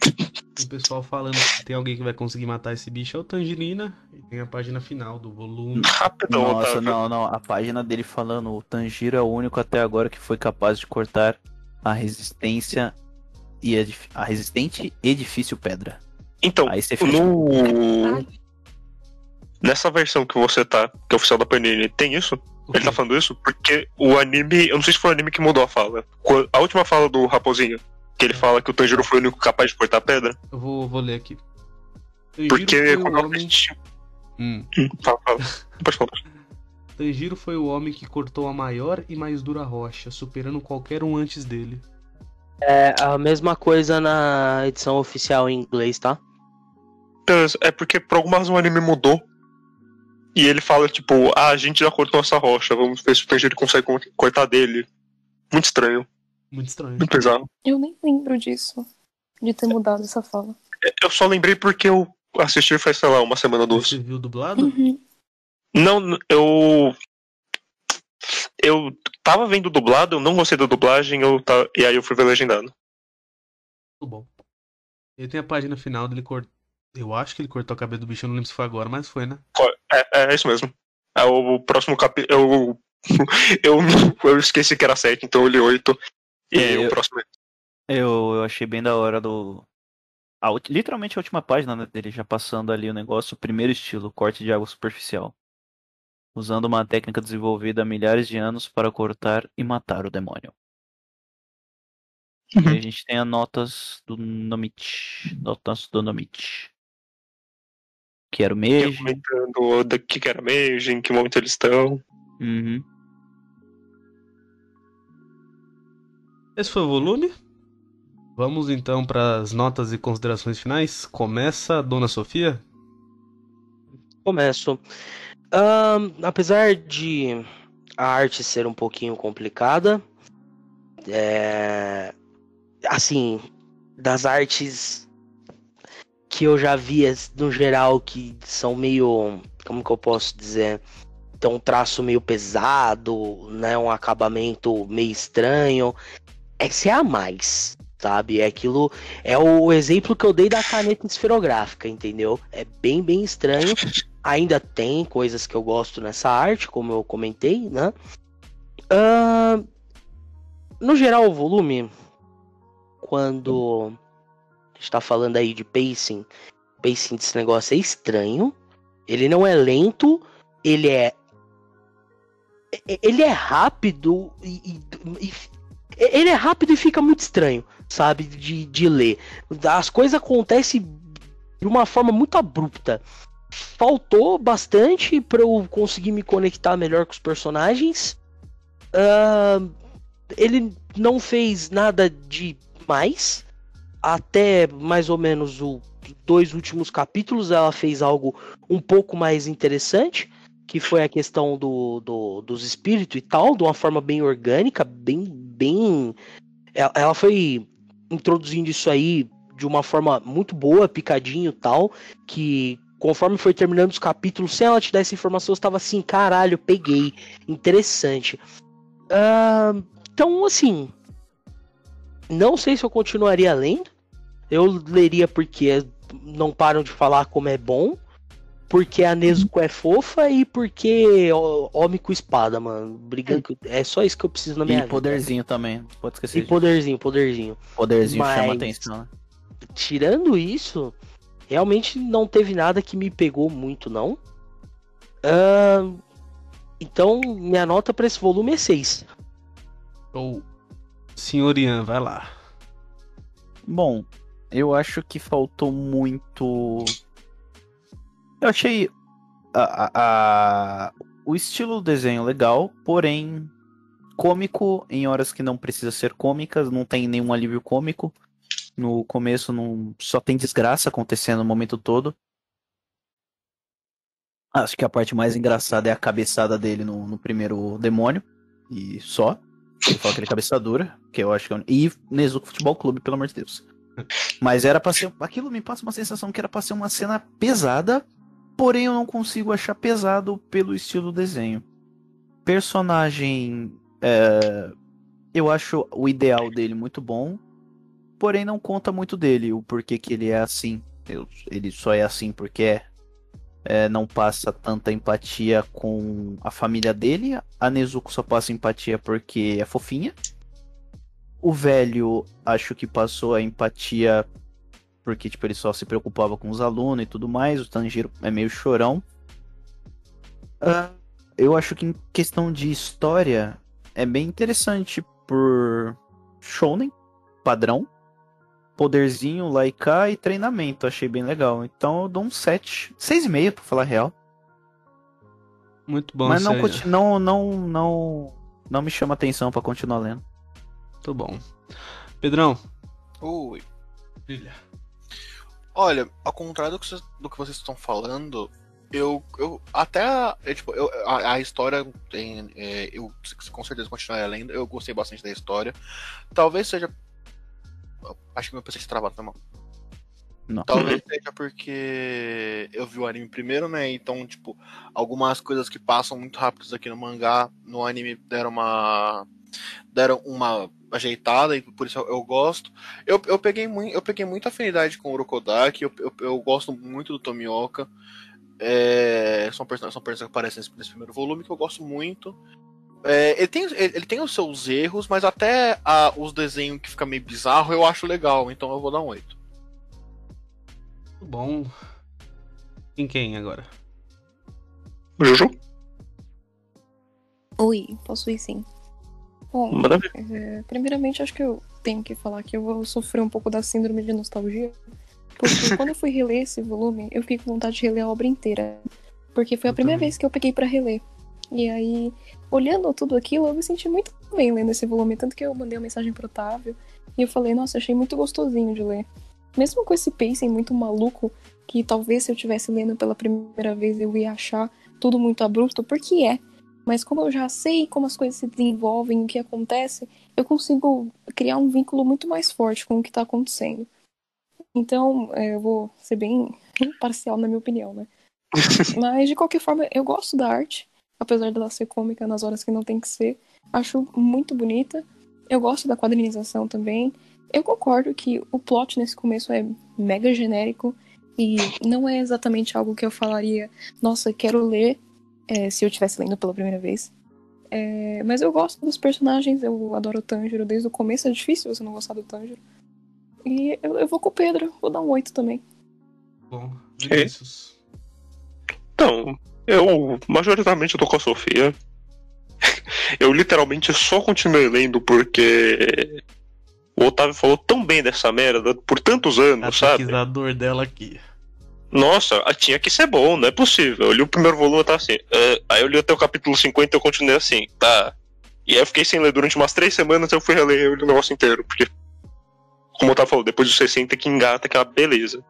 *laughs* O pessoal falando que tem alguém que vai conseguir matar esse bicho é o Tangerina. E tem a página final do volume. Rapidão, Nossa, Otávio. não, não. A página dele falando: o Tanjiro é o único até agora que foi capaz de cortar a resistência e a, resistente e difícil pedra. Então, Aí você fica. no. nessa versão que você tá, que é oficial da Panini, tem isso? Ele tá falando isso? Porque o anime. Eu não sei se foi o anime que mudou a fala. A última fala do Raposinho, que ele fala que o Tanjiro foi o único capaz de cortar pedra. Eu vou, vou ler aqui. Tanjiro Porque quando o homem... hum. hum. Fala, fala. Pode falar. Tanjiro foi o homem que cortou a maior e mais dura rocha, superando qualquer um antes dele. É a mesma coisa na edição oficial em inglês, tá? É porque por alguma razão o anime mudou. E ele fala, tipo, ah, a gente já cortou essa rocha, vamos ver se o Tanjiro consegue cortar dele. Muito estranho. Muito estranho. Muito pesado. Eu nem lembro disso. De ter mudado essa fala. É, eu só lembrei porque eu assisti faz, sei lá, uma semana ou duas. Você viu dublado? Uhum. Não, eu. Eu tava vendo dublado, eu não gostei da dublagem, eu tá, e aí eu fui ver legendado. Muito bom. Ele tem a página final dele cortando. Eu acho que ele cortou a cabeça do bicho, eu não lembro se foi agora, mas foi, né? É, é isso mesmo. É o próximo capítulo. Eu, *laughs* eu, eu esqueci que era 7, então eu li 8. E é, o próximo. Eu, eu achei bem da hora do. A, literalmente a última página né, dele já passando ali o negócio, o primeiro estilo, corte de água superficial usando uma técnica desenvolvida há milhares de anos para cortar e matar o demônio. Uhum. E a gente tem as notas do Nomit. Notas do Nomit. Que era o Meiji. Comentando do que era Meiji, em que momento eles estão. Uhum. Esse foi o volume. Vamos então para as notas e considerações finais. Começa, Dona Sofia? Começo. Um, apesar de a arte ser um pouquinho complicada, é, assim, das artes que eu já vi no geral que são meio, como que eu posso dizer, tem um traço meio pesado, né, um acabamento meio estranho, é se é a mais, sabe? É aquilo, é o exemplo que eu dei da caneta esferográfica, entendeu? É bem, bem estranho. Ainda tem coisas que eu gosto nessa arte, como eu comentei, né? Uh, no geral, o volume, quando está falando aí de pacing, pacing desse negócio é estranho. Ele não é lento, ele é ele é rápido e, e, e, ele é rápido e fica muito estranho, sabe, de, de ler. As coisas acontecem de uma forma muito abrupta faltou bastante para eu conseguir me conectar melhor com os personagens. Uh, ele não fez nada de mais. Até mais ou menos os dois últimos capítulos ela fez algo um pouco mais interessante. Que foi a questão do, do dos espíritos e tal, de uma forma bem orgânica, bem. bem ela, ela foi introduzindo isso aí de uma forma muito boa, picadinho tal, que conforme foi terminando os capítulos, sem ela te dar essa informação, eu estava assim, caralho, peguei. Interessante. Uh, então, assim. Não sei se eu continuaria lendo. Eu leria porque não param de falar como é bom. Porque a Nezuko é fofa e porque homem com espada, mano. Brigando. É só isso que eu preciso na minha e vida. E poderzinho também. Pode esquecer. E poderzinho, poderzinho. Poderzinho Mas, chama atenção, né? Tirando isso, realmente não teve nada que me pegou muito, não. Uh, então, minha nota para esse volume é 6. Ou, senhor Ian, vai lá. Bom, eu acho que faltou muito. Eu achei a, a, a, o estilo do desenho legal, porém cômico em horas que não precisa ser cômicas, não tem nenhum alívio cômico. No começo não só tem desgraça acontecendo o momento todo. Acho que a parte mais engraçada é a cabeçada dele no, no primeiro demônio. E só. Ele fala que ele é cabeça dura, que eu acho que é... E Nezuko Futebol Clube, pelo amor de Deus. Mas era pra ser. Aquilo me passa uma sensação que era pra ser uma cena pesada, porém eu não consigo achar pesado pelo estilo do desenho. Personagem. É... Eu acho o ideal dele muito bom porém não conta muito dele, o porquê que ele é assim. Ele só é assim porque é, é, não passa tanta empatia com a família dele. A Nezuko só passa empatia porque é fofinha. O velho, acho que passou a empatia porque tipo, ele só se preocupava com os alunos e tudo mais. O Tanjiro é meio chorão. Uh, eu acho que em questão de história é bem interessante por shonen, padrão, poderzinho, laica e treinamento. Achei bem legal. Então eu dou um 7, 6,5 pra falar real. Muito bom, Mas não, não, não, não, não me chama atenção para continuar lendo. Muito bom. Pedrão. Oi. Brilha. Olha, ao contrário do que vocês, do que vocês estão falando, eu, eu até é, tipo, eu, a, a, história tem, é, eu com certeza continuarei lendo. Eu gostei bastante da história. Talvez seja. Acho que meu PC está travado, tá mal. Não. Talvez seja porque eu vi o anime primeiro, né? Então, tipo, algumas coisas que passam muito rápidas aqui no mangá, no anime deram uma. deram uma ajeitada e por isso eu, eu gosto. Eu, eu, peguei muito, eu peguei muita afinidade com o Urokodaki, eu, eu, eu gosto muito do Tomioka. É, são, personagens, são personagens que aparecem nesse, nesse, primeiro volume que eu gosto muito. É, ele, tem, ele tem os seus erros, mas até a, os desenhos que fica meio bizarro eu acho legal, então eu vou dar um 8. Bom. Em quem agora? Juju? Oi, posso ir sim. Bom, é, primeiramente acho que eu tenho que falar que eu vou sofrer um pouco da síndrome de nostalgia. Porque *laughs* quando eu fui reler esse volume, eu fiquei com vontade de reler a obra inteira. Porque foi a eu primeira também. vez que eu peguei para reler. E aí, olhando tudo aquilo, eu me senti muito bem lendo esse volume. Tanto que eu mandei uma mensagem pro Otávio e eu falei, nossa, achei muito gostosinho de ler. Mesmo com esse pacing muito maluco, que talvez se eu estivesse lendo pela primeira vez eu ia achar tudo muito abrupto, porque é. Mas como eu já sei como as coisas se desenvolvem, o que acontece, eu consigo criar um vínculo muito mais forte com o que está acontecendo. Então, é, eu vou ser bem parcial na minha opinião, né? *laughs* Mas, de qualquer forma, eu gosto da arte, apesar dela ser cômica nas horas que não tem que ser. Acho muito bonita. Eu gosto da quadrinização também. Eu concordo que o plot nesse começo é mega genérico e não é exatamente algo que eu falaria, nossa, quero ler é, se eu estivesse lendo pela primeira vez. É, mas eu gosto dos personagens, eu adoro o Tanjiro desde o começo, é difícil você não gostar do Tanjiro. E eu, eu vou com o Pedro, vou dar um 8 também. Bom, Vinícius. Então, eu majoritariamente eu tô com a Sofia. *laughs* eu literalmente só continuei lendo porque o Otávio falou tão bem dessa merda por tantos anos, a sabe? O dela aqui. Nossa, tinha que ser bom, não é possível. Eu li o primeiro volume e tá assim. Uh, aí eu li até o capítulo 50 e eu continuei assim, tá. E aí eu fiquei sem ler durante umas três semanas eu fui reler o negócio inteiro, porque. Como o Otávio falou, depois dos 60 que engata, que é uma beleza.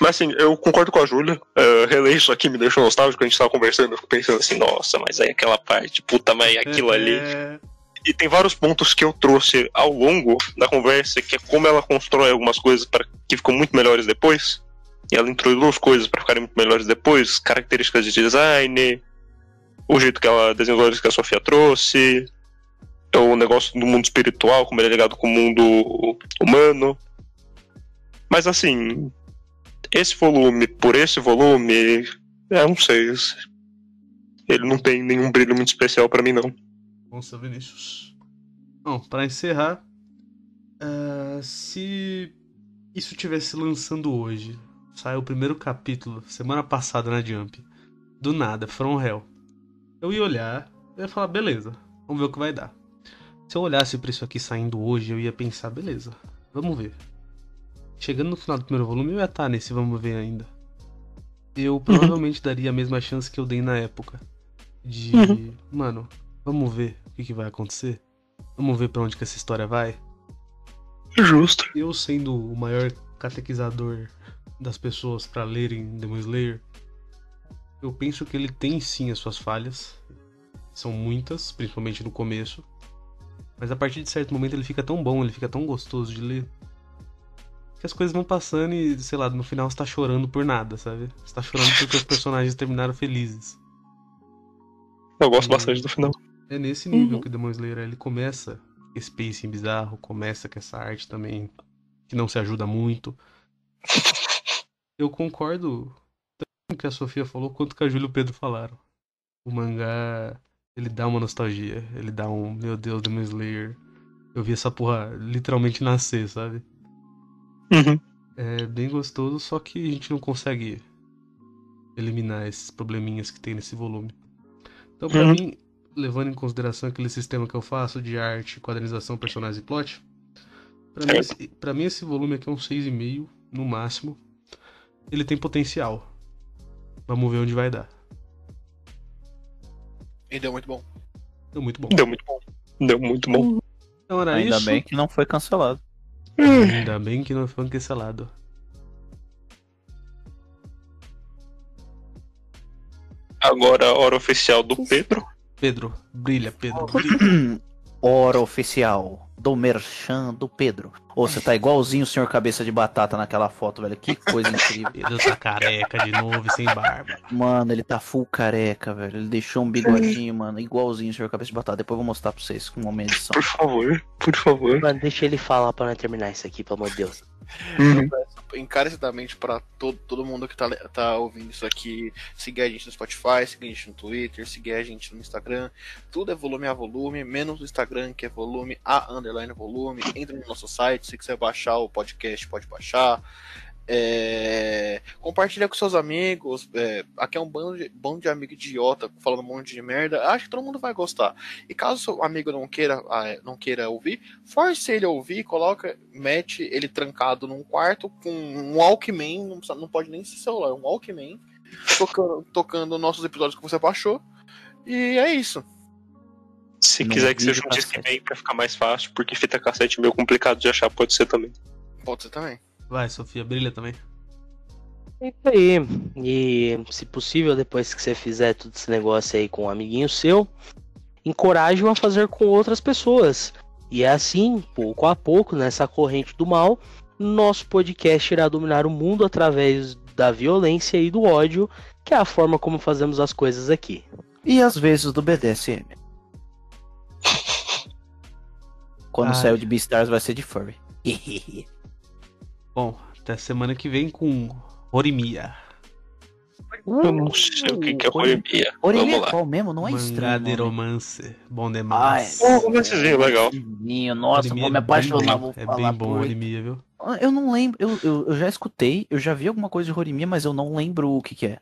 Mas assim, eu concordo com a Júlia. Uh, reler isso aqui me deixou nostálgico. A gente tava conversando, eu fico pensando assim, nossa, mas aí aquela parte, puta, mas aquilo ali. É. E tem vários pontos que eu trouxe ao longo da conversa, que é como ela constrói algumas coisas para que ficam muito melhores depois. E ela introduz coisas para ficarem muito melhores depois, características de design, o jeito que ela desenvolveu que a Sofia trouxe, o negócio do mundo espiritual, como ele é ligado com o mundo humano. Mas assim, esse volume por esse volume, é um 6. Ele não tem nenhum brilho muito especial para mim, não. Nossa, Vinícius. Bom, para encerrar, uh, se isso tivesse lançando hoje, saiu o primeiro capítulo semana passada na Jump, do nada, From Hell, eu ia olhar, eu ia falar, beleza, vamos ver o que vai dar. Se eu olhasse pra isso aqui saindo hoje, eu ia pensar, beleza, vamos ver. Chegando no final do primeiro volume, eu ia estar nesse vamos ver ainda. Eu *laughs* provavelmente daria a mesma chance que eu dei na época. De, *laughs* mano, vamos ver o que, que vai acontecer. Vamos ver para onde que essa história vai. Justo. Eu sendo o maior catequizador das pessoas para lerem Demon Slayer, eu penso que ele tem sim as suas falhas. São muitas, principalmente no começo. Mas a partir de certo momento ele fica tão bom, ele fica tão gostoso de ler. Que as coisas vão passando e, sei lá, no final você tá chorando por nada, sabe? Você tá chorando porque os personagens terminaram felizes. Eu gosto e... bastante do final. É nesse nível uhum. que Demon Slayer ele começa esse pacing bizarro, começa com essa arte também que não se ajuda muito. *laughs* Eu concordo tanto com o que a Sofia falou quanto que a Júlia e o Pedro falaram. O mangá, ele dá uma nostalgia, ele dá um, meu Deus, Demon Slayer. Eu vi essa porra literalmente nascer, sabe? Uhum. É bem gostoso, só que a gente não consegue eliminar esses probleminhas que tem nesse volume. Então, pra Uhum. mim, levando em consideração aquele sistema que eu faço de arte, quadrinização, personagens e plot, pra mim, esse, pra mim esse volume aqui é um 6,5 no máximo. Ele tem potencial. Vamos ver onde vai dar. E deu muito bom. Deu muito bom. Deu muito bom. Deu muito bom. Então era Ainda isso. bem que não foi cancelado. Ainda bem que não foi cancelado. Agora a hora oficial do Pedro. Pedro, brilha, Pedro, brilha. *coughs* Hora oficial do Merchan do Pedro. Ô, você tá igualzinho o senhor cabeça de batata naquela foto, velho. Que coisa incrível. Pedro tá careca de novo e sem barba. Mano, ele tá full careca, velho. Ele deixou um bigodinho, mano, igualzinho o senhor cabeça de batata. Depois eu vou mostrar pra vocês com uma edição. Por favor, por favor. Mano, deixa ele falar pra nós terminar isso aqui, pelo amor de Deus. Uhum. Encarecidamente pra todo, todo mundo que tá, tá ouvindo isso aqui, seguir a gente no Spotify, seguir a gente no Twitter, seguir a gente no Instagram. Tudo é volume a volume, menos o Instagram, que é volume a underline volume. Entra no nosso site, se quiser baixar o podcast, pode baixar. É, Compartilha com seus amigos. é, Aqui é um bando de, bando de amigo idiota falando um monte de merda. Acho que todo mundo vai gostar. E caso seu amigo não queira, ah, não queira ouvir, force ele a ouvir, coloca, mete ele trancado num quarto com um Walkman, não, precisa- não pode nem ser celular, um Walkman, tocando, tocando nossos episódios que você baixou. E é isso. Se quiser que seja um disque cassete. bem pra ficar mais fácil, porque fita cassete é meio complicado de achar, pode ser também. Pode ser também. Vai, Sofia, brilha também. É isso aí. E, se possível, depois que você fizer todo esse negócio aí com um amiguinho seu, encoraje-o a fazer com outras pessoas. E é assim, pouco a pouco, nessa corrente do mal, nosso podcast irá dominar o mundo através da violência e do ódio, que é a forma como fazemos as coisas aqui. E às vezes do BDSM. Quando Ai. saiu de Beastars vai ser de furry. *laughs* Bom, até semana que vem com Horimiya. Eu não sei o que, que é Horimiya. Vamos é lá. qual mesmo? Não é Mangá estranho. de o nome. romance. Bom Ah, demais. é. Um romancezinho legal. Nossa, Horimiya vou me é bem apaixonar, É bem bom por- Horimiya, viu? Eu não lembro, eu, eu, eu já escutei, eu já vi alguma coisa de Horimiya, mas eu não lembro o que que é.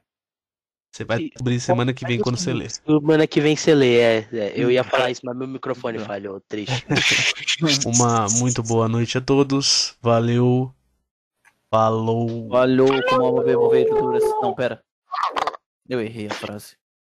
Você vai descobrir semana que vem quando você ler. Semana que vem você lê, é, é, eu ia falar isso, mas meu microfone falhou, triste. *laughs* Uma muito boa noite a todos. Valeu. Falou. Falhou como uma verduras. Não, pera. Eu errei a frase.